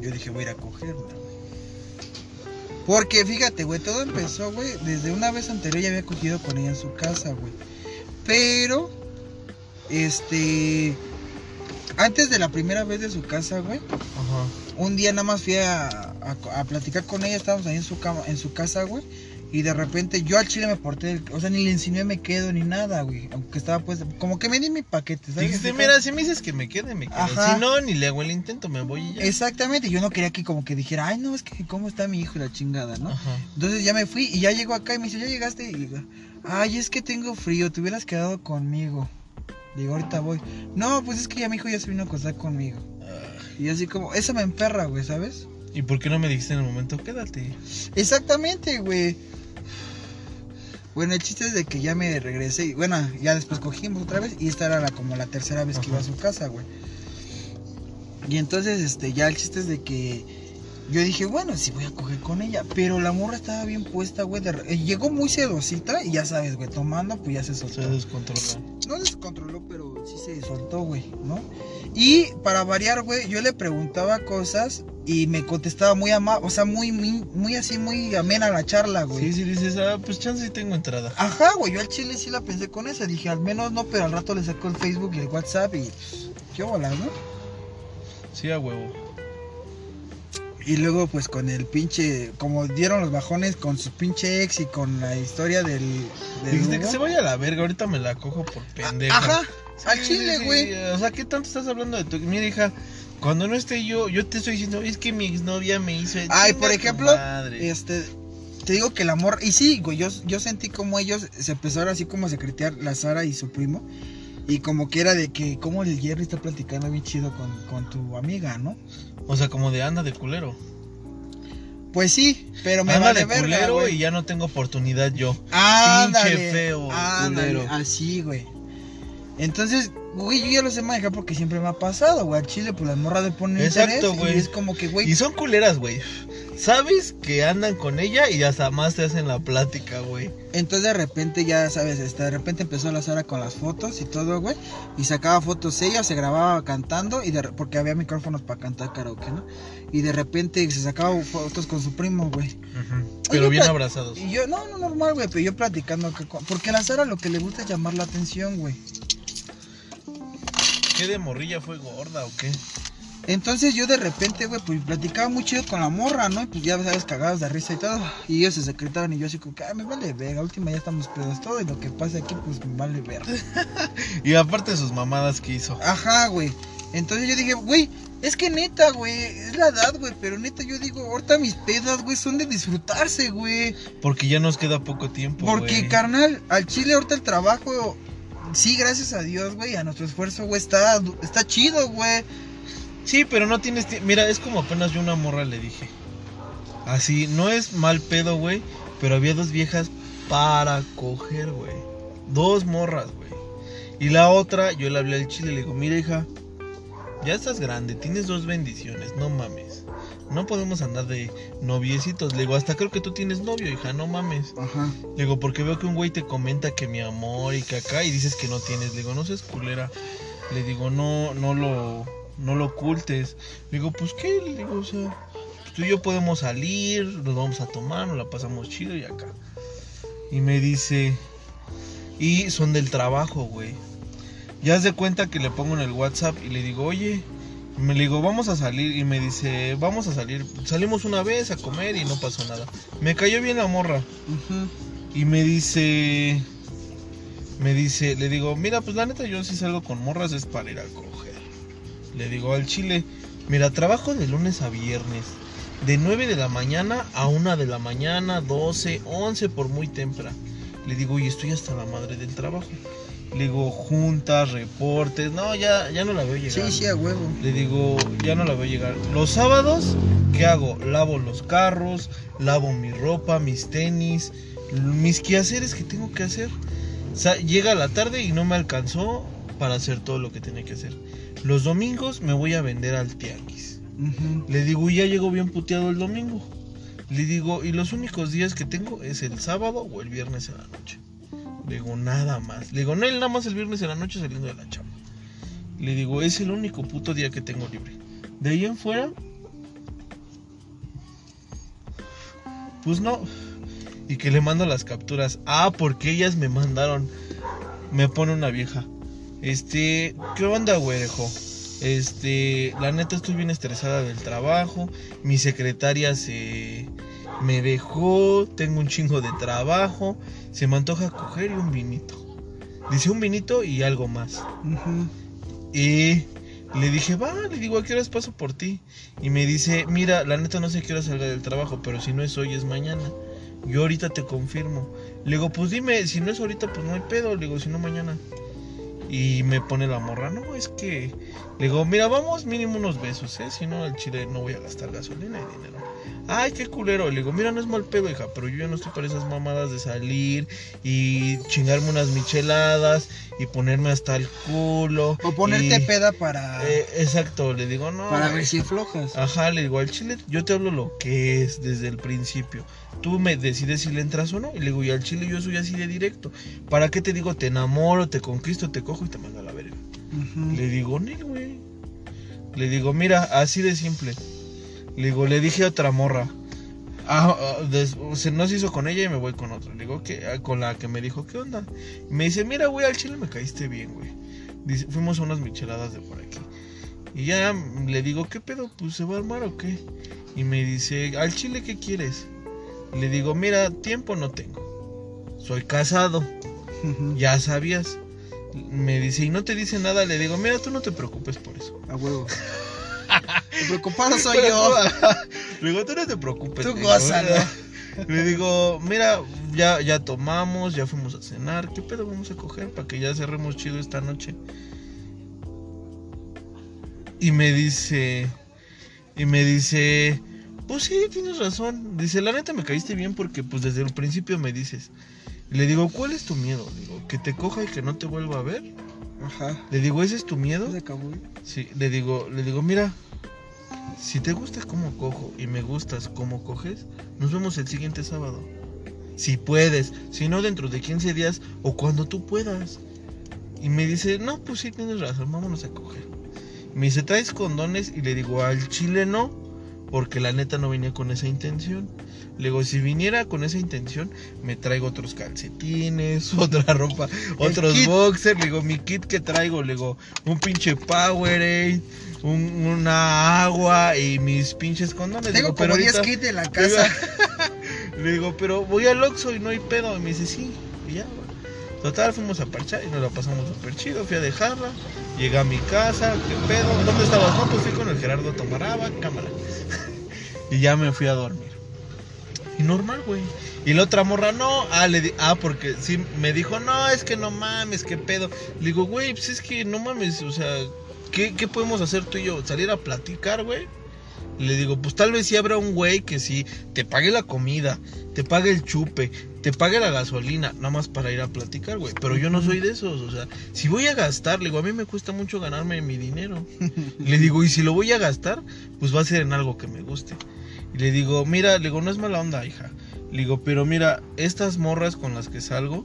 D: Yo dije, voy a ir a coger, ¿no? Porque fíjate, güey, todo empezó, güey, desde una vez anterior ya había cogido con ella en su casa, güey. Pero, este. Antes de la primera vez de su casa, güey,
B: Ajá.
D: un día nada más fui a, a- a platicar con ella, estábamos ahí en su cama, en su casa, güey. Y de repente yo al chile me porté, o sea, ni le enseñé me quedo ni nada, güey. Aunque estaba pues, como que me di mi paquete, ¿sabes?
B: Dijiste, mira, si me dices que me quede, me quedo.
D: Ajá.
B: Si no, ni le hago el intento, me voy y ya.
D: Exactamente, yo no quería que como que dijera, ay, no, es que cómo está mi hijo y la chingada, ¿no?
B: Ajá.
D: Entonces ya me fui y ya llegó acá y me dice, ¿ya llegaste? Y digo, ay, es que tengo frío, te hubieras quedado conmigo. Digo, ahorita voy. No, pues es que ya mi hijo ya se vino a acostar conmigo. Y así como, eso me emperra, güey, ¿sabes?
B: ¿Y por qué no me dijiste en el momento? Quédate.
D: Exactamente, güey. Bueno, el chiste es de que ya me regresé y bueno, ya después cogimos otra vez y esta era la, como la tercera vez que iba a su casa, güey. Y entonces, este, ya el chiste es de que yo dije, bueno, sí voy a coger con ella, pero la morra estaba bien puesta, güey. de eh, llegó muy sedosita y ya sabes, güey, tomando, pues ya se soltó.
B: Se descontrola.
D: No descontroló, pero sí se soltó, güey, ¿no? Y para variar, güey, yo le preguntaba cosas y me contestaba muy amable, o sea, muy, muy, muy así, muy amena la charla, güey.
B: Sí, sí, dices, ah, pues chance sí tengo entrada.
D: Ajá, güey, yo al chile sí la pensé con esa. Dije, al menos no, pero al rato le sacó el Facebook y el WhatsApp y. pues, ¿Qué bolas, no?
B: Sí, a huevo.
D: Y luego, pues con el pinche. Como dieron los bajones con su pinche ex y con la historia del. del
B: Dijiste que se vaya a la verga, ahorita me la cojo por pendeja.
D: Ajá,
B: Sí,
D: al chile,
B: sí,
D: güey.
B: O sea, ¿qué tanto estás hablando de tu... Mira, hija, cuando no esté yo, yo te estoy diciendo, es que mi exnovia me hizo...
D: Ay, por ejemplo, este. Te digo que el amor. Y sí, güey, yo, yo sentí como ellos se empezaron así como a secretear la Sara y su primo. Y como que era de que, como el Jerry está platicando bien chido con, con tu amiga, ¿no?
B: O sea, como de anda de culero.
D: Pues sí, pero me
B: anda de
D: verga,
B: culero y ya no tengo oportunidad yo.
D: Ándale,
B: Pinche feo,
D: ándale,
B: culero.
D: así, güey. Entonces, güey, yo ya lo sé manejar porque siempre me ha pasado, güey. Al chile, pues las morras le ponen
B: Exacto, güey.
D: Y es como que, güey.
B: Y son culeras, güey. Sabes que andan con ella y hasta más te hacen la plática, güey.
D: Entonces de repente ya sabes, este, de repente empezó la Sara con las fotos y todo, güey. Y sacaba fotos ella, se grababa cantando y de, porque había micrófonos para cantar karaoke, ¿no? Y de repente se sacaba fotos con su primo, güey.
B: Pero bien abrazados.
D: Y yo, no, no, normal, güey, pero yo platicando, que porque a la Sara lo que le gusta es llamar la atención, güey.
B: ¿Qué de morrilla fue gorda o qué?
D: Entonces yo de repente, güey, pues platicaba muy chido con la morra, ¿no? Y pues ya sabes, cagados de risa y todo. Y ellos se secretaron y yo así como que, ah, me vale verga, última ya estamos pedos todo y lo que pasa aquí, pues me vale verga.
B: Y aparte sus mamadas que hizo.
D: Ajá, güey. Entonces yo dije, güey, es que neta, güey, es la edad, güey, pero neta yo digo, ahorita mis pedas, güey, son de disfrutarse, güey.
B: Porque ya nos queda poco tiempo.
D: Porque, carnal, al chile ahorita el trabajo, sí, gracias a Dios, güey, a nuestro esfuerzo, güey, está, está chido, güey.
B: Sí, pero no tienes. Mira, es como apenas yo una morra le dije. Así, no es mal pedo, güey. Pero había dos viejas para coger, güey. Dos morras, güey. Y la otra, yo le hablé al chile le digo, mira, hija, ya estás grande, tienes dos bendiciones, no mames. No podemos andar de noviecitos. Le digo, hasta creo que tú tienes novio, hija, no mames.
D: Ajá.
B: Le digo, porque veo que un güey te comenta que mi amor y que acá y dices que no tienes. Le digo, no seas culera. Le digo, no, no lo, no lo ocultes. Le digo, pues qué, le digo, o sea, pues, tú y yo podemos salir, nos vamos a tomar, nos la pasamos chido y acá. Y me dice, y son del trabajo, güey. Ya haz de cuenta que le pongo en el WhatsApp y le digo, oye, me le digo, vamos a salir. Y me dice, vamos a salir. Salimos una vez a comer y no pasó nada. Me cayó bien la morra. Y me dice. Me dice, le digo, mira, pues la neta yo si salgo con morras es para ir a coger. Le digo al chile, mira, trabajo de lunes a viernes. De 9 de la mañana a 1 de la mañana, 12, 11 por muy temprano. Le digo, y estoy hasta la madre del trabajo. Le digo, juntas, reportes. No, ya, ya no la veo llegar.
D: Sí, sí, a huevo.
B: Le digo, ya no la veo llegar. Los sábados, ¿qué hago? Lavo los carros, lavo mi ropa, mis tenis, mis quehaceres que tengo que hacer. O sea, llega la tarde y no me alcanzó para hacer todo lo que tenía que hacer. Los domingos me voy a vender al tianguis. Le digo, y ya llego bien puteado el domingo. Le digo, y los únicos días que tengo es el sábado o el viernes en la noche. Le digo, nada más. Le digo, no, nada más el viernes en la noche saliendo de la chamba. Le digo, es el único puto día que tengo libre. De ahí en fuera, pues no. Y que le mando las capturas. Ah, porque ellas me mandaron. Me pone una vieja. Este, ¿qué onda, güerejo? Este, la neta estoy bien estresada del trabajo. Mi secretaria se me dejó. Tengo un chingo de trabajo. Se me antoja coger y un vinito. Dice un vinito y algo más. Y le dije, va, le digo, ¿a qué horas paso por ti? Y me dice, mira, la neta no sé qué hora salga del trabajo, pero si no es hoy, es mañana. Yo ahorita te confirmo. Le digo, pues dime, si no es ahorita, pues no hay pedo. Le digo, si no, mañana. Y me pone la morra, no, es que... Le digo, mira, vamos mínimo unos besos, ¿eh? Si no, al chile no voy a gastar gasolina y dinero. Ay, qué culero. Le digo, mira, no es mal pedo, hija, pero yo ya no estoy para esas mamadas de salir y chingarme unas micheladas y ponerme hasta el culo.
D: O ponerte
B: y-
D: peda para,
B: eh, exacto, le digo, no.
D: para ver si aflojas.
B: Ajá, le digo, al chile yo te hablo lo que es desde el principio. Tú me decides si le entras o no. Y le digo, y al chile yo soy así de directo. ¿Para qué te digo, te enamoro, te conquisto, te cojo y te mando a la verga? Le digo, Nel, güey. Le digo, mira, así de simple. Le digo, le dije a otra morra. Ah, ah, des- se no se hizo con ella y me voy con otra. Le digo que ah, con la que me dijo, ¿qué onda? Y me dice, mira, güey, al chile me caíste bien, güey. Dice, fuimos a unas micheladas de por aquí. Y ya le digo, ¿qué pedo? Pues se va a armar o qué. Y me dice, ¿al chile qué quieres? Le digo, mira, tiempo no tengo. Soy casado ya sabías. Me dice, y no te dice nada, le digo, mira, tú no te preocupes por eso.
D: A huevo. Preocupado soy
B: Pero
D: yo.
B: le digo, tú no te preocupes.
D: Tú
B: le digo,
D: gózalo.
B: Le digo, mira, ya, ya tomamos, ya fuimos a cenar, ¿qué pedo vamos a coger para que ya cerremos chido esta noche? Y me dice, y me dice, pues sí, tienes razón. Dice, la neta me caíste bien porque pues desde el principio me dices. Y le digo, ¿cuál es tu miedo? Digo, que te coja y que no te vuelva a ver.
D: Ajá.
B: Le digo, ¿ese es tu miedo?
D: Acabó, güey.
B: Sí, le digo, le digo, mira, si te gusta cómo cojo y me gustas cómo coges, nos vemos el siguiente sábado. Si puedes, si no dentro de 15 días o cuando tú puedas. Y me dice, no, pues sí tienes razón, vámonos a coger. Me dice, ¿traes condones? Y le digo, al chile no, porque la neta no venía con esa intención. Le digo, si viniera con esa intención, me traigo otros calcetines, otra ropa, otros boxers. Le digo, mi kit que traigo, le digo, un pinche Powerade, un- una agua y mis pinches condones.
D: Tengo
B: digo, pero
D: como 10
B: ahorita-
D: kits de la casa.
B: le digo, pero voy al Oxxo y no hay pedo. Y me dice, sí, y ya. Total, fuimos a parchar y nos la pasamos súper chido. Fui a dejarla, llegué a mi casa, ¿qué pedo? ¿Dónde estabas? No, pues fui con el Gerardo a tomar agua, cámara. y ya me fui a dormir. Y normal, güey. Y la otra morra, no, ah, le di- ah, porque sí, me dijo, no, es que no mames, qué pedo. Le digo, güey, pues es que no mames, o sea, ¿qué, qué podemos hacer tú y yo? ¿Salir a platicar, güey? Le digo, pues tal vez sí habrá un güey que sí te pague la comida, te pague el chupe, te pague la gasolina, nada más para ir a platicar, güey. Pero yo no soy de esos, o sea, si voy a gastar, le digo, a mí me cuesta mucho ganarme mi dinero. Le digo, y si lo voy a gastar, pues va a ser en algo que me guste. Y le digo, mira, le digo, no es mala onda, hija. Le digo, pero mira, estas morras con las que salgo,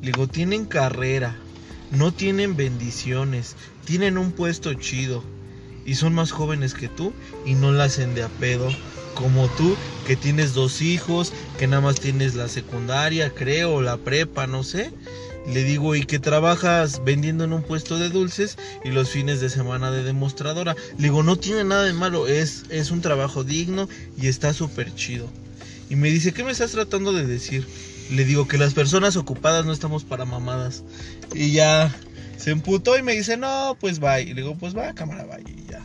B: le digo, tienen carrera, no tienen bendiciones, tienen un puesto chido y son más jóvenes que tú y no la hacen de a pedo como tú que tienes dos hijos, que nada más tienes la secundaria, creo, la prepa, no sé. Le digo, y que trabajas vendiendo en un puesto de dulces y los fines de semana de demostradora. Le digo, no tiene nada de malo, es, es un trabajo digno y está súper chido. Y me dice, ¿qué me estás tratando de decir? Le digo que las personas ocupadas no estamos para mamadas. Y ya se emputó y me dice, no, pues bye. Y le digo, pues va, cámara, bye. Y ya.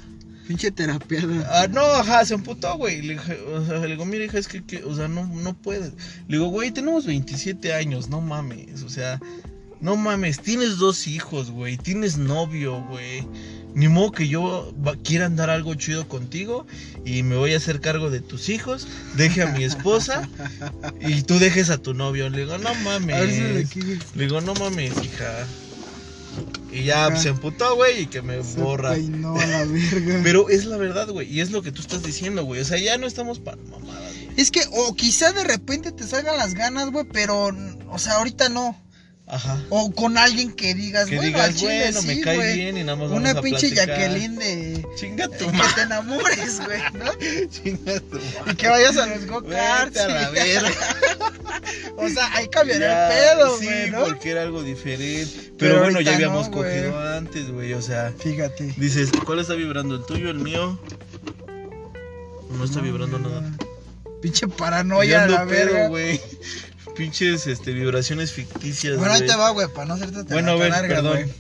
D: Pinche terapiada.
B: Ah, no, ajá, se emputó, güey. Le, o sea, le digo, mira, hija, es que, que, o sea, no, no puedes. Le digo, güey, tenemos 27 años, no mames. O sea, no mames, tienes dos hijos, güey. Tienes novio, güey. Ni modo que yo va- quiera andar algo chido contigo y me voy a hacer cargo de tus hijos, deje a mi esposa y tú dejes a tu novio. Le digo, no
D: si
B: mames.
D: Le
B: digo, no mames, hija. Y ya
D: Ajá.
B: se emputó, güey, y que me
D: Se
B: borra.
D: peinó a la verga.
B: Pero es la verdad, güey. Y es lo que tú estás diciendo, güey. O sea, ya no estamos para mamadas, güey.
D: Es que, o quizá de repente te salgan las ganas, güey, pero, o sea, ahorita no.
B: Ajá.
D: O con alguien que digas,
B: Que
D: bueno,
B: digas,
D: chile
B: bueno,
D: sí,
B: me cae bien y nada más
D: Una
B: vamos a
D: pinche
B: platicar.
D: Jacqueline de...
B: Chinga tu
D: Que
B: madre.
D: te enamores, güey, ¿no?
B: Chinga tu madre.
D: Y que vayas a los go-karts.
B: A la verga.
D: O sea, ahí cambiaría
B: Ya,
D: el pedo,
B: sí,
D: güey, ¿no?
B: porque era algo diferente. Pero,
D: Pero
B: bueno, ya habíamos
D: no,
B: cogido antes, güey. O sea,
D: Fíjate.
B: dices, ¿cuál está vibrando? ¿El tuyo, el mío? No está vibrando nada.
D: Pinche
B: Ya
D: paranoia, la verga.
B: güey. Pinches este, vibraciones ficticias.
D: Bueno, ahí te va, güey, para no hacerte tan
B: Bueno, ver,
D: larga,
B: perdón.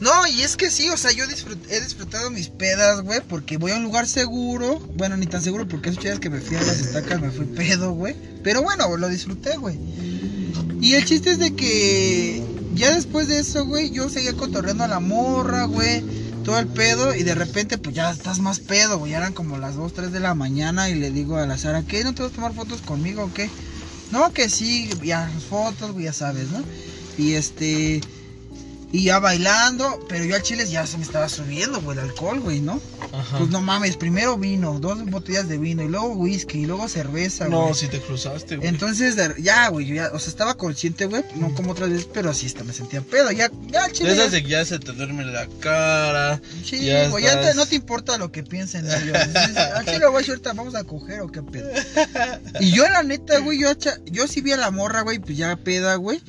D: No, y es que sí, o sea, yo disfrut- he disfrutado mis pedas, güey, porque voy a un lugar seguro. Bueno, ni tan seguro porque esos días que me fui a las estacas me fui pedo, güey. Pero bueno, lo disfruté, güey. Y el chiste es de que ya después de eso, güey, yo seguía cotorreando a la morra, güey. Todo el pedo y de repente pues ya estás más pedo, güey. Ya eran como las 2, 3 de la mañana y le digo a la Sara, ¿qué? ¿No te vas a tomar fotos conmigo o qué? No, que sí, ya fotos, ya sabes, ¿no? Y este... Y ya bailando, pero yo al chile ya se me estaba subiendo, güey, el alcohol, güey, ¿no?
B: Ajá.
D: Pues no mames, primero vino, dos botellas de vino, y luego whisky, y luego cerveza,
B: No,
D: güey.
B: si te cruzaste, güey.
D: Entonces, ya, güey, yo ya, o sea, estaba consciente, güey, no como otras veces, pero así hasta me sentía pedo, ya, ya, al chile.
B: De esas
D: ya-
B: de que ya se te duerme la cara.
D: Sí,
B: ya
D: güey, ya te- no te importa lo que piensen ellos. Al chile, güey, ahorita vamos a coger o qué pedo. Y yo, la neta, güey, yo, yo sí vi a la morra, güey, pues ya peda, güey.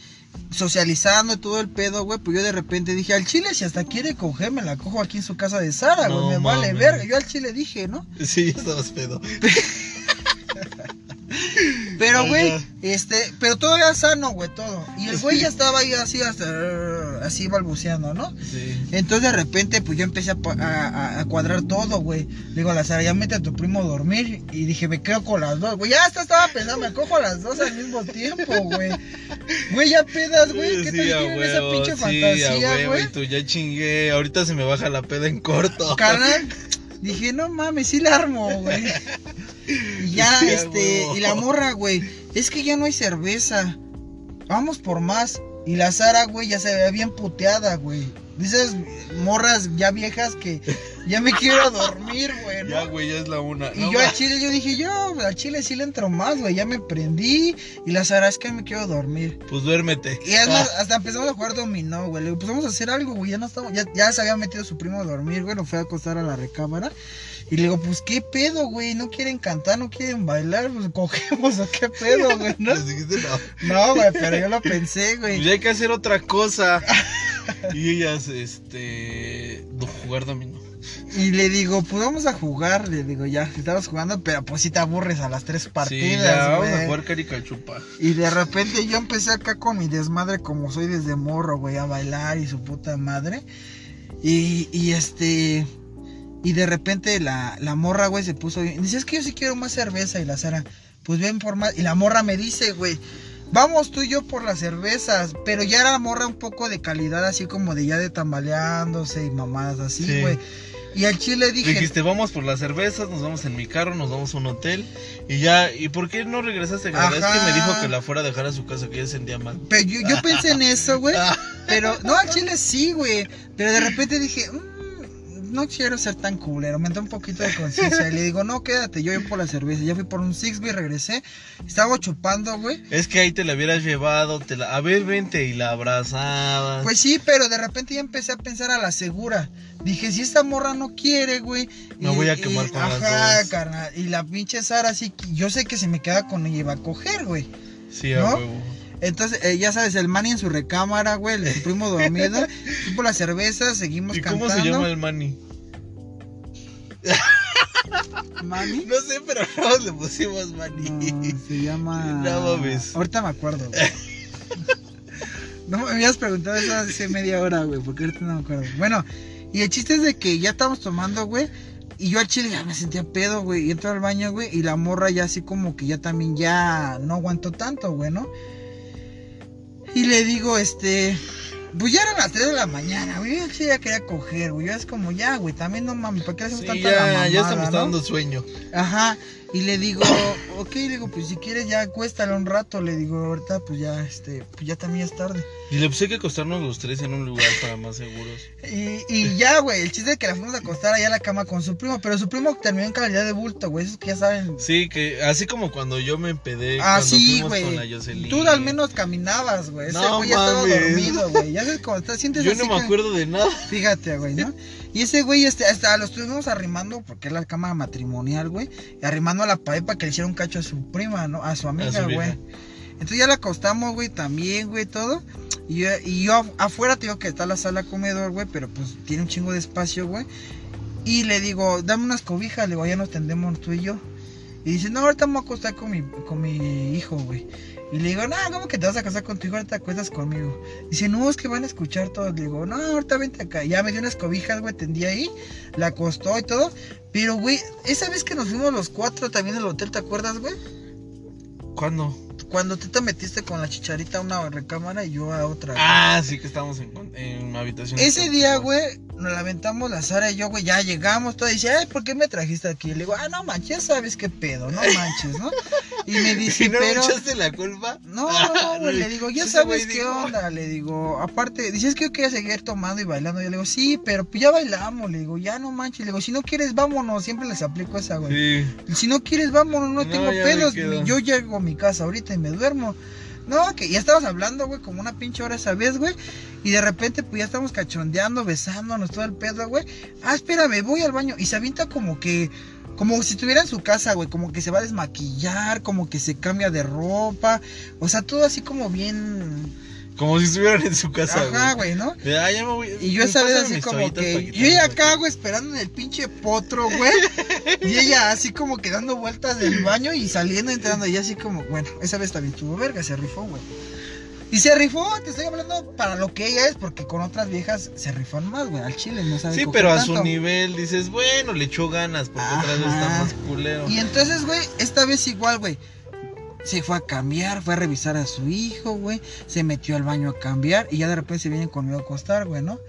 D: Socializando todo el pedo, güey, pues yo de repente dije, al chile, si hasta quiere coger, me la cojo aquí en su casa de Sara, güey,
B: No
D: me vale verga. Yo al chile dije, ¿no?
B: Sí, ya estabas pedo.
D: Pero, güey, este, pero todo era sano, güey, todo. Y el güey ya estaba ahí así, hasta, así balbuceando, ¿no?
B: Sí.
D: Entonces de repente, pues yo empecé a, cuadrar todo, güey. Digo a la Sara, ya mete a tu primo a dormir. Y dije, me quedo con las dos, güey. Ya hasta estaba pensando, me cojo a las dos al mismo tiempo, güey. Güey, ya pedas, güey. ¿Qué
B: Sí,
D: tal
B: a
D: tienen esa pinche
B: sí,
D: fantasía, güey?
B: Tú ya chingué. Ahorita se me baja la peda en corto.
D: Carnal, dije, no mames, sí la armo, güey. Y ya,
B: Sí,
D: este, y la morra, güey, es que ya no hay cerveza. Vamos por más. Y la Sara, güey, ya se veía bien puteada, güey. Dices morras ya viejas que ya me quiero dormir, güey, ¿no?
B: Ya, güey, ya es la una.
D: Y
B: No,
D: yo al chile, yo dije, yo al chile sí le entro más, güey. Ya me prendí. Y la Sara, es que me quiero dormir.
B: Pues duérmete.
D: Y además, hasta empezamos a jugar dominó, güey. Le digo, pues vamos a hacer algo, güey. Ya no estamos, ya, ya se había metido su primo a dormir, güey. Lo fue a acostar a la recámara. Y le digo, pues qué pedo, güey. No quieren cantar, no quieren bailar. Pues cogemos, o qué pedo, güey, ¿no?
B: No.
D: Güey, pero yo lo pensé,
B: Pues
D: güey.
B: ya hay que hacer otra cosa. y ellas, este. jugar dominó.
D: Y le digo, pues vamos a jugar. Le digo, ya, estamos jugando, pero pues si te aburres a las tres
B: Sí, ya,
D: partidas,
B: vamos a jugar caricachupa.
D: Y de repente yo empecé acá con mi desmadre como soy desde morro, güey, a bailar y su puta madre. Y, y este... Y de repente la, la morra, güey, se puso bien. Dice, es que yo sí quiero más cerveza. Y la Sara, pues ven por más. Y la morra me dice, güey, vamos tú y yo por las cervezas. Pero ya era morra un poco de calidad, así como de ya de tambaleándose y mamadas así,
B: Sí.
D: güey. Y al chile dije,
B: Dijiste, vamos por las cervezas, nos vamos en mi carro, nos vamos a un hotel. Y ya, ¿y por qué no regresaste? La verdad es que me dijo que la fuera a dejar a su casa, que ya se sentía mal.
D: pero yo, yo pensé en eso, güey. Pero, no, al chile sí, güey. Pero de repente dije, "Mm, no quiero ser tan culero. Me entró un poquito de conciencia. Y le digo, no, quédate. Yo voy por la cerveza. Ya fui por un Six, güey, regresé. Estaba chupando, güey.
B: Es que ahí te la hubieras llevado, te la... a ver, vente, y la abrazabas.
D: Pues sí, pero de repente ya empecé a pensar a la segura. Dije, si esta morra no quiere, güey.
B: Me
D: y-
B: voy a
D: y-
B: quemar con las
D: Ajá,
B: dos.
D: carnal. Y la pinche Sara, sí, yo sé que si me queda con ella iba a coger, güey.
B: sí, a
D: ¿no?
B: huevo.
D: Entonces, eh, ya sabes, el Manny en su recámara, güey, el primo dormido. Fui por la cerveza, seguimos
B: ¿Y
D: cantando.
B: cómo se llama el mani?
D: ¿Manny?
B: No sé, pero todos le pusimos mani.
D: No, se llama.
B: No mames.
D: Ahorita me acuerdo. güey. No me habías preguntado eso hace media hora, güey, porque ahorita no me acuerdo. Bueno, y el chiste es de que ya estábamos tomando, güey. Y yo al chile ya me sentía pedo, güey. Y entro al baño, güey. Y la morra ya así como que ya también ya no aguantó tanto, güey, ¿no? Y le digo, este. Pues ya eran las 3 de la mañana, güey. Yo chile ya quería coger, güey. Yo es como, ya, güey, también no mames, ¿para qué le hacemos
B: Sí,
D: tanta la
B: ya, ya me
D: mamada,
B: está
D: no?
B: dando sueño.
D: Ajá, y le digo, ok, le digo, pues si quieres ya acuéstale un rato, le digo, ahorita pues ya, este, pues ya también es tarde.
B: Y le puse que acostarnos los tres en un lugar para más seguros.
D: Y, y ya, güey, el chiste es que la fuimos a acostar allá a la cama con su primo, pero su primo terminó en calidad de bulto, güey, esos que ya saben.
B: Sí, que así como cuando yo me empedé
D: Ah,
B: cuando
D: sí,
B: fuimos con la
D: güey. Tú al menos caminabas, güey. Ese
B: No
D: güey ya estaba dormido, güey. Ya sabes cómo estás, sientes
B: Yo
D: así
B: no me
D: que-
B: acuerdo de nada.
D: Fíjate, güey, ¿no? Y ese güey, este, hasta lo estuvimos arrimando, porque es la cama matrimonial, güey. Y arrimando a la pared para que le hiciera un cacho a su prima, ¿no? A su amiga, güey. Entonces ya la acostamos, güey, también, güey, todo. Y yo, y yo af- afuera te digo que está la sala comedor, güey, pero pues tiene un chingo de espacio, güey. Y le digo, dame unas cobijas, le digo, ya nos tendemos tú y yo. Y dice, no, ahorita me voy a acostar con mi, con mi hijo, güey. Y le digo, no, ¿cómo que te vas a casar con tu hijo? Ahorita te acuestas conmigo. Dice, no, es que van a escuchar todo. Le digo, no, ahorita vente acá. Ya me dio unas cobijas, güey, tendí ahí. La acostó y todo. Pero, güey, esa vez que nos fuimos los cuatro también al hotel, ¿te acuerdas, güey?
B: ¿Cuándo?
D: Cuando tú te metiste con la chicharita a una recámara y yo a otra.
B: Ah, sí que estábamos en, en una habitación.
D: Ese día, güey, nos lamentamos la Sara y yo, güey, ya llegamos, todo. Dice, ay, ¿por qué me trajiste aquí? Le digo, ah, no manches, ya sabes qué pedo, no manches, ¿no? Y me dice,
B: ¿Y no
D: pero.
B: echaste la culpa?
D: No, no, no, güey, le digo, ya sabes qué onda, le digo, aparte, dices que yo quería seguir tomando y bailando, yo le digo, sí, pero pues ya bailamos, le digo, ya no manches, le digo, si no quieres, vámonos, siempre les aplico esa, güey.
B: Sí.
D: Si no quieres, vámonos, no,
B: No,
D: tengo pedos, yo llego a mi casa ahorita y me duermo. No, que ya estabas hablando, güey, como una pinche hora esa vez, güey. Y de repente, pues ya estamos cachondeando, besándonos, todo el pedo, güey. Ah, espérame, voy al baño. Y se avienta como que, como si estuviera en su casa, güey. Como que se va a desmaquillar, como que se cambia de ropa. O sea, todo así como bien.
B: Como si estuvieran en su casa,
D: Ajá,
B: güey.
D: ¿no?
B: De, "Ah, ya me voy.
D: Y yo esa vez así como que. Yo ya acá,
B: aquí".
D: güey, esperando en el pinche potro, güey. y ella así como que dando vueltas del baño y saliendo, entrando. Y así como, bueno, esa vez también tuvo verga, se rifó, güey. Y se rifó, te estoy hablando para lo que ella es, porque con otras viejas se rifan más, güey. Al chile no sabe
B: Sí, pero a su nivel dices, bueno, le echó ganas, porque otra vez está
D: Ajá.
B: más culero.
D: Y entonces, güey, esta vez igual, güey. Se fue a cambiar, fue a revisar a su hijo, güey. Se metió al baño a cambiar y ya de repente se vienen conmigo a acostar, güey, ¿no?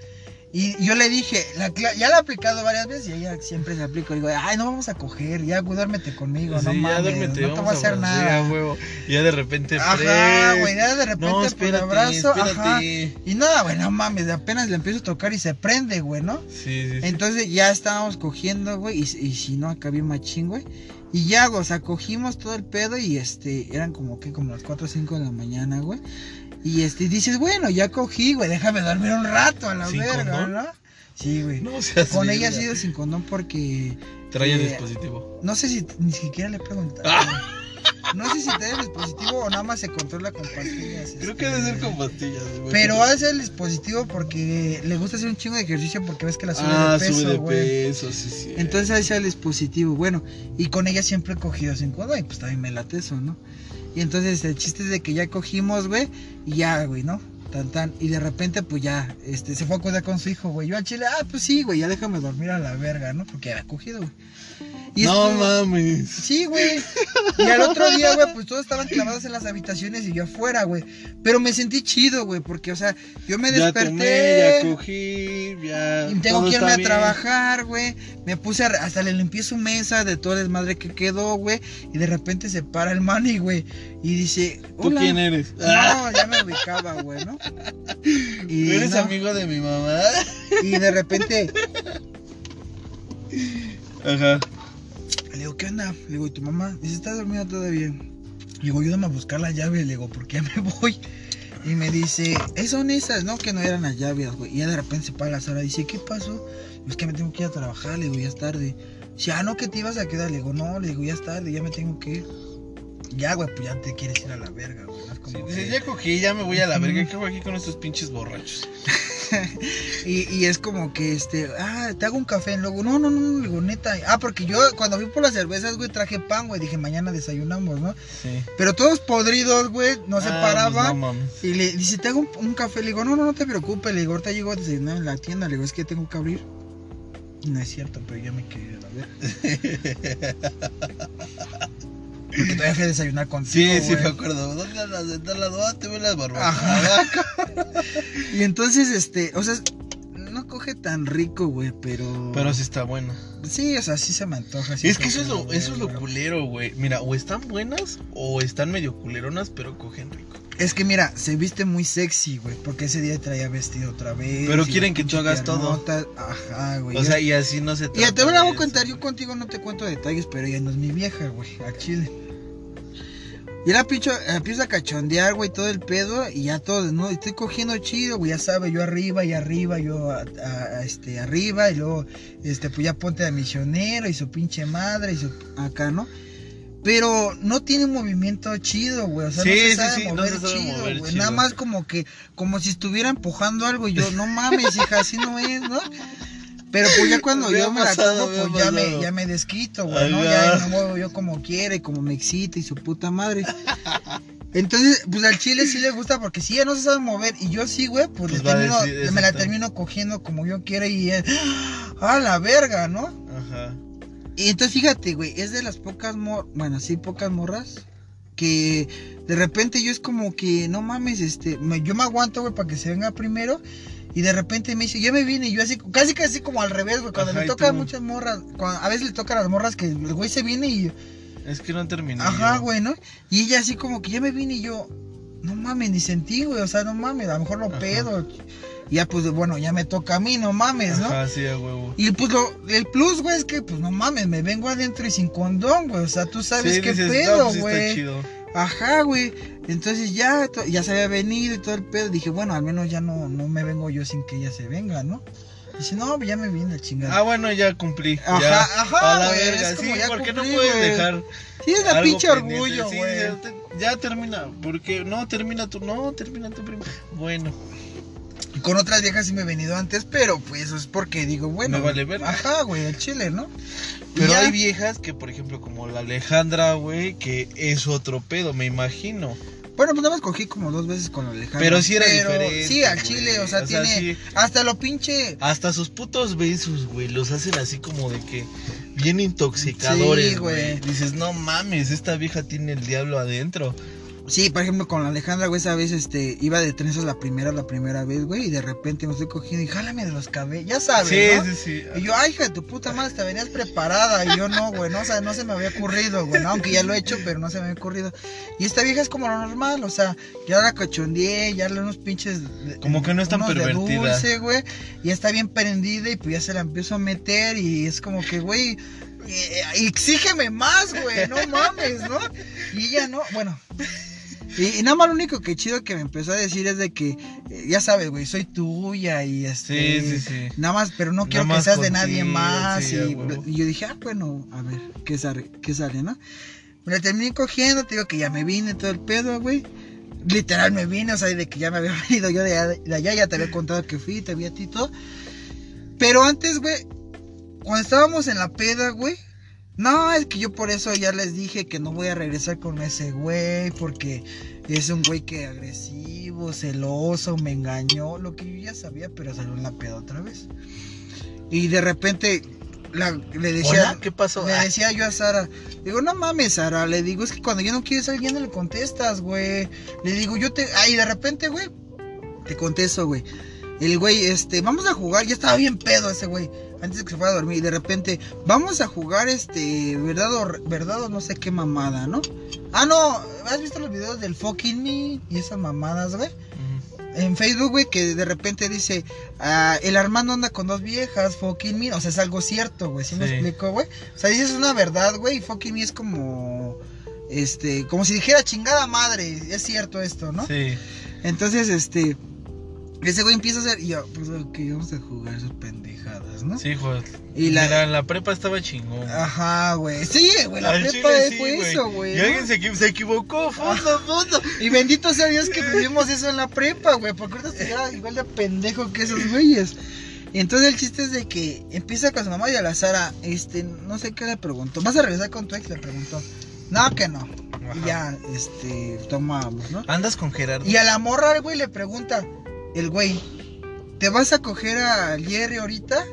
D: Y yo le dije, la ya la he aplicado varias veces y ella siempre se aplica. Digo, ay, no vamos a coger, ya duérmete conmigo, no
B: ya
D: mames,
B: duérmete,
D: no te voy a hacer nada.
B: huevo. Ya de repente.
D: Ajá, güey, ya de repente
B: No, espérate,
D: abrazo, ajá. Y nada, güey, no mames, apenas le empiezo a tocar y se prende, güey, ¿no?
B: Sí, sí, sí.
D: Entonces ya estábamos cogiendo, güey, y, y si no, acá bien machín, güey. Y ya, o sea, cogimos todo el pedo y este, eran como que como las 4 o 5 de la mañana, güey. Y este, dices, bueno, ya cogí, güey, déjame dormir un rato a la
B: ¿Sin
D: verga,
B: condón?
D: ¿no? Sí, güey.
B: No
D: Con ella ha sido sin condón porque
B: Trae el
D: eh,
B: dispositivo.
D: no sé si ni siquiera le he preguntado.
B: Ah.
D: No sé si trae el dispositivo o nada más se controla con pastillas.
B: Creo que
D: este,
B: debe ser con pastillas. güey.
D: Pero hace el dispositivo porque le gusta hacer un chingo de ejercicio porque ves que la sube
B: Ah,
D: de peso,
B: sube de
D: güey.
B: peso, sí, sí.
D: Entonces sea el dispositivo. Bueno, y con ella siempre he cogido sin condón y pues también me late eso, ¿no? Y entonces el chiste es de que ya cogimos, güey, y ya, güey, ¿no? Tan tan. Y de repente, pues ya, este, se fue a acordar con su hijo, güey. Yo al chile, ah, pues sí, güey, ya déjame dormir a la verga, ¿no? Porque había cogido, güey. Y
B: no mames.
D: Sí, güey. Y al otro día, güey, pues todos estaban clavados en las habitaciones y yo afuera, güey. Pero me sentí chido, güey, porque, o sea, yo me
B: Ya
D: desperté.
B: tomé, ya cogí, ya.
D: Y tengo que irme a trabajar, güey. Me puse a, hasta le limpié su mesa de todo el desmadre que quedó, güey. Y de repente se para el mani, güey. Y dice,
B: ¿Tú quién eres?
D: No, ya me ubicaba, güey, ¿no? Y,
B: ¿Eres
D: no,
B: amigo de mi mamá?
D: y de repente
B: Ajá.
D: Le digo, ¿qué onda? Le digo, ¿y tu mamá? Dice, ¿está dormida todavía? Le digo, ayúdame a buscar la llave. Le digo, ¿por qué ya me voy? Y me dice, "Eh, son esas, ¿no? Que no eran las llaves, güey. Y ya de repente se para la Sara. Dice, ¿qué pasó? Es que me tengo que ir a trabajar. Le digo, ya es tarde. Dice, ah, no, que te ibas a quedar. Le digo, no, le digo, ya es tarde, ya me tengo que ir. Ya, güey, pues ya te quieres ir a la verga, como
B: Sí,
D: que-
B: dices, ya cogí, ya me voy a la verga. ¿Qué hago aquí con estos pinches borrachos?
D: Y, y es como que, este, ah, te hago un café. Luego, no, no, no, le digo, neta. Ah, porque yo cuando fui por las cervezas, güey, traje pan, güey. Dije, mañana desayunamos, ¿no?
B: Sí.
D: Pero todos podridos, güey, no se
B: Ah,
D: paraban.
B: pues no.
D: Y le dice, te hago un, un café. Le digo, no, no, no te preocupes. Le digo, ahorita llego a desayunar en la tienda. Le digo, es que tengo que abrir. No es cierto, pero ya me quedé a la verga. Porque todavía fui a desayunar contigo.
B: Sí, sí, me acuerdo. ¿Dónde andas? ¿Dónde andas? Ah, te veo las barbas.
D: Ajá. Y entonces, este, o sea, no coge tan rico, güey, pero.
B: Pero sí está bueno.
D: Sí, o sea, sí se me antoja. sí
B: Es que eso es lo, eso es lo culero, güey. Mira, o están buenas o están medio culeronas, pero cogen rico.
D: Es que mira, se viste muy sexy, güey, porque ese día traía vestido otra vez.
B: Pero quieren que tú hagas todo.
D: Ajá, güey.
B: O sea, y así no se
D: Y te
B: trata
D: voy a contar, yo contigo no te cuento detalles, pero ella no es mi vieja, güey, a Chile. Y la picho, empieza a cachondear, güey, todo el pedo, y ya todo, ¿no? Estoy cogiendo chido, güey, ya sabe, yo arriba y arriba, yo a- a- a, este, arriba, y luego, este, pues ya ponte de misionero, y su pinche madre, y su, acá, ¿no? Pero no tiene un movimiento chido, güey, o sea,
B: Sí,
D: no se sabe
B: sí,
D: mover
B: se sabe
D: chido,
B: mover chido.
D: nada más como que, como si estuviera empujando algo, y yo, no mames, hija, así no es, ¿no? Pero pues ya cuando
B: Me
D: yo me la como, pues ya me, ya me desquito, güey, ¿no? Ya me muevo yo como quiere, y como me excita y su puta madre. Entonces, pues al chile sí le gusta porque si ella no se sabe mover y yo sí, güey, pues,
B: Pues
D: termino-
B: decir,
D: me la termino cogiendo como yo quiera y a la verga, ¿no?
B: Ajá.
D: Y entonces fíjate, güey, es de las pocas mor, bueno, sí, pocas morras que de repente yo es como que, no mames, este, me- yo me aguanto, güey, para que se venga primero. Y de repente me dice, ya me vine, y yo así, casi casi como al revés, güey, cuando
B: Ajá,
D: le toca a muchas morras, cuando- a veces le toca a las morras que el güey se viene y,
B: Es que no terminé.
D: ajá, güey, ¿no? Y ella así como que ya me vine y yo, no mames, ni sentí, güey, o sea, no mames, a lo mejor lo
B: Ajá.
D: pedo. Ya pues, bueno, ya me toca a mí, no mames, ¿no?
B: Ajá, sí, huevo.
D: Y pues lo, el plus, güey, es que, pues no mames, me vengo adentro y sin condón, güey. O sea, tú sabes
B: Sí,
D: qué
B: dices, no,
D: pedo,
B: pues sí está
D: güey.
B: chido.
D: Ajá, güey. Entonces ya, ya se había venido y todo el pedo. Dije, bueno, al menos ya no, no me vengo yo sin que ella se venga, ¿no? Dice, no, pues ya me viene la chingada.
B: Ah, bueno, ya cumplí.
D: Ajá,
B: ya.
D: ajá,
B: A la
D: güey,
B: verga, sí, porque no
D: cumplí,
B: puedes
D: güey.
B: dejar.
D: sí, es la pinche
B: pendiente.
D: orgullo,
B: Sí,
D: güey.
B: ya te- ya termina. Porque no, termina tú. No, termina tú primero. Bueno,
D: con otras viejas sí me he venido antes, pero pues eso es porque digo, bueno.
B: Vale.
D: Ajá, güey, el chile, ¿no?
B: Pero
D: ya-
B: hay viejas que, por ejemplo, como la Alejandra, güey, que es otro pedo, me imagino.
D: Bueno, pues nada más cogí como dos veces con la Alejandra.
B: Pero sí era
D: pero
B: diferente,
D: Sí, al chile, o sea,
B: O sea,
D: tiene.
B: sí.
D: Hasta lo pinche.
B: Hasta sus putos besos, güey, los hacen así como de que bien intoxicadores,
D: güey.
B: Dices, no mames, esta vieja tiene el diablo adentro.
D: Sí, por ejemplo, con la Alejandra, güey, esa vez, este, iba de trenzas la primera, la primera vez, güey, y de repente me estoy cogiendo y jálame de los cabellos, ya sabes,
B: Sí,
D: ¿no?
B: sí, sí.
D: Y yo, ay, hija de tu puta madre, te venías preparada. Y yo, no, güey, no, o sea, no se me había ocurrido, güey, no, aunque ya lo he hecho, pero no se me había ocurrido. Y esta vieja es como lo normal, o sea, ya la cachondeé, ya le unos pinches. de-
B: Como que no es tan
D: unos de
B: pervertida.
D: dulce, güey, y está bien prendida, y pues ya se la empiezo a meter, y es como que, güey. eh, Exígeme más, güey, no mames, ¿no? Y ella no, bueno, y, y nada más lo único que chido que me empezó a decir es de que, eh, ya sabes, güey, soy tuya y este...
B: Sí, sí, sí.
D: Nada más, pero no quiero que seas de nadie más.
B: sí,
D: y, yo dije, ah, bueno, a ver, ¿qué sale? ¿Qué sale, no? Me la terminé cogiendo, te digo que ya me vine todo el pedo, güey. Literal me vine, o sea, de que ya me había venido yo de, allá- de allá, ya te había contado que fui, te vi a ti y todo. Pero antes, güey, cuando estábamos en la peda, güey. No, es que yo por eso ya les dije que no voy a regresar con ese güey, porque es un güey que agresivo, celoso, me engañó, lo que yo ya sabía, pero salió en la peda otra vez. Y de repente la- le decía,
B: Hola, ¿qué pasó?
D: le
B: Ah,
D: decía yo a Sara, digo, no mames, Sara, le digo, es que cuando yo no quieres a alguien no le contestas, güey. Le digo, yo te, ay, de repente, güey, te contesto, güey. El güey, este, vamos a jugar, ya estaba bien pedo ese güey, antes de que se fuera a dormir, y de repente, vamos a jugar, este, verdad o, verdad o no sé qué mamada, ¿no? Ah, no, ¿has visto los videos del fucking me y esas mamadas, güey? en Facebook, güey, que de repente dice, ah, el Armando anda con dos viejas, fucking me, o sea, es algo cierto, güey, ¿sí, me
B: Sí.
D: explico, güey? O sea, dices una verdad, güey, y fucking me es como, este, como si dijera chingada madre, es cierto esto, ¿no?
B: Sí.
D: Entonces, este, ese güey empieza a hacer, y yo, pues, ok, vamos a jugar esas pendejadas, ¿no?
B: Sí, joder.
D: Y
B: Y
D: la-
B: la... la prepa estaba chingón. güey.
D: Ajá, güey, sí, güey, la
B: Al
D: prepa
B: chile sí,
D: fue
B: güey.
D: eso, güey.
B: Y
D: ¿no?
B: alguien se, equi- se equivocó, fondo, fondo.
D: Y bendito sea Dios que vivimos eso en la prepa, güey, porque ahorita estuviera igual de pendejo que esos güeyes. Y entonces el chiste es de que empieza con su mamá y a la Sara, este, no sé qué le preguntó. ¿Vas a regresar con tu ex? Le preguntó. No, que no. Y ya, este, tomamos, ¿no?
B: Andas con Gerardo.
D: Y a la morra, güey le pregunta, el güey, ¿te vas a coger a Jerry ahorita?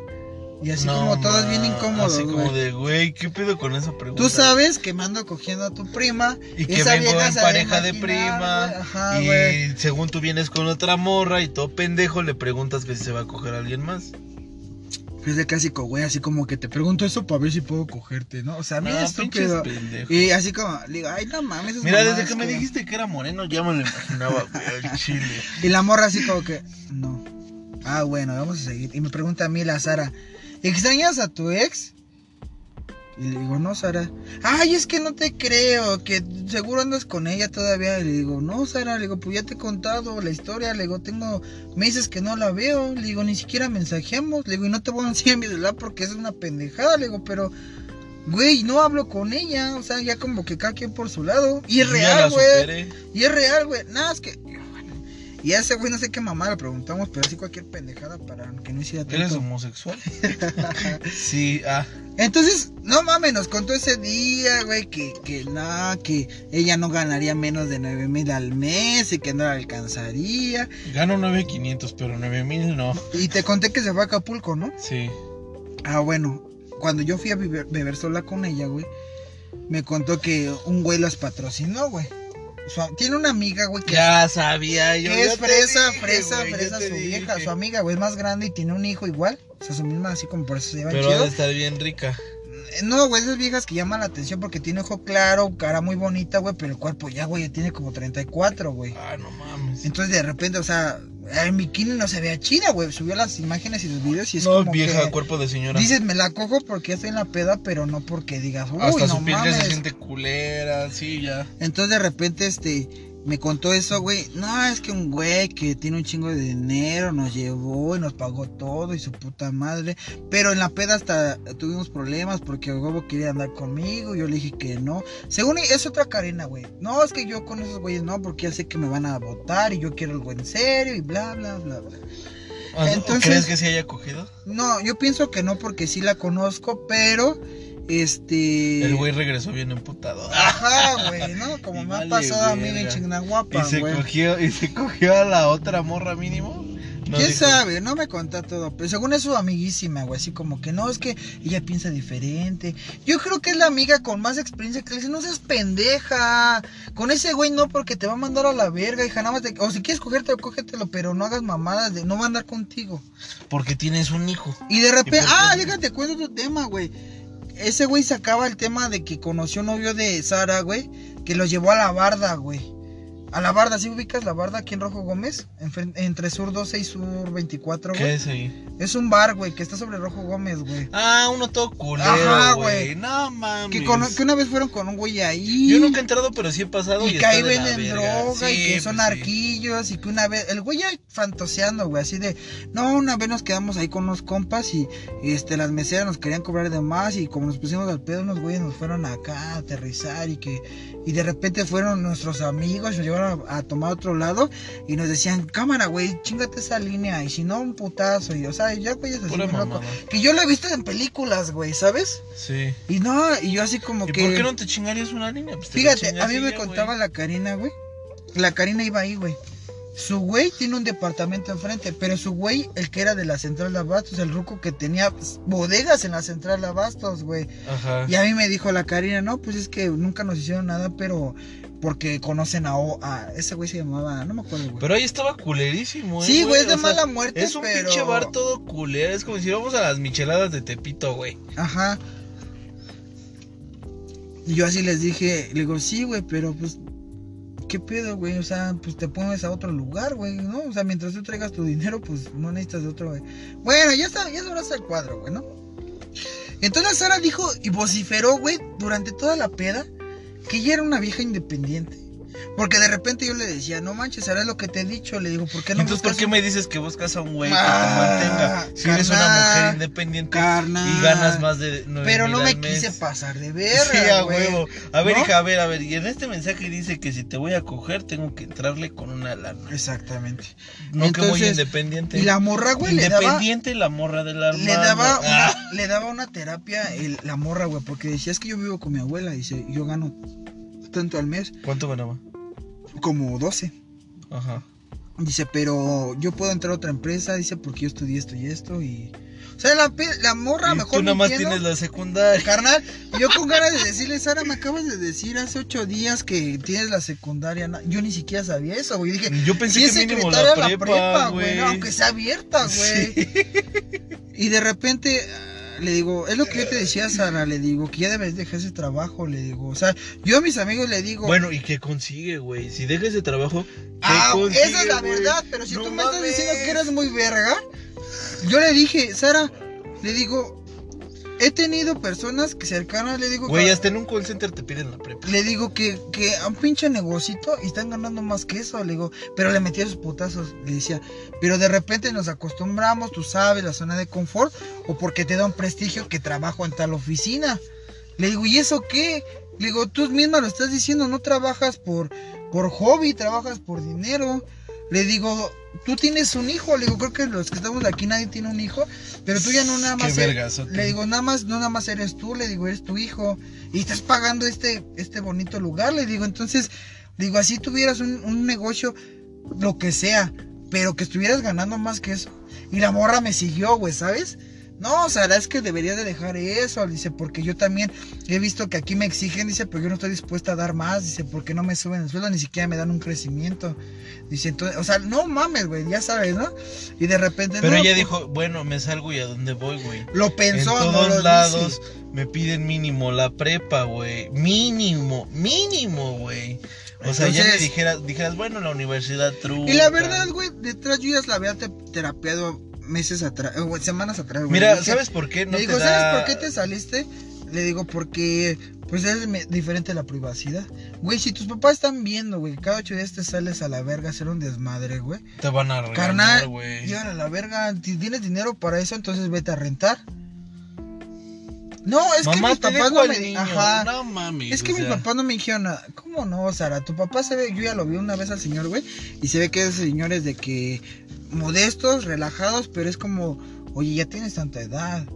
D: Y así
B: No,
D: como todos bien
B: ma,
D: incómodos,
B: Así como de, güey, ¿qué pedo con esa pregunta?
D: Tú sabes que me ando cogiendo a tu prima.
B: Y que
D: esa
B: vengo en pareja de
D: imaginar,
B: prima.
D: Ajá,
B: y según tú vienes con otra morra y todo pendejo le preguntas que si se va a coger a alguien más.
D: Es de clásico, güey, así como que te pregunto eso para ver si puedo cogerte, ¿no? O sea, mira
B: Ah,
D: estúpido. Y así como, digo, ay, no mames. esas
B: Mira, desde que me dijiste que era moreno ya me lo imaginaba, güey, al chile.
D: Y la morra así como que, no. Ah, bueno, vamos a seguir. Y me pregunta a mí la Sara, ¿extrañas a tu ex? Y le digo, no, Sara. Ay, es que no te creo, que seguro andas con ella todavía. Y le digo, no, Sara, le digo, pues ya te he contado la historia. Le digo, tengo meses que no la veo. Le digo, ni siquiera mensajeamos. Le digo, y no te voy a enseñar mi celular porque es una pendejada. Le digo, pero, güey, no hablo con ella. O sea, ya como que cada quien por su lado. Y es real, güey. Y es real, güey. Nada, es que. Y a ese güey no sé qué mamá le preguntamos, pero así cualquier pendejada para que no hiciera
B: ¿Eres
D: tanto.
B: homosexual? sí, ah.
D: Entonces, no mames, nos contó ese día, güey, que, que no, que ella no ganaría menos de 9 mil al mes y que no la alcanzaría.
B: Gano 9500, pero 9000 no.
D: Y te conté que se fue a Acapulco, ¿no?
B: Sí.
D: Ah, bueno, cuando yo fui a beber, beber sola con ella, güey, me contó que un güey los patrocinó, güey. Su- tiene una amiga, güey, que
B: Ya sabía yo.
D: Que es fresa,
B: dije,
D: fresa,
B: güey,
D: fresa su vieja, su amiga, güey, es más grande y tiene un hijo igual. O sea, su misma, así como por eso se llevan
B: Pero
D: chido.
B: de estar bien rica.
D: Eh, No, güey, esas viejas que llaman la atención porque tiene ojo claro, cara muy bonita, güey, pero el cuerpo ya, güey, ya tiene como 34, güey.
B: Ah, no mames.
D: Entonces, de repente, o sea, en bikini no se vea chida, güey. Subió las imágenes y los videos y es
B: no,
D: como
B: vieja,
D: que...
B: cuerpo de señora.
D: Dices, me la cojo porque ya estoy en la peda, pero no porque digas, uy,
B: Hasta
D: no
B: su piel
D: mames.
B: se siente culera, sí, ya.
D: Entonces de repente este me contó eso, güey. No, es que un güey que tiene un chingo de dinero nos llevó y nos pagó todo y su puta madre. Pero en la peda hasta tuvimos problemas porque el huevo quería andar conmigo. Yo le dije que no. Según es otra carena, güey. No, es que yo con esos güeyes no, porque ya sé que me van a votar y yo quiero algo en serio y bla, bla, bla, bla. Entonces-
B: ¿Crees que se haya cogido?
D: No, yo pienso que no porque sí la conozco, pero este...
B: El güey regresó bien emputado.
D: Ajá, güey, ¿no? Como
B: Y
D: me ha pasado a mí en. Chignahuapa,
B: y se
D: güey.
B: cogió, y se cogió a la otra morra mínimo. No
D: ¿Quién
B: dijo.
D: sabe? No me contó todo. Pero según es su amiguísima, güey. Así como que no, es que ella piensa diferente. Yo creo que es la amiga con más experiencia que le dice, no seas pendeja. Con ese güey no, porque te va a mandar a la verga, hija. Nada más te- O si quieres cogértelo, cógetelo, pero no hagas mamadas de no va a andar contigo.
B: Porque tienes un hijo.
D: Y de repente,
B: ¿Y por qué
D: ah, déjate cuento otro tema, güey. Ese güey sacaba el tema de que conoció un novio de Sara, güey, que lo llevó a la barda, güey. A la barda, ¿sí ubicas la barda aquí en Rojo Gómez? Entre Sur 12 y Sur 24,
B: ¿Qué
D: güey.
B: es ahí?
D: Es un bar, güey, que está sobre Rojo Gómez, güey.
B: Ah, uno todo culero,
D: Ajá,
B: güey. No mames.
D: Que, con- que una vez fueron con un güey ahí.
B: Yo nunca he entrado, pero sí he pasado. Y,
D: y que ahí venden droga y que son
B: pues sí.
D: arquillos y que una vez, el güey ya fantaseando, güey, así de, no, una vez nos quedamos ahí con unos compas y, y, este, las meseras nos querían cobrar de más y como nos pusimos al pedo, unos güeyes nos fueron acá a aterrizar y que, y de repente fueron nuestros amigos, nos llevaron a, a tomar otro lado y nos decían, cámara, güey, chingate esa línea y si no, un putazo y, o sea, ya güeyes así, loco. Que yo lo he visto en películas, güey, ¿sabes?
B: Sí.
D: Y no, y yo así como
B: ¿Y
D: que...
B: por qué no te chingarías una línea? Pues te
D: Fíjate, a mí me contaba
B: güey.
D: la Karina, güey. La Karina iba ahí, güey. Su güey tiene un departamento enfrente, pero su güey, el que era de la central de abastos, el ruco que tenía pues, bodegas en la central de abastos, güey.
B: Ajá.
D: Y a mí me dijo la Karina, no, pues es que nunca nos hicieron nada, pero porque conocen a, O- a ese güey se llamaba, no me acuerdo, güey.
B: Pero ahí estaba culerísimo, eh,
D: Sí, güey, es de
B: o sea,
D: mala muerte,
B: Es un
D: pero-
B: pinche bar todo culero. Es como si íbamos a las micheladas de Tepito, güey.
D: Ajá. Y yo así les dije, le digo, sí, güey, pero pues, ¿qué pedo, güey? O sea, pues te pones a otro lugar, güey, ¿no? O sea, mientras tú traigas tu dinero, pues no necesitas de otro, güey. Bueno, ya está, ya sabrás el cuadro, güey, ¿no? Entonces Sara dijo y vociferó, güey, durante toda la peda, que ella era una vieja independiente. Porque de repente yo le decía, no manches, Sara, es lo que te he dicho. Le digo, ¿por qué no
B: Entonces, ¿por qué
D: un-
B: me dices que buscas a un güey que
D: Ah,
B: te mantenga? Si eres una mujer independiente
D: carnal.
B: y ganas más de 9
D: Pero no me
B: mes.
D: quise pasar de verga,
B: Sí, a huevo. A ver,
D: ¿No?
B: hija, a ver, a ver. Y en este mensaje dice que si te voy a coger, tengo que entrarle con una lana.
D: Exactamente.
B: No que muy
D: Entonces,
B: independiente.
D: Y la morra, güey, le daba,
B: Independiente la morra del arma.
D: le daba,
B: Ah,
D: una, le daba una terapia el- la morra, güey, porque decía, es que yo vivo con mi abuela, dice, yo gano tanto al mes,
B: ¿Cuánto ganaba?
D: como 12.
B: Ajá.
D: Dice, pero yo puedo entrar a otra empresa, dice, porque yo estudié esto y esto y... O sea, la, la morra
B: Y
D: mejor
B: tú nada más
D: mintiendo.
B: tienes la secundaria.
D: Carnal, yo con ganas de decirle, Sara, me acabas de decir hace ocho días que tienes la secundaria. Yo ni siquiera sabía eso, güey. Dije,
B: Yo pensé que mínimo la prepa,
D: güey. aunque sea abierta, güey. Y de repente le digo, es lo que yo te decía, Sara, le digo, que ya debes dejar ese trabajo, le digo. O sea, yo a mis amigos le digo,
B: Bueno, ¿y qué consigue, güey? Si deja ese trabajo, ¿qué
D: ah,
B: consigue,
D: esa es la
B: güey?
D: verdad, pero si
B: No
D: tú me estás diciendo que eres muy verga, yo le dije, Sara, le digo, he tenido personas que cercanas, le digo,
B: Güey,
D: que-
B: hasta en un call center te piden la prepa.
D: Le digo que, que a un pinche negocito y están ganando más que eso. Le digo, pero le metía sus putazos. Le decía, pero de repente nos acostumbramos, tú sabes, la zona de confort, o porque te da un prestigio que trabajo en tal oficina. Le digo, ¿y eso qué? Le digo, tú misma lo estás diciendo, no trabajas por, por hobby, trabajas por dinero. Le digo, tú tienes un hijo. Le digo, creo que los que estamos aquí nadie tiene un hijo, pero tú ya no nada
B: Qué
D: más.
B: vergazote.
D: le digo, nada más, no nada más eres tú, le digo, eres tu hijo. Y estás pagando este, este bonito lugar, le digo. Entonces, digo, así tuvieras un, un negocio, lo que sea, pero que estuvieras ganando más que eso. Y la morra me siguió, güey, ¿sabes? No, o sea, es que debería de dejar eso, dice, porque yo también he visto que aquí me exigen, dice, pero yo no estoy dispuesta a dar más, dice, porque no me suben el sueldo, ni siquiera me dan un crecimiento. Dice, entonces, o sea, no mames, güey, ya sabes, ¿no? Y de repente...
B: Pero
D: no,
B: ella
D: pues,
B: dijo, bueno, me salgo y a dónde voy, güey.
D: Lo pensó,
B: en
D: no
B: todos
D: lo
B: lados
D: dice.
B: me piden mínimo la prepa, güey. Mínimo, mínimo, güey. O sea, ya
D: Entonces-
B: dijeras, dijeras, bueno, la universidad true.
D: Y la verdad, güey, detrás yo ya la había te- terapiado meses atrás, eh, güey, semanas atrás, güey.
B: Mira,
D: dije-
B: ¿sabes por qué no
D: le
B: te
D: digo,
B: da...
D: ¿sabes por qué te saliste? Le digo, porque pues es diferente la privacidad. Güey, si tus papás están viendo, güey, cada ocho días te sales a la verga a hacer un desmadre, güey.
B: Te van a regañar,
D: Carnal,
B: güey.
D: a la verga, tienes dinero para eso, entonces vete a rentar. No, es
B: Mamá,
D: que mis papás
B: dejo
D: no me
B: niño.
D: Ajá.
B: No mames.
D: Es que mis papás no me dijeron nada. ¿Cómo no, Sara? Tu papá se ve, yo ya lo vi una vez al señor, güey, y se ve que es señores de que modestos, relajados, pero es como, oye, ya tienes tanta edad.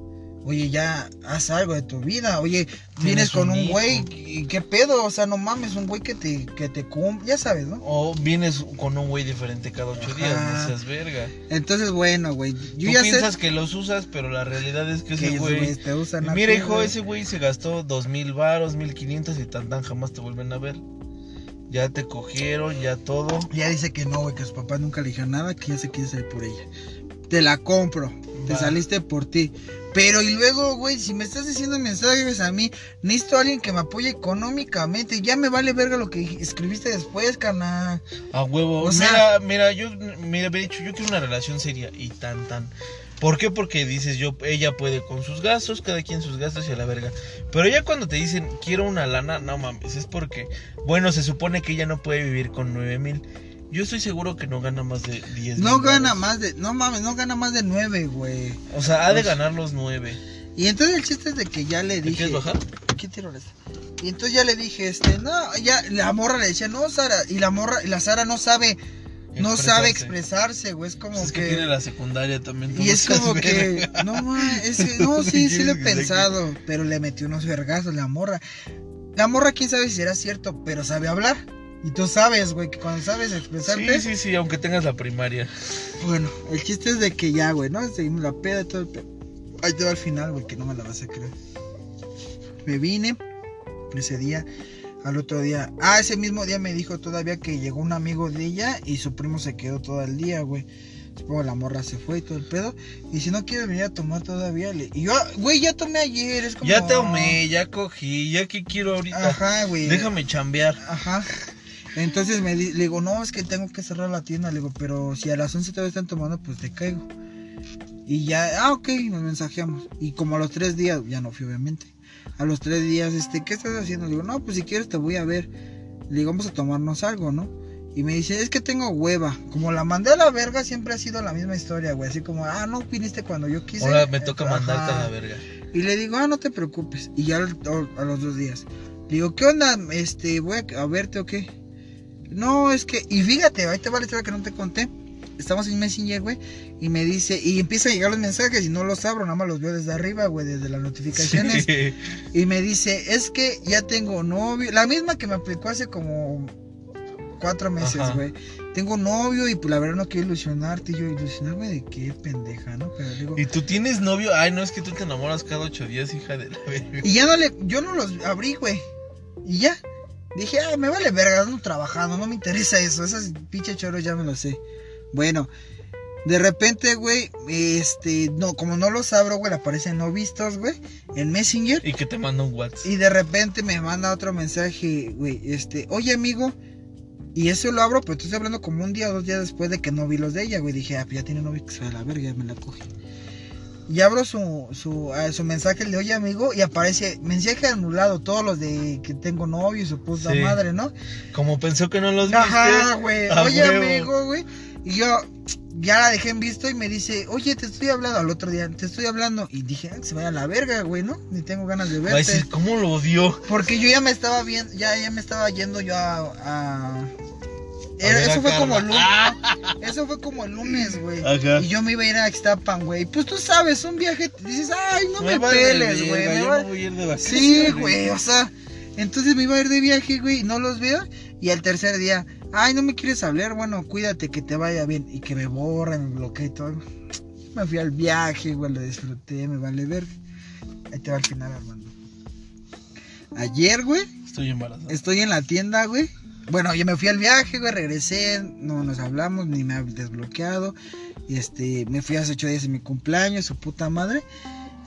D: Oye, ya haz algo de tu vida. Oye, vienes con
B: un hijo.
D: güey y qué pedo, o sea, no mames, un güey que te que te cumple, ya sabes, ¿no?
B: O vienes con un güey diferente cada ocho
D: Ajá.
B: días, no seas verga.
D: Entonces, bueno, güey, yo
B: Tú
D: ya
B: piensas
D: sé
B: que los usas, pero la realidad es que ese güey...
D: te usan
B: Mira, hijo,
D: güey.
B: ese güey se gastó dos mil varos, mil quinientos y tan tan jamás te vuelven a ver. Ya te cogieron, ya todo.
D: Ya dice que no, güey, que sus papás nunca le dijeron nada, que ya se quiere salir por ella. Te la compro, te saliste por ti. Pero y luego, güey, si me estás diciendo mensajes a mí, necesito a alguien que me apoye económicamente. Ya me vale verga lo que escribiste después, carnal.
B: A huevo.
D: O sea-
B: mira, mira, yo mira, había dicho, yo quiero una relación seria y tan tan. ¿Por qué? Porque dices, yo, ella puede con sus gastos, cada quien sus gastos y a la verga. Pero ya cuando te dicen, quiero una lana, no mames, es porque, bueno, se supone que ella no puede vivir con nueve mil. Yo estoy seguro que no gana más de 10
D: No gana más de, no mames, no gana más de nueve, güey.
B: O sea, ha de ganar los nueve.
D: Y entonces el chiste es de que ya le
B: ¿Te
D: dije.
B: quieres bajar?
D: ¿Qué tiro es? Y entonces ya le dije, este, no, ya la morra le decía, no, Sara, y la morra, y la Sara no sabe, no sabe expresarse, güey, es como
B: Pues es que,
D: que,
B: tiene la secundaria también.
D: y es como que, no, ma, es que, no, sí, sí lo he
B: ¿Qué quieres que
D: pensado, pero le metió unos vergazos la morra. La morra, quién sabe si será cierto, pero sabe hablar. Y tú sabes, güey, que cuando sabes expresarte,
B: Sí, sí, sí, aunque tengas la primaria.
D: bueno, el chiste es de que ya, güey, ¿no? Seguimos la peda y todo el pedo. Ahí te va al final, güey, que no me la vas a creer. Me vine ese día, al otro día. Ah, ese mismo día me dijo todavía que llegó un amigo de ella y su primo se quedó todo el día, güey. Supongo la morra se fue y todo el pedo. Y si no quieres venir a tomar todavía, le... Y yo, güey, ya tomé ayer, es como...
B: Ya te amé, ya cogí, ya que quiero ahorita.
D: Ajá, güey.
B: Déjame chambear.
D: Ajá. Entonces me di- le digo, no, es que tengo que cerrar la tienda. Le digo, pero si a las 11 todavía están tomando, pues te caigo. Y ya, ah, ok, nos mensajeamos. Y como a los tres días, ya no fui obviamente. A los tres días, este, ¿qué estás haciendo? Le digo, no, pues si quieres te voy a ver. Le digo, vamos a tomarnos algo, ¿no? Y me dice, es que tengo hueva. Como la mandé a la verga, siempre ha sido la misma historia, güey. Así como, ah, no viniste cuando yo quise.
B: Ahora me toca
D: Ajá.
B: mandarte a la verga.
D: Y le digo, ah, no te preocupes. Y ya a los dos días. Le digo, ¿qué onda? Este, voy a verte o qué. No, es que, y fíjate, ahí te va la historia que no te conté. Estamos en Messenger, güey, y me dice, y empieza a llegar los mensajes y no los abro, nada más los veo desde arriba, güey, desde las notificaciones.
B: Sí.
D: Y me dice, es que ya tengo novio, la misma que me aplicó hace como cuatro meses,
B: Ajá.
D: güey. Tengo novio y pues la verdad no quiero ilusionarte. Y yo, ilusionarme de qué pendeja, ¿no? Pero digo,
B: ¿Y tú tienes novio? Ay, no, es que tú te enamoras cada ocho días, hija de la verga.
D: Y ya no le, yo no los abrí, güey. Y ya. Dije, ah, me vale verga, ando trabajando, no me interesa eso. Esas pinche choros ya me lo sé. Bueno, de repente, güey, este, no, como no los abro, güey, aparecen no vistos, güey, en Messenger.
B: Y que te manda un WhatsApp.
D: Y de repente me manda otro mensaje, güey, este, oye amigo. Y eso lo abro, pero estoy hablando como un día o dos días después de que no vi los de ella, güey. Dije, ah, pues ya tiene novio que se va a la verga, ya me la coge. Y abro su, su, ah, su mensaje de oye amigo y aparece mensaje anulado, todos los de que tengo novio y su puta
B: Sí.
D: madre, ¿no?
B: Como pensó que no los
D: Ajá, güey, oye
B: huevo.
D: amigo, güey. Y yo ya la dejé en visto y me dice, oye, te estoy hablando al otro día, te estoy hablando. Y dije, ah, que se vaya a la verga, güey, ¿no? Ni tengo ganas de verte.
B: ¿cómo lo odió?
D: Porque yo ya me estaba viendo, ya, ya me estaba yendo yo A Era-
B: ver a
D: eso fue como el lunes. Eso fue como el lunes, güey. Y yo me iba a ir a Xtapan, güey. Pues tú sabes, un viaje, dices, ay, no me, peles, güey. me va-
B: me voy a ir de vacaciones.
D: Sí, güey, o sea. Entonces me iba a ir de viaje, güey, y no los veo. Y al tercer día, ay, no me quieres hablar, bueno, cuídate, que te vaya bien. Y que me borren, me bloquee y todo. Me fui al viaje, güey, lo disfruté, me vale ver. Ahí te va al final, Armando. Ayer, güey,
B: Estoy embarazada.
D: estoy en la tienda, güey. Bueno, yo me fui al viaje, güey, regresé, no nos hablamos, ni me ha desbloqueado. Y este, me fui hace ocho días en mi cumpleaños, su puta madre.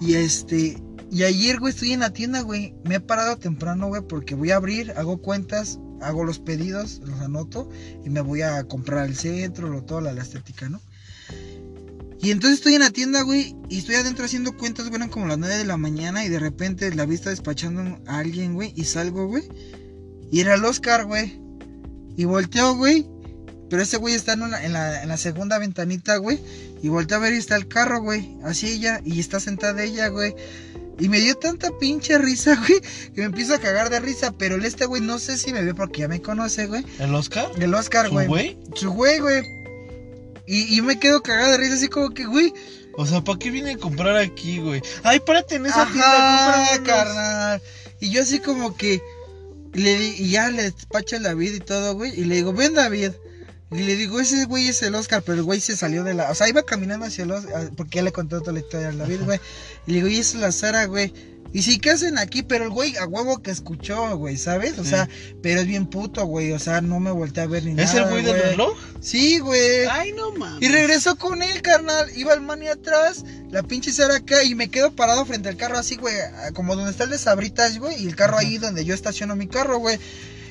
D: Y este, y ayer, güey, estoy en la tienda, güey. Me he parado temprano, güey, porque voy a abrir, hago cuentas, hago los pedidos, los anoto y me voy a comprar al centro, lo todo, la, estética, ¿no? Y entonces estoy en la tienda, güey, y estoy adentro haciendo cuentas, güey, como las 9 de la mañana y de repente la vista despachando a alguien, güey, y salgo, güey. Y era el Oscar, güey. Y volteo, güey. Pero ese güey está en, una- en la, en la segunda ventanita, güey. Y volteo a ver y está el carro, güey. Así ella. Y está sentada ella, güey. Y me dio tanta pinche risa, güey. Que me empiezo a cagar de risa. Pero el este, güey, no sé si me ve porque ya me conoce, güey.
B: ¿El Oscar?
D: El Oscar,
B: ¿Su
D: güey.
B: güey?
D: Su güey, güey. Y, y me quedo cagado de risa así como que, güey.
B: O sea, ¿para qué viene a comprar aquí, güey? Ay, párate en esa
D: Ajá,
B: tienda,
D: carnal. Y yo así como que le di, y ya le despacho al David y todo, güey. Y le digo, ven David. Y le digo, ese güey es el Oscar, pero el güey se salió de la. O sea, iba caminando hacia el Oscar, porque ya le conté toda la historia al David, güey. Y le digo, y esa es la Sara, güey. Y sí, ¿qué hacen aquí? Pero el güey a huevo que escuchó, güey, ¿sabes? O
B: Sí.
D: sea, pero es bien puto, güey. O sea, no me volteé a ver ni nada.
B: ¿Es el güey del reloj?
D: Sí, güey.
B: Ay, no mames.
D: Y regresó con él, carnal. Iba el mani atrás, la pinche Sara acá y me quedo parado frente al carro así, güey. Como donde está el de Sabritas, güey. Y el carro ahí donde yo estaciono mi carro, güey.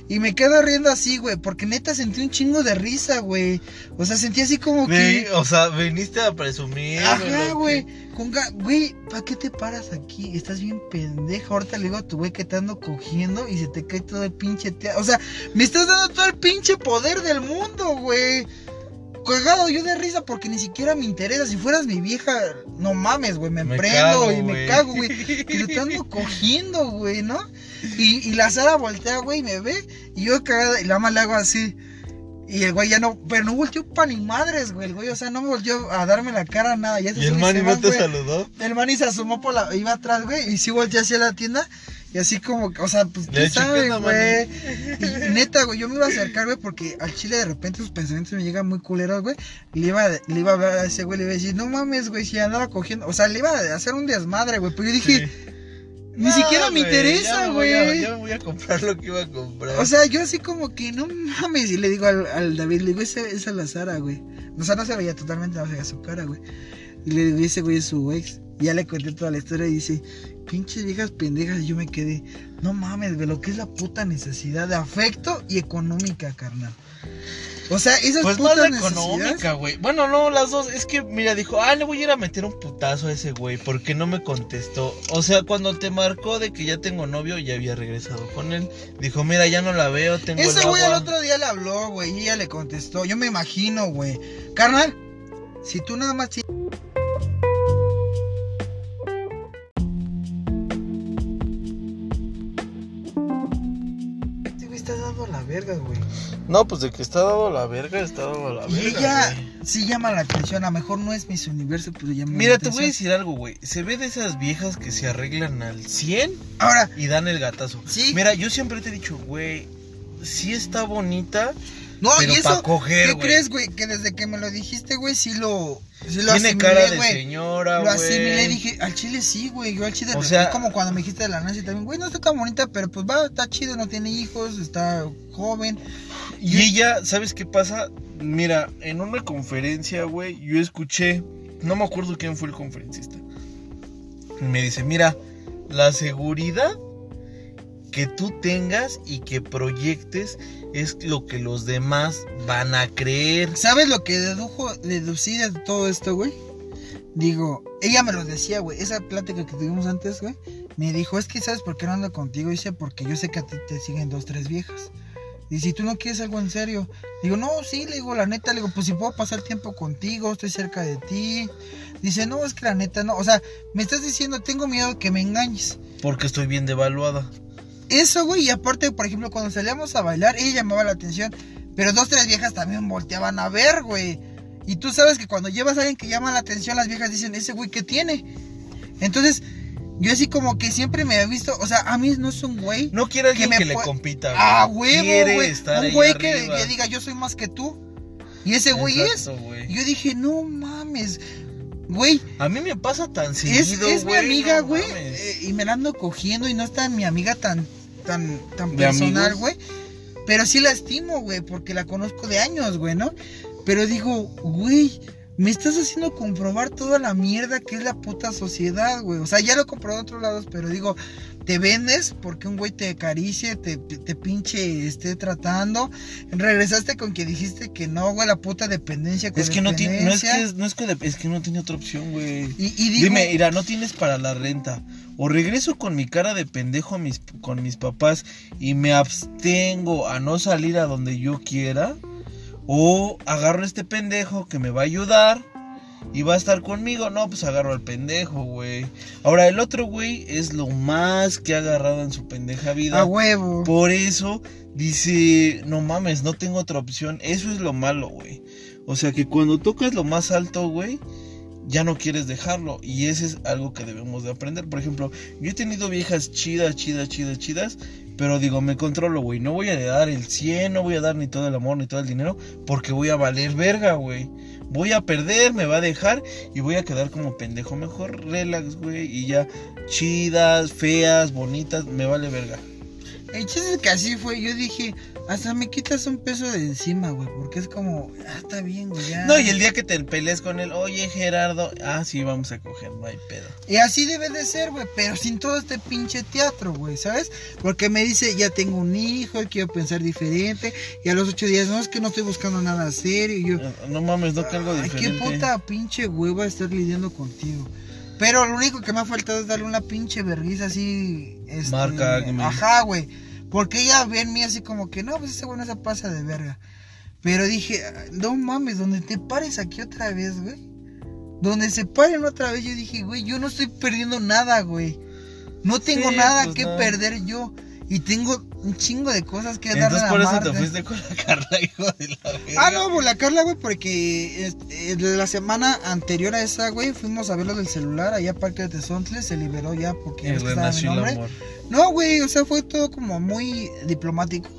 D: Y me quedo riendo así, güey. Porque neta sentí un chingo de risa, güey. O sea, sentí así como
B: Ve-
D: que...
B: O sea, veniste a presumir.
D: Ajá, güey. Con Güey, ¿para qué te paras aquí? Estás bien pendeja. Ahorita le digo a tu güey que te ando cogiendo y se te cae todo el pinche... tea- O sea, me estás dando todo el pinche poder del mundo, güey. Cagado yo de risa porque ni siquiera me interesa. Si fueras mi vieja, no mames, güey. Me,
B: Me
D: prendo
B: cago,
D: y me cago, güey. Y te ando cogiendo, güey, ¿no? Y, y la Sara voltea, güey, y me ve. Y yo cagada, y la más le hago así. Y el güey ya no, pero no volteó pa' ni madres, güey, el güey, o sea, no me volteó a darme la cara, nada, ya se
B: ¿Y el
D: sube
B: man
D: se
B: no te
D: güey.
B: saludó?
D: El man y se asomó por la, iba atrás, güey, y sí volteó hacia la tienda, y así como, o sea, pues,
B: Le
D: ¿qué
B: eché
D: sabe,
B: pena,
D: güey? Y neta, güey, yo me iba a acercar, güey, porque al chile de repente sus pensamientos me llegan muy culeros, güey, le iba, le iba a hablar a ese güey, le iba a decir, no mames, güey, si andaba cogiendo, o sea, le iba a hacer un desmadre, güey, pero yo dije, ni
B: No,
D: siquiera me interesa, güey.
B: Ya me voy a comprar lo que iba a comprar.
D: O sea, yo así como que no mames. Y le digo al, al David, le digo, esa, es la Sara, güey. O sea, no se veía totalmente, no se veía su cara, güey. Y le digo, ese güey es su ex. Y ya le conté toda la historia y dice, pinches viejas pendejas. Y yo me quedé, no mames, güey, lo que es la puta necesidad de afecto y económica, carnal. O sea, esas
B: Pues más la económica, güey. Bueno, no, las dos. Es que, mira, dijo, ah, le voy a ir a meter un putazo a ese güey porque no me contestó. O sea, cuando te marcó de que ya tengo novio, ya había regresado con él. Dijo, mira, ya no la veo, tengo
D: Ese güey al otro día le habló, güey, y ella le contestó. Yo me imagino, güey. Carnal, si tú nada más verga, güey.
B: No, pues de que está dado la verga, está dado la
D: Y
B: verga.
D: ella
B: güey.
D: sí llama la atención. A lo mejor no es Miss Universo, pero llama
B: Mira,
D: la
B: te voy a decir algo, güey. Se ve de esas viejas que se arreglan al 100
D: Ahora,
B: y dan el gatazo.
D: sí.
B: Mira, yo siempre te he dicho, güey, sí está bonita,
D: no,
B: pero
D: y eso.
B: coger,
D: ¿Qué crees, güey? Que desde que me lo dijiste, güey, sí lo. Sí lo
B: Tiene
D: asimilé,
B: cara de
D: güey.
B: señora,
D: Lo
B: güey.
D: asimilé y dije, al chile sí, güey. Yo al chile,
B: O sea-
D: como cuando me dijiste de la Nancy también, güey, no está tan bonita, pero pues va, está chido, no tiene hijos, está joven.
B: Y ella, ¿sabes qué pasa? Mira, en una conferencia, güey, yo escuché, no me acuerdo quién fue el conferencista. Me dice, mira, la seguridad que tú tengas y que proyectes es lo que los demás van a creer.
D: ¿Sabes lo que dedujo, deducí de todo esto, güey? Digo, ella me lo decía, güey, esa plática que tuvimos antes, güey, me dijo, es que ¿sabes por qué no ando contigo? Dice, porque yo sé que a ti te siguen dos, tres viejas. Y si tú no quieres algo en serio, digo, no, sí, le digo, la neta, le digo, pues si puedo pasar tiempo contigo, estoy cerca de ti. Dice, no, es que la neta no, o sea, me estás diciendo, tengo miedo que me engañes.
B: Porque estoy bien devaluada.
D: Eso, güey, y aparte, por ejemplo, cuando salíamos a bailar, ella llamaba la atención, pero dos, tres viejas también volteaban a ver, güey. Y tú sabes que cuando llevas a alguien que llama la atención, las viejas dicen, ese güey, ¿qué tiene? Entonces, yo así como que siempre me he visto, o sea, a mí no es un güey.
B: No quiere alguien
D: me
B: que, le compita. güey.
D: Ah, huevo, güey. Un güey que, diga, yo soy más que tú. Y ese güey es.
B: Exacto, güey.
D: Y yo dije, no mames. Güey,
B: A mí me pasa tan
D: es,
B: seguido,
D: es mi amiga, güey. eh, y me la ando cogiendo y no está mi amiga tan, tan, tan
B: ¿De
D: personal, güey. Pero sí la estimo, güey, porque la conozco de años, güey, ¿no? Pero digo, güey, me estás haciendo comprobar toda la mierda que es la puta sociedad, güey. O sea, ya lo he comprobado en otros lados, pero digo, te vendes porque un güey te acaricie, te, te pinche esté tratando. Regresaste con que dijiste que no, güey, la puta dependencia.
B: Es que no tiene, no es que, es- no es que, es que no tiene otra opción, güey.
D: Y, y digo,
B: Dime, mira, no tienes para la renta. O regreso con mi cara de pendejo mis, con mis papás y me abstengo a no salir a donde yo quiera. O agarro a este pendejo que me va a ayudar y va a estar conmigo. No, pues agarro al pendejo, güey. Ahora, el otro güey es lo más que ha agarrado en su pendeja vida.
D: a huevo.
B: Por eso dice, no mames, no tengo otra opción. Eso es lo malo, güey. O sea que cuando tocas lo más alto, güey, ya no quieres dejarlo. Y ese es algo que debemos de aprender. Por ejemplo, yo he tenido viejas chidas, chidas, chidas, chidas. Pero digo, me controlo, güey. No voy a dar el 100, no voy a dar ni todo el amor, ni todo el dinero. Porque voy a valer verga, güey. Voy a perder, me va a dejar y voy a quedar como pendejo. Mejor relax, güey. Y ya chidas, feas, bonitas, me vale verga.
D: El chiste es que así fue. Yo dije, hasta me quitas un peso de encima, güey. Porque es como, ah, está bien, güey. Ya.
B: No, y el día que te pelees con él, oye Gerardo, ah, sí, vamos a coger, no hay pedo.
D: Y así debe de ser, güey, pero sin todo este pinche teatro, güey, ¿sabes? Porque me dice, ya tengo un hijo, quiero pensar diferente, y a los ocho días, no, es que no estoy buscando nada serio, y yo,
B: No, no mames, no que algo
D: ay, qué
B: diferente.
D: puta pinche hueva estar lidiando contigo. Pero lo único que me ha faltado es darle una pinche vergüenza así, este,
B: Marca.
D: Ajá, güey, porque ella ve en mí así como que, no, pues ese güey no se pasa de verga. Pero dije, no mames, donde te pares aquí otra vez, güey. Donde se paren otra vez, yo dije, güey, yo no estoy perdiendo nada, güey. No tengo
B: Sí,
D: nada
B: pues
D: que
B: no.
D: perder yo. Y tengo un chingo de cosas que darle
B: Entonces
D: a
B: por eso
D: Marta.
B: te fuiste con la Carla, hijo de la verga.
D: Ah, no, pues la Carla, güey, porque este, de la semana anterior a esa, güey, fuimos a ver lo del celular allá a Parque de Tezontle, se liberó ya porque ves que estaba mi
B: el
D: nombre.
B: amor.
D: No, güey, o sea, fue todo como muy diplomático.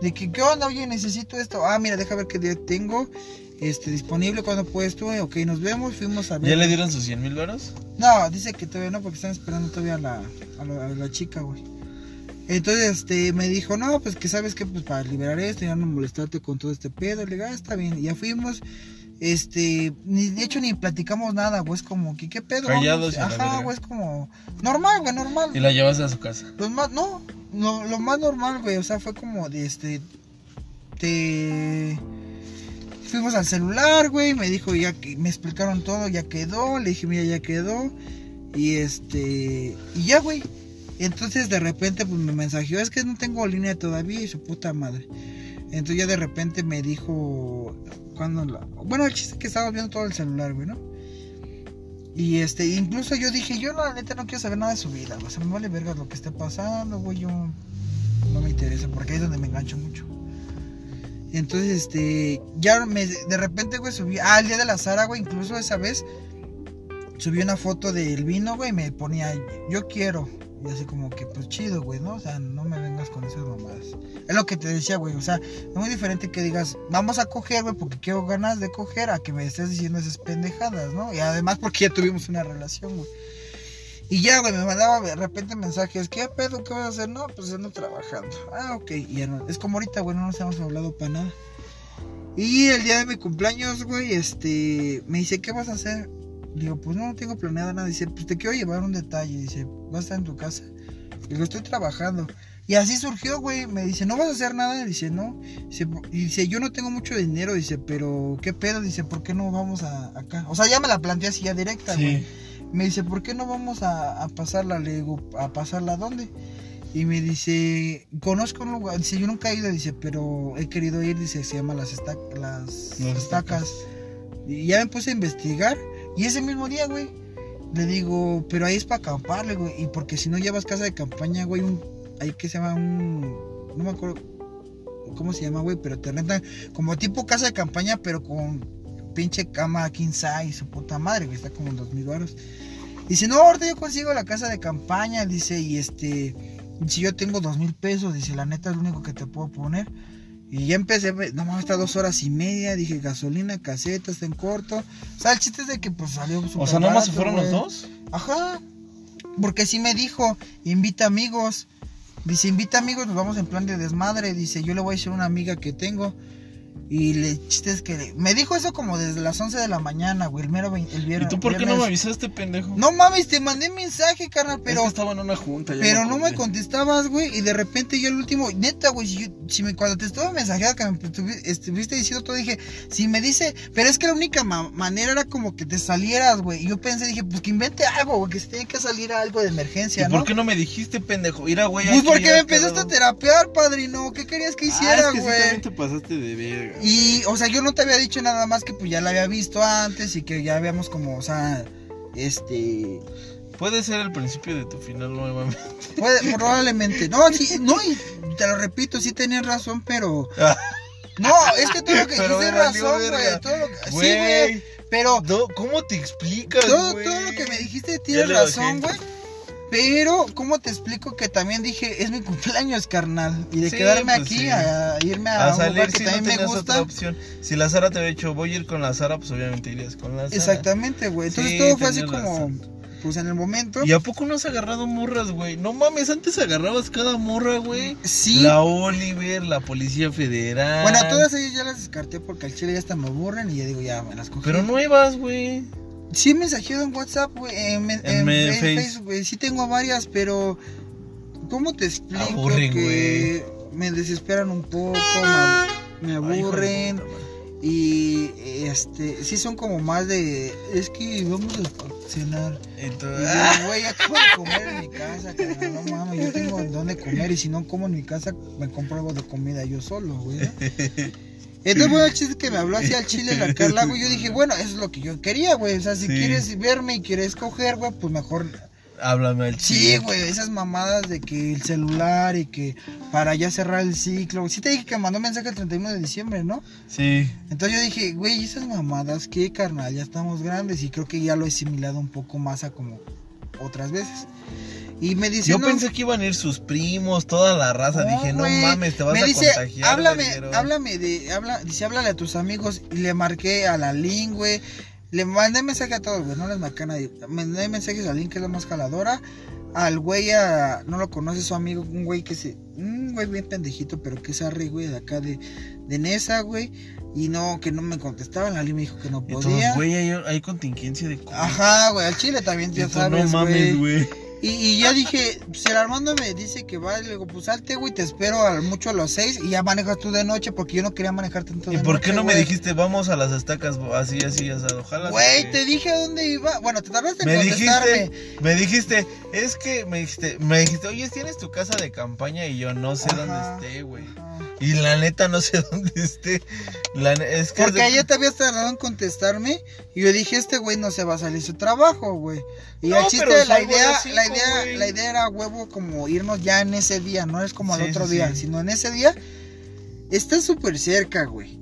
D: De que, ¿qué onda? Oye, necesito esto. Ah, mira, deja ver qué día tengo este, disponible, cuando puedes tú. Ok, nos vemos, fuimos a ver.
B: ¿Ya le dieron sus 100 mil varos?
D: No, dice que todavía no, porque están esperando todavía a la, a la, a la chica, güey. Entonces, este, me dijo, no, pues que sabes que, pues para liberar esto, ya no molestarte con todo este pedo. Le digo, ah, está bien. Y ya fuimos, este, ni, de hecho ni platicamos nada, güey. Es como, que, ¿qué pedo?
B: Callados
D: Ajá, güey, es como, normal, güey, normal.
B: Y la llevas a su casa.
D: Los más, no, lo, lo más normal, güey, o sea, fue como de este, te... Fuimos al celular, güey, me dijo ya que, me explicaron todo, ya quedó, le dije, mira, ya quedó, y este, y ya, güey. Entonces de repente pues me mensajeó, es que no tengo línea todavía y su puta madre. Entonces ya de repente me dijo, cuando la... Bueno, el chiste es que estábamos viendo todo el celular, güey, ¿no? Y este, incluso yo dije, yo la neta no quiero saber nada de su vida. O sea, me vale verga lo que esté pasando, güey. Yo no me interesa, porque ahí es donde me engancho mucho. Entonces, este, ya me, de repente, güey, subí, ah, el día de la Sara, güey, incluso esa vez, subí una foto del vino, güey, y me ponía, yo quiero. Y así como que, pues chido, güey, ¿no? O sea, no me vengas con esas mamadas. Es lo que te decía, güey, o sea, es muy diferente que digas, vamos a coger, güey, porque quiero ganas de coger, a que me estés diciendo esas pendejadas, ¿no? Y además porque ya tuvimos una relación, güey. Y ya, güey, me mandaba de repente mensajes, ¿qué pedo? ¿Qué vas a hacer? No, pues ando trabajando. Ah, ok. Y ya no, es como ahorita, güey, no nos hemos hablado para nada. Y el día de mi cumpleaños, güey, este, me dice, ¿qué vas a hacer? Digo, pues no, no tengo planeado nada. Dice, pues te quiero llevar un detalle. Dice, ¿vas a estar en tu casa? Digo, estoy trabajando. Y así surgió, güey. Me dice, ¿no vas a hacer nada? Dice, no. Dice, y dice, yo no tengo mucho dinero. Dice, pero ¿qué pedo? Dice, ¿por qué no vamos a acá? O sea, ya me la planteé así ya directa, güey. Me dice, ¿por qué no vamos a, a pasarla? Le digo, ¿a pasarla dónde? Y me dice, conozco un lugar. Dice, yo nunca he ido. Dice, pero he querido ir. Dice, se llama Las, Esta- las
B: Las
D: Estacas. Y ya me puse a investigar. Y ese mismo día, güey, le digo, pero ahí es para acamparle, güey. Y porque si no llevas casa de campaña, güey, un, ahí que se llama un. No me acuerdo cómo se llama, güey, pero te rentan como tipo casa de campaña, pero con pinche cama king size su puta madre, güey, está como en dos mil baros. Dice, no, ahorita yo consigo la casa de campaña, dice, y este, si yo tengo dos mil pesos, dice, la neta es lo único que te puedo poner. Y ya empecé, no mames, está dos horas y media, dije, gasolina, caseta, está en corto. O sea, el chiste es de que pues salió
B: O sea, ¿nada más se fueron los dos?
D: Ajá. Porque sí me dijo, invita amigos. Dice, invita amigos, nos vamos en plan de desmadre. Dice, yo le voy a decir a una amiga que tengo. Y le chiste es que me dijo eso como desde las 11 de la mañana, güey, el mero el
B: ¿Y
D: viernes.
B: tú por qué no me avisaste, pendejo?
D: No mames, te mandé mensaje, carnal,
B: pero estaba en una junta. ya
D: pero no me contestabas, güey, y de repente yo el último, neta, güey, si, yo- si me, cuando te estaba mensajeando que me estuvi- estuviste diciendo todo, dije, si me dice, pero es que la única ma- manera era como que te salieras, güey, y yo pensé, dije, pues que invente algo, güey, que se tiene que salir algo de emergencia,
B: ¿Y
D: ¿no?
B: por qué no me dijiste, pendejo? Ir a güey.
D: Pues porque me empezaste a terapiar, padrino, ¿qué querías que hiciera,
B: ah, es que
D: güey?
B: te pasaste de verga.
D: Y, o sea, yo no te había dicho nada más que pues ya la había visto antes y que ya habíamos como, o sea, este...
B: Puede ser el principio de tu final nuevamente.
D: Puede, probablemente. No, sí, no, y te lo repito, sí tenías razón, pero... No, es que todo lo que dijiste razón, güey. Todo lo que... Sí,
B: Güey.
D: Pero
B: No, ¿Cómo te explicas,
D: todo, todo lo que me dijiste tienes razón, güey. Pero, ¿cómo te explico que también dije, es mi cumpleaños, carnal? Y de
B: Sí,
D: quedarme
B: pues
D: aquí
B: sí.
D: a, irme a,
B: A
D: un
B: salir
D: lugar que
B: si no
D: también me
B: otra
D: gusta.
B: opción. Si la Sara te había dicho, voy a ir con la Sara, pues obviamente irías con la Sara.
D: Exactamente, güey. Entonces
B: Sí,
D: todo fue así como, pues en el momento.
B: ¿Y a poco no has agarrado morras, güey? No mames, antes agarrabas cada morra, güey.
D: Sí.
B: La Oliver, la Policía Federal.
D: Bueno, todas ellas ya las descarté porque al chile ya hasta me aburren y ya digo, ya me las cogí.
B: Pero nuevas, güey.
D: Sí he mensajeado en WhatsApp, güey, en, en,
B: En
D: Face-. Facebook, güey. Sí tengo varias, pero ¿cómo te explico
B: Aburren,
D: que me desesperan un poco, me,
B: Ay,
D: aburren
B: puta
D: y este sí son como más de es que vamos a cenar.
B: Entonces,
D: güey, acabo de comer en mi casa, carnal, no mames, yo tengo dónde comer y si no como en mi casa me compro algo de comida yo solo, güey. ¿no? Entonces, bueno, el chiste que me habló así al chile la Carla, güey. Yo dije, bueno, eso es lo que yo quería, güey. O sea, si
B: Sí.
D: quieres verme y quieres coger, güey, pues mejor.
B: háblame al
D: Sí,
B: chile.
D: güey, esas mamadas de que el celular y que para ya cerrar el ciclo. Sí te dije que mandó mensaje el 31 de diciembre, ¿no?
B: Sí.
D: Entonces yo dije, güey, esas mamadas, ¿qué, carnal? Ya estamos grandes y creo que ya lo he asimilado un poco más a como otras veces. Y me dice,
B: Yo
D: no,
B: pensé que iban a ir sus primos, toda la raza.
D: No,
B: Dije, no mames, te vas
D: me
B: a
D: dice,
B: contagiar.
D: háblame,
B: verguero".
D: háblame de, habla, dice, háblale a tus amigos. Y le marqué a la Lin, güey. Le mandé mensaje a todos, güey, no les marqué a nadie. Mandé mensajes a Lin, que es la más jaladora. Al güey, a, no lo conoce su amigo, un güey que se, un güey bien pendejito, pero que es arre, güey, de acá de, de Nesa, güey. Y no, que no me contestaba. La Lin me dijo que no podía.
B: güey, hay, hay contingencia de. COVID.
D: Ajá, güey, al chile también, ya sabes,
B: no mames,
D: güey. Y, y ya dije, si el Armando me dice que va, le digo, pues salte, güey, te espero a mucho a los seis y ya manejas tú de noche porque yo no quería manejar tanto
B: ¿Y
D: de
B: por
D: noche,
B: qué no me dijiste, vamos a las estacas así, así, asado? Ojalá.
D: Güey, te dije a dónde iba. Bueno, te tardaste en
B: Me
D: contestarme.
B: dijiste, me dijiste, es que me dijiste, me dijiste, oye, tienes tu casa de campaña y yo no sé
D: Ajá,
B: dónde esté, güey.
D: ajá.
B: Y la neta no sé dónde esté. La ne- es que es
D: Porque ayer te habías tardado en contestarme y yo dije, este güey no se va a salir su trabajo, güey. Y
B: No,
D: el chiste,
B: pero
D: la idea,
B: cinco,
D: la idea,
B: güey.
D: la idea era huevo como irnos ya en ese día, no es como al
B: Sí,
D: otro
B: sí,
D: día,
B: sí.
D: sino en ese día está súper cerca, güey.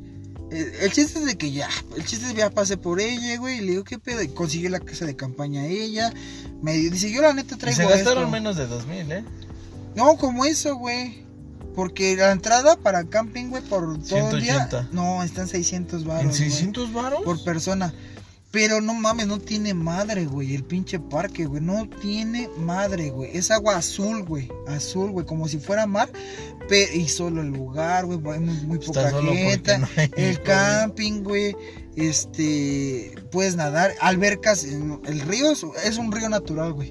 D: Eh, El chiste es de que ya, el chiste es que ya pasé por ella, güey, y le digo, ¿qué pedo? Y consiguió la casa de campaña a ella. Me dice, yo la neta
B: y
D: traigo
B: se gastaron
D: esto.
B: menos de dos mil, ¿eh?
D: No, como eso, güey. Porque la entrada para camping, güey, por todo el día.
B: 180.
D: No, están 600 baros.
B: ¿En
D: güey,
B: 600 varos?
D: Por persona. Pero no mames, no tiene madre, güey. El pinche parque, güey. No tiene madre, güey. Es agua azul, güey. Azul, güey. Como si fuera mar. Pero, y solo el lugar, güey. Hay muy, poca gente.
B: no
D: el camping, güey. Este. Puedes nadar. Albercas. El río es, es un río natural, güey.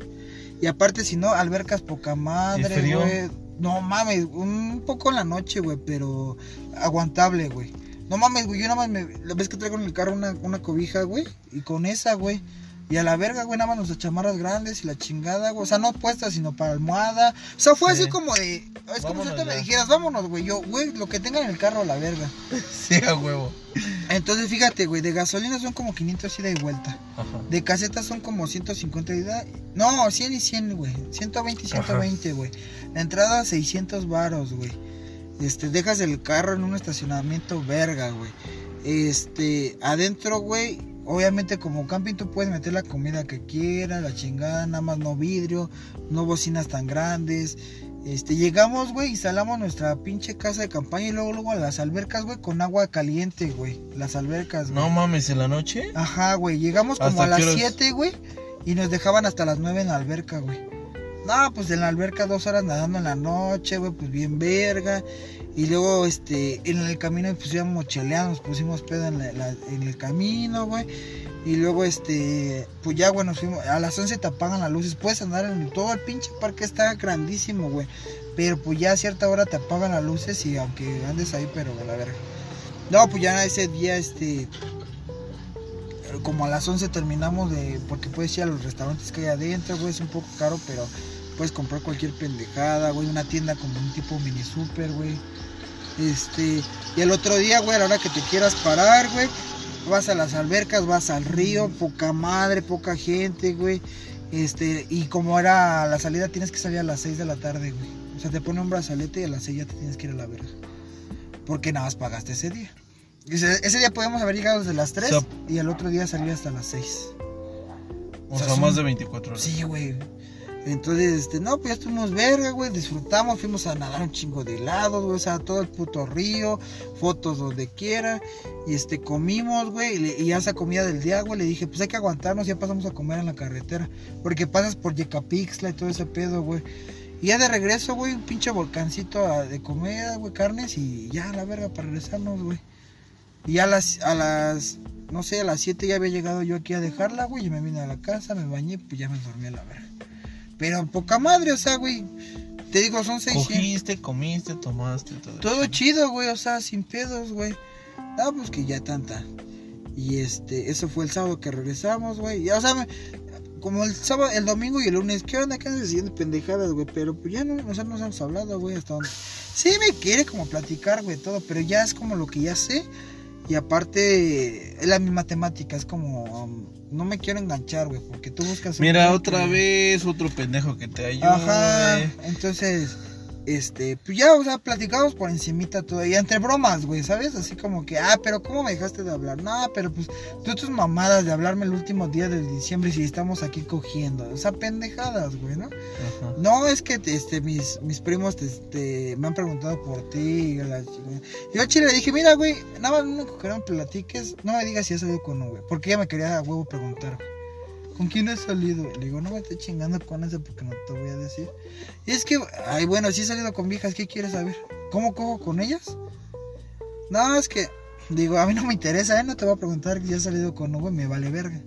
D: Y aparte, si no, albercas poca madre, güey. No mames, un poco en la noche, güey, pero aguantable, güey. No mames, güey, yo nada más me... La vez que traigo en el carro una, una cobija, güey, y con esa, güey. Y a la verga, güey, nada más nuestras chamarras grandes y la chingada, güey. O sea, no puestas, sino para almohada. O sea, fue
B: Sí.
D: así como de... Es como si ahorita me dijeras, vámonos, güey. Yo, güey, lo que tengan en el carro a la verga.
B: Sí, a huevo.
D: Entonces, fíjate, güey, de gasolina son como 500 ida y vuelta.
B: Ajá.
D: De casetas son como 150 ida. No, 100 y 100, güey. 120 y 120, güey. La entrada 600 varos, güey. Este, dejas el carro en un estacionamiento verga, güey. Este, adentro, güey, obviamente como camping tú puedes meter la comida que quieras, la chingada, nada más no vidrio, no bocinas tan grandes. Este, llegamos, güey, instalamos nuestra pinche casa de campaña y luego, luego a las albercas, güey, con agua caliente, güey. Las albercas, güey.
B: No mames, en la noche.
D: Ajá, güey. Llegamos como
B: ¿Hasta
D: a las
B: qué horas?
D: 7, güey. Y nos dejaban hasta las 9 en la alberca, güey. No, pues en la alberca dos horas nadando en la noche, güey, pues bien verga. Y luego, este, en el camino pues íbamos cheleando, nos pusimos pedo en, el camino, güey. Y luego, este, pues ya, güey, nos fuimos. A las 11 te apagan las luces. Puedes andar en todo el pinche parque, está grandísimo, güey. Pero pues ya a cierta hora te apagan las luces y aunque andes ahí, pero la verga. No, pues ya ese día, este, como a las 11 terminamos de porque puedes ir a los restaurantes que hay adentro, güey, es un poco caro, pero puedes comprar cualquier pendejada, güey, una tienda como un tipo mini super, güey. Este, y el otro día, güey, a la hora que te quieras parar, güey, vas a las albercas, vas al río, poca madre, poca gente, güey. Este, y como era la salida, tienes que salir a las 6 de la tarde, güey. O sea, te pone un brazalete y a las 6 ya te tienes que ir a la verga. Porque nada más pagaste ese día. Dice, ese día podemos haber llegado desde las 3
B: So-
D: y al otro día salir hasta las 6.
B: O
D: O sea,
B: más de 24 horas.
D: Sí, güey. Entonces, este, no, pues ya estuvimos verga, güey, disfrutamos, fuimos a nadar un chingo de helados, güey, o sea, todo el puto río, fotos donde quiera, y este, comimos, güey, y, y esa comida del día, güey, le dije, pues hay que aguantarnos, ya pasamos a comer en la carretera, porque pasas por Yecapixtla y todo ese pedo, güey. Y ya de regreso, güey, un pinche volcancito de comida, güey, carnes, y ya, a la verga, para regresarnos, güey. Y a las, a las, no sé, a las 7 ya había llegado yo aquí a dejarla, güey, y me vine a la casa, me bañé, pues ya me dormí a la verga. Pero poca madre, o sea, güey, te digo, son 600.
B: Cogiste, comiste, tomaste, todo.
D: Todo chido, güey, o sea, sin pedos, güey. Ah, pues que ya tanta. Y este, eso fue el sábado que regresamos, güey. Ya, o sea, me- como el sábado, el domingo y el lunes, ¿qué onda? ¿Qué andas haciendo pendejadas, güey? Pero pues ya no, nosotros nos hemos hablado, güey, hasta donde. Sí me quiere como platicar, güey, todo, pero ya es como lo que ya sé. Y aparte, es la misma temática, es como, um, no me quiero enganchar, güey, porque tú buscas...
B: Mira, otra
D: que-
B: vez, otro pendejo que te ayude.
D: Ajá, entonces, este, pues ya, o sea, platicamos por encimita todo, y entre bromas, güey, ¿sabes? Así como que, ah, pero ¿cómo me dejaste de hablar? No, pero pues, tú tus mamadas de hablarme el último día de diciembre si estamos aquí cogiendo, o sea, pendejadas, güey, ¿no?
B: Ajá.
D: No, es que, este, mis, mis primos, te- te- me han preguntado por ti, y la. Yo a Chile le dije, mira, güey, nada más lo único que no me platiques, no me digas si has salido con un güey, porque ella me quería a huevo preguntar, güey. ¿Con quién has salido? Le digo, no me estés chingando con ese porque no te voy a decir. Y es que, ay, bueno, sí he salido con viejas, ¿qué quieres saber? ¿Cómo cojo con ellas? No, es que, digo, a mí no me interesa, ¿eh? No te voy a preguntar si has salido con un güey, me vale verga.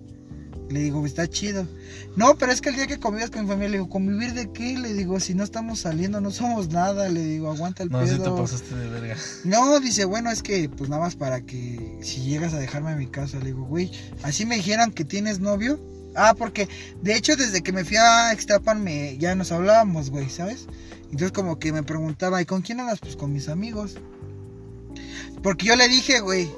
D: Le digo, está chido. No, pero es que el día que convives con mi familia, le digo, ¿convivir de qué? Le digo, si no estamos saliendo, no somos nada. Le digo, aguanta el
B: No,
D: pedo.
B: sí te pasaste de verga.
D: No, dice, bueno, es que pues nada más para que si llegas a dejarme a mi casa, le digo, güey, así me dijeran que tienes novio. Ah, porque de hecho desde que me fui a Extapan me, ya nos hablábamos, güey, ¿sabes? Entonces como que me preguntaba, ¿y con quién andas? Pues con mis amigos. Porque yo le dije, güey,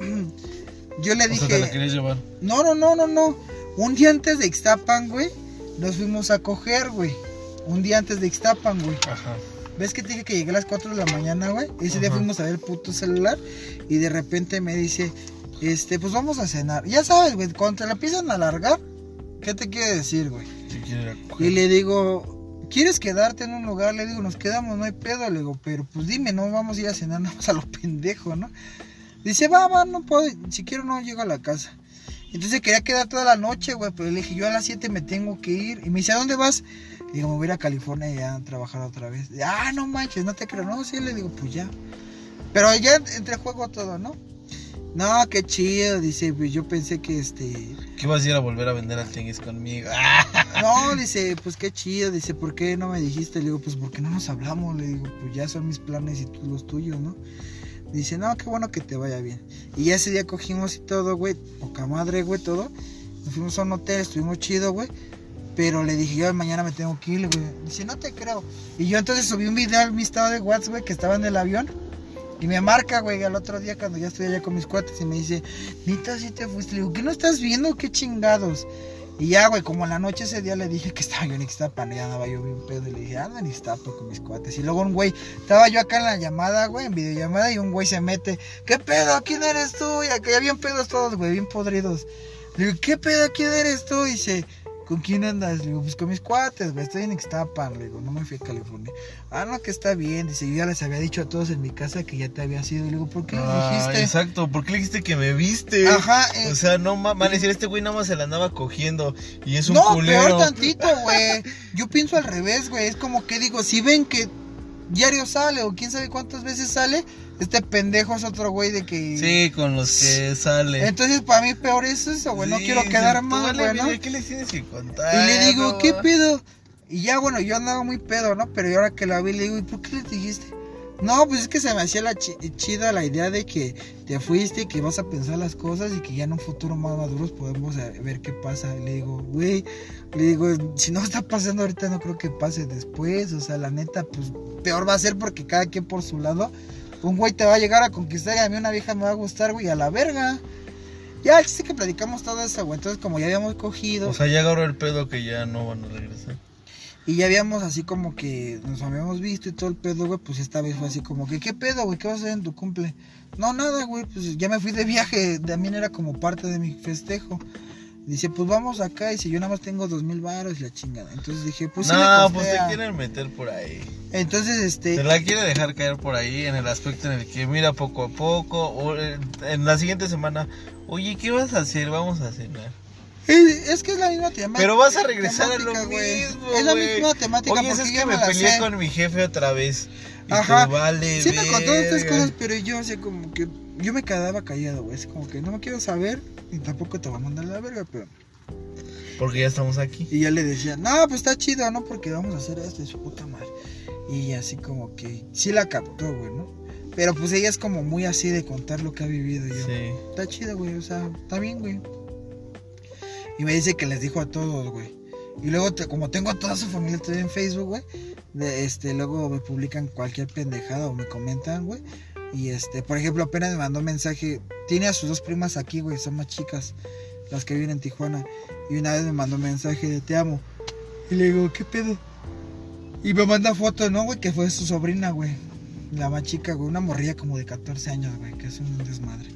D: yo le
B: O
D: dije...
B: sea, te la querías llevar.
D: No, no, no, no, no. Un día antes de Ixtapan, güey, nos fuimos a coger, güey. Un día antes de Ixtapan, güey.
B: Ajá.
D: ¿Ves que te dije que llegué a las 4 de la mañana, güey? Ese día fuimos a ver el puto celular y de repente me dice, este, pues vamos a cenar. Ya sabes, güey, cuando te la empiezan a alargar, ¿qué te quiere decir, güey? Y le digo, ¿quieres quedarte en un lugar? Le digo, nos quedamos, no hay pedo. Le digo, pero pues dime, no vamos a ir a cenar, nada más a lo pendejo, ¿no? Dice, va, va, no puedo, si quiero no llego a la casa. Entonces quería quedar toda la noche, güey, pero le dije, yo a las 7 me tengo que ir. Y me dice, ¿a dónde vas? Le digo, me voy a ir a California y ya a trabajar otra vez. Ah, no manches, no te creo. No, sí, le digo, pues ya. Pero ya entre juego todo, ¿no? No, qué chido, dice, pues yo pensé que este...
B: ¿Qué vas a ir a volver a vender al tianguis conmigo?
D: No, dice, pues qué chido, dice, ¿por qué no me dijiste? Le digo, pues porque no nos hablamos, le digo, pues ya son mis planes y tú los tuyos, ¿no? Dice, no, qué bueno que te vaya bien. Y ya ese día cogimos y todo, güey, poca madre, güey, todo. Nos fuimos a un hotel, estuvimos chido, güey. Pero le dije, yo mañana me tengo que ir, güey. Dice, no te creo. Y yo entonces subí un video al mi estado de WhatsApp, güey, que estaba en el avión. Y me marca, güey, al otro día cuando ya estoy allá con mis cuates y me dice, Nita, si te fuiste. Le digo, ¿qué no estás viendo? ¿Qué chingados? Y ya, güey, como la noche ese día le dije que estaba yo en Ixtapan, y ya andaba yo bien pedo, y le dije, anda en Ixtapan con mis cuates. Y luego un güey, estaba yo acá en la llamada, güey, en videollamada, y un güey se mete, ¿qué pedo? ¿Quién eres tú? Y acá ya bien pedos todos, güey, bien podridos. Le digo, ¿qué pedo? ¿Quién eres tú? Y dice, ¿con quién andas? Le digo, pues con mis cuates, güey, estoy en Ixtapan. Le digo, no me fui a California. Ah, no, que está bien. Dice, yo ya les había dicho a todos en mi casa que ya te había sido. Le digo, ¿por qué lo
B: Ah,
D: dijiste?
B: exacto, ¿por qué le dijiste que me viste?
D: Ajá, eh,
B: O sea, no ma- van a decir, este güey nada más se la andaba cogiendo y es un
D: no,
B: culero.
D: peor tantito, güey. Yo pienso al revés, güey. Es como que digo, si ven que diario sale o quién sabe cuántas veces sale, este pendejo es otro güey de que...
B: Sí, con los que sale.
D: Entonces, para mí peor es eso, güey. no quiero quedar mal, güey, ¿no?
B: mira, ¿Qué les tienes que contar?
D: Y le digo? ¿qué pedo? Y ya, bueno, yo andaba muy pedo, ¿no? Pero ahora que la vi, le digo, ¿y por qué le dijiste? No, pues es que se me hacía la chi- chida la idea de que te fuiste y que vas a pensar las cosas y que ya en un futuro más maduros podemos eh, ver qué pasa. Le digo, güey, le digo, si no está pasando ahorita, no creo que pase después. O sea, la neta, pues peor va a ser porque cada quien por su lado. Un güey te va a llegar a conquistar y a mí una vieja me va a gustar, güey, a la verga. Ya, sí que platicamos todo eso, güey. Entonces, como ya habíamos cogido.
B: O sea, ya agarró el pedo que ya no van a regresar.
D: Y ya habíamos así como que nos habíamos visto y todo el pedo, güey. Pues esta vez fue así como que, ¿qué pedo, güey? ¿Qué vas a hacer en tu cumple? No, nada, güey. Pues ya me fui de viaje. También era como parte de mi festejo. Dice, pues vamos acá. Y si yo nada más tengo dos mil baros y la chingada. Entonces dije, pues sí. le
B: no, pues te quieren meter por ahí.
D: Entonces, este.
B: Te la quiere dejar caer por ahí en el aspecto en el que mira poco a poco. O en en la siguiente semana, oye, ¿qué vas a hacer? Vamos a cenar.
D: Es, es que es la misma temática.
B: Pero vas a regresar a lo
D: temática, güey.
B: mismo.
D: Es la
B: güey.
D: misma temática.
B: Oye, es que
D: me
B: peleé
D: sé.
B: con mi jefe otra vez. Y
D: Ajá.
B: tú, vale,
D: Sí me contó estas
B: verga.
D: cosas, pero yo así como que yo me quedaba callado, güey. Es como que no me quiero saber y tampoco te voy a mandar la verga, pero
B: Porque ya estamos aquí.
D: y ya le decía, "No, pues está chido, ¿no? Porque vamos a hacer esto y su puta madre." Y así como que sí la captó, güey, ¿no? Pero pues ella es como muy así de contar lo que ha vivido y yo.
B: Sí.
D: Está chido, güey, o sea, está bien, güey. Y me dice que les dijo a todos, güey. Y luego, te- como tengo a toda su familia todavía en Facebook, güey, este, luego me publican cualquier pendejada o me comentan, güey. Y este, por ejemplo, apenas me mandó mensaje. Tiene a sus dos primas aquí, güey, son más chicas, las que viven en Tijuana. Y una vez me mandó mensaje de te amo. Y le digo, ¿qué pedo? Y me manda foto, ¿no, güey? Que fue su sobrina, güey. La más chica, güey. Una morrilla como de 14 años, güey. Que es un desmadre.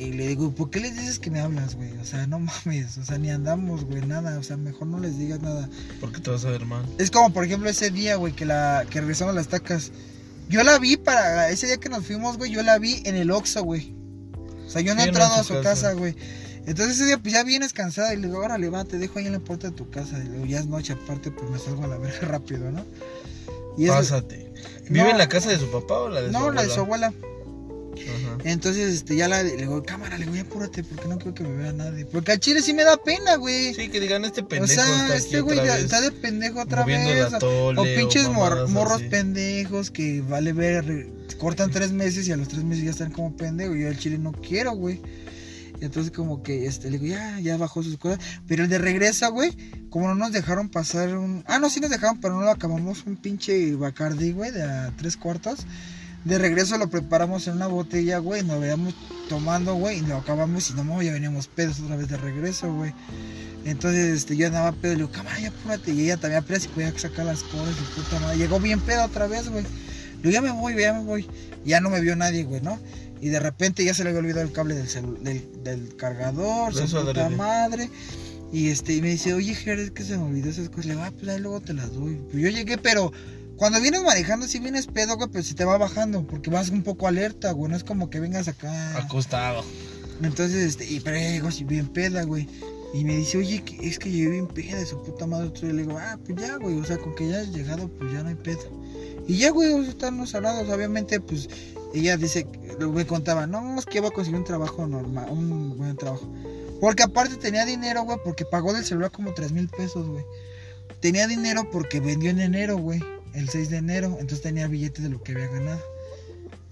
D: Y le digo, ¿por qué les dices que me hablas, güey? O sea, no mames. O sea, ni andamos, güey, nada. O sea, mejor no les digas nada.
B: Porque te vas a ver mal.
D: Es como, por ejemplo, ese día, güey, que la que regresamos las tacas. Yo la vi para. Ese día que nos fuimos, güey, yo la vi en el Oxxo, güey. O sea, yo no he
B: Sí, no,
D: entrado
B: en
D: a
B: su casa.
D: güey. Entonces ese día, pues ya vienes cansada. Y le digo, órale, va, te dejo ahí en la puerta de tu casa. Y le digo, ya es noche, aparte, pues me salgo a la verga rápido, ¿no? Y es-
B: Pásate. ¿Vive
D: No.
B: en la casa de su papá o la de su
D: No,
B: abuela?
D: la de su abuela.
B: Ajá.
D: Entonces, este, ya la, le digo, cámara, le digo, ya apúrate, porque no quiero que me vea nadie. Porque al chile sí me da pena, güey.
B: Sí, que digan este pendejo
D: o sea,
B: está
D: este
B: aquí
D: güey
B: otra
D: ya
B: vez.
D: está de pendejo otra vez. o- pinches mor- morros
B: así.
D: pendejos que vale ver, cortan tres meses y a los tres meses ya están como pendejos. Yo al chile no quiero, güey. Entonces como que este, le digo, ya, ya bajó sus cosas. Pero el de regresa, güey, como no nos dejaron pasar un... Ah, no, sí nos dejaron, pero no lo acabamos. Un pinche Bacardi, güey, de a tres cuartos. De regreso lo preparamos en una botella, güey, nos veíamos tomando, güey, y lo acabamos y no, ya veníamos pedos otra vez de regreso, güey. Entonces, este, yo andaba pedo, le digo, cámara, ya apúrate. Y ella también apenas si podía sacar las cosas, y puta madre. Llegó bien pedo otra vez, güey. Le digo, ya me voy, ya me voy. Y ya no me vio nadie, güey, ¿no? Y de repente ya se le había olvidado el cable del, del, del cargador, su puta madre. Y este, y me dice, oye, Jerez, es que se me olvidó esas cosas. Le digo, ah, pues ahí luego te las doy. Pues yo llegué, pero cuando vienes manejando, si vienes pedo, güey, pues se te va bajando, porque vas un poco alerta, güey. No es como que vengas acá.
B: Acostado.
D: Entonces, este, y pero ya llegó así bien peda, güey. Y me dice, oye, es que llegué bien peda de su puta madre. Entonces le digo, ah, pues ya, güey, o sea, con que ya hayas llegado, pues ya no hay pedo. Y ya, güey, o sea, están los hablados. Obviamente, pues, ella dice, me contaba, no, es que iba a conseguir un trabajo normal, un buen trabajo. Porque aparte tenía dinero, güey, porque pagó del celular como 3 mil pesos, güey. Tenía dinero porque vendió en enero, güey, el 6 de enero. Entonces tenía billetes de lo que había ganado.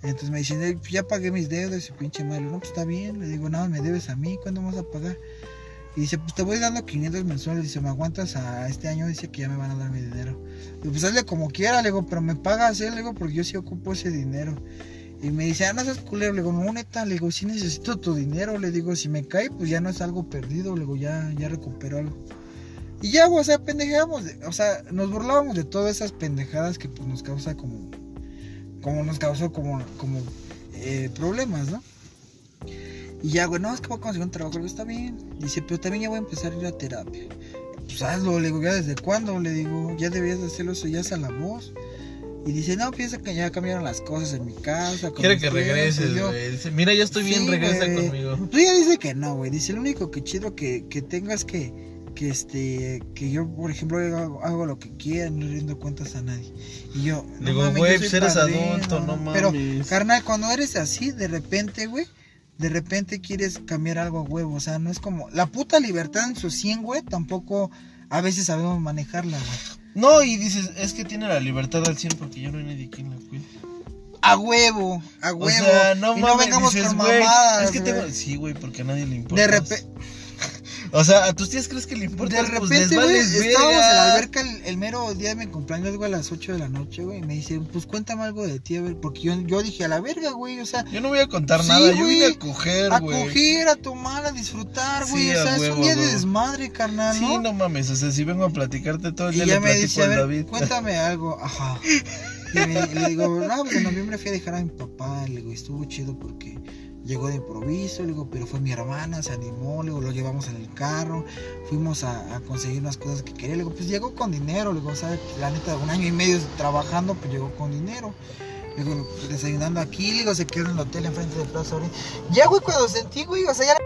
D: Entonces me dicen, "Eh, pues ya pagué mis deudas y pinche malo. No, pues está bien. Le digo, nada, me debes a mí. ¿Cuándo vas a pagar? Y dice, pues te voy dando 500 mensuales. Dice, ¿me aguantas a este año? Dice que ya me van a dar mi dinero. Digo, pues hazle como quiera. Le digo, pero me pagas, ¿eh? Le digo, porque yo sí ocupo ese dinero. Y me dice, ah, no seas culero. Le digo, no, neta. Le digo, sí necesito tu dinero. Le digo, si me cae, pues ya no es algo perdido. Le digo, ya, ya recupero algo. Y ya, güey, o sea, pendejeamos. de- O sea, nos burlábamos de todas esas pendejadas que pues nos causa como. Como nos causó como, como eh, problemas, ¿no? Y ya, güey, no, es que voy a conseguir un trabajo, digo, está bien. Dice, pero también ya voy a empezar a ir a terapia. Pues hazlo, le digo, ¿ya desde cuándo? Le digo, ya deberías de hacerlo, eso ya es a la voz. Y dice, no, piensa que ya cambiaron las cosas en mi casa.
B: Quiere que
D: ustedes", y
B: regreses, güey. Dice, mira, ya estoy bien,
D: Sí,
B: regresa conmigo.
D: Pues ella dice que no, güey. Dice, lo único que chido que, que tengas que, que este, que yo, por ejemplo, hago, hago lo que quiera, no rindo cuentas a nadie. Y yo, no
B: Digo, güey, pues eres adulto, no mames.
D: Pero, carnal, cuando eres así, de repente, güey, de repente quieres cambiar algo a huevo. O sea, no es como, la puta libertad en su 100, güey, tampoco a veces sabemos manejarla, güey.
B: No, y dices, es que tiene la libertad al 100 porque ya no hay nadie quien la cuide.
D: A huevo, a huevo.
B: O sea, no
D: y
B: mames,
D: no vengamos
B: dices,
D: con mamadas,
B: es que tengo... Sí, güey, porque a nadie le importa.
D: De repente,
B: O sea, ¿a tus tías crees que le importa?
D: De
B: Pues
D: repente, güey,
B: vales
D: estábamos en la alberca el, el mero día de mi cumpleaños, güey, a las 8 de la noche, güey. Y me dice, pues cuéntame algo de ti, a ver, porque yo, yo dije, a la verga, güey, o sea,
B: Yo no voy a contar
D: Sí,
B: nada, yo
D: güey.
B: vine a coger,
D: a
B: güey.
D: coger, a tomar, a disfrutar, güey.
B: Sí,
D: o
B: a
D: sea, es un día de desmadre, carnal,
B: Sí,
D: ¿no?
B: no mames, o sea, si vengo a platicarte todo el
D: y
B: día
D: ya
B: le
D: me
B: platico
D: dice, a ver,
B: David.
D: cuéntame algo, ajá. Y, me- le digo, no, pues en noviembre fui a dejar a mi papá, le digo, estuvo chido porque llegó de improviso, le digo, pero fue mi hermana, se animó, le digo, lo llevamos en el carro, fuimos a, a conseguir unas cosas que quería, le digo, pues llegó con dinero, le digo, ¿sabes? La neta, un año y medio trabajando, pues llegó con dinero. Le digo, desayunando aquí, le digo, se quedó en el hotel enfrente de Plaza Oriente. Ya, güey, cuando sentí, güey, o sea, ya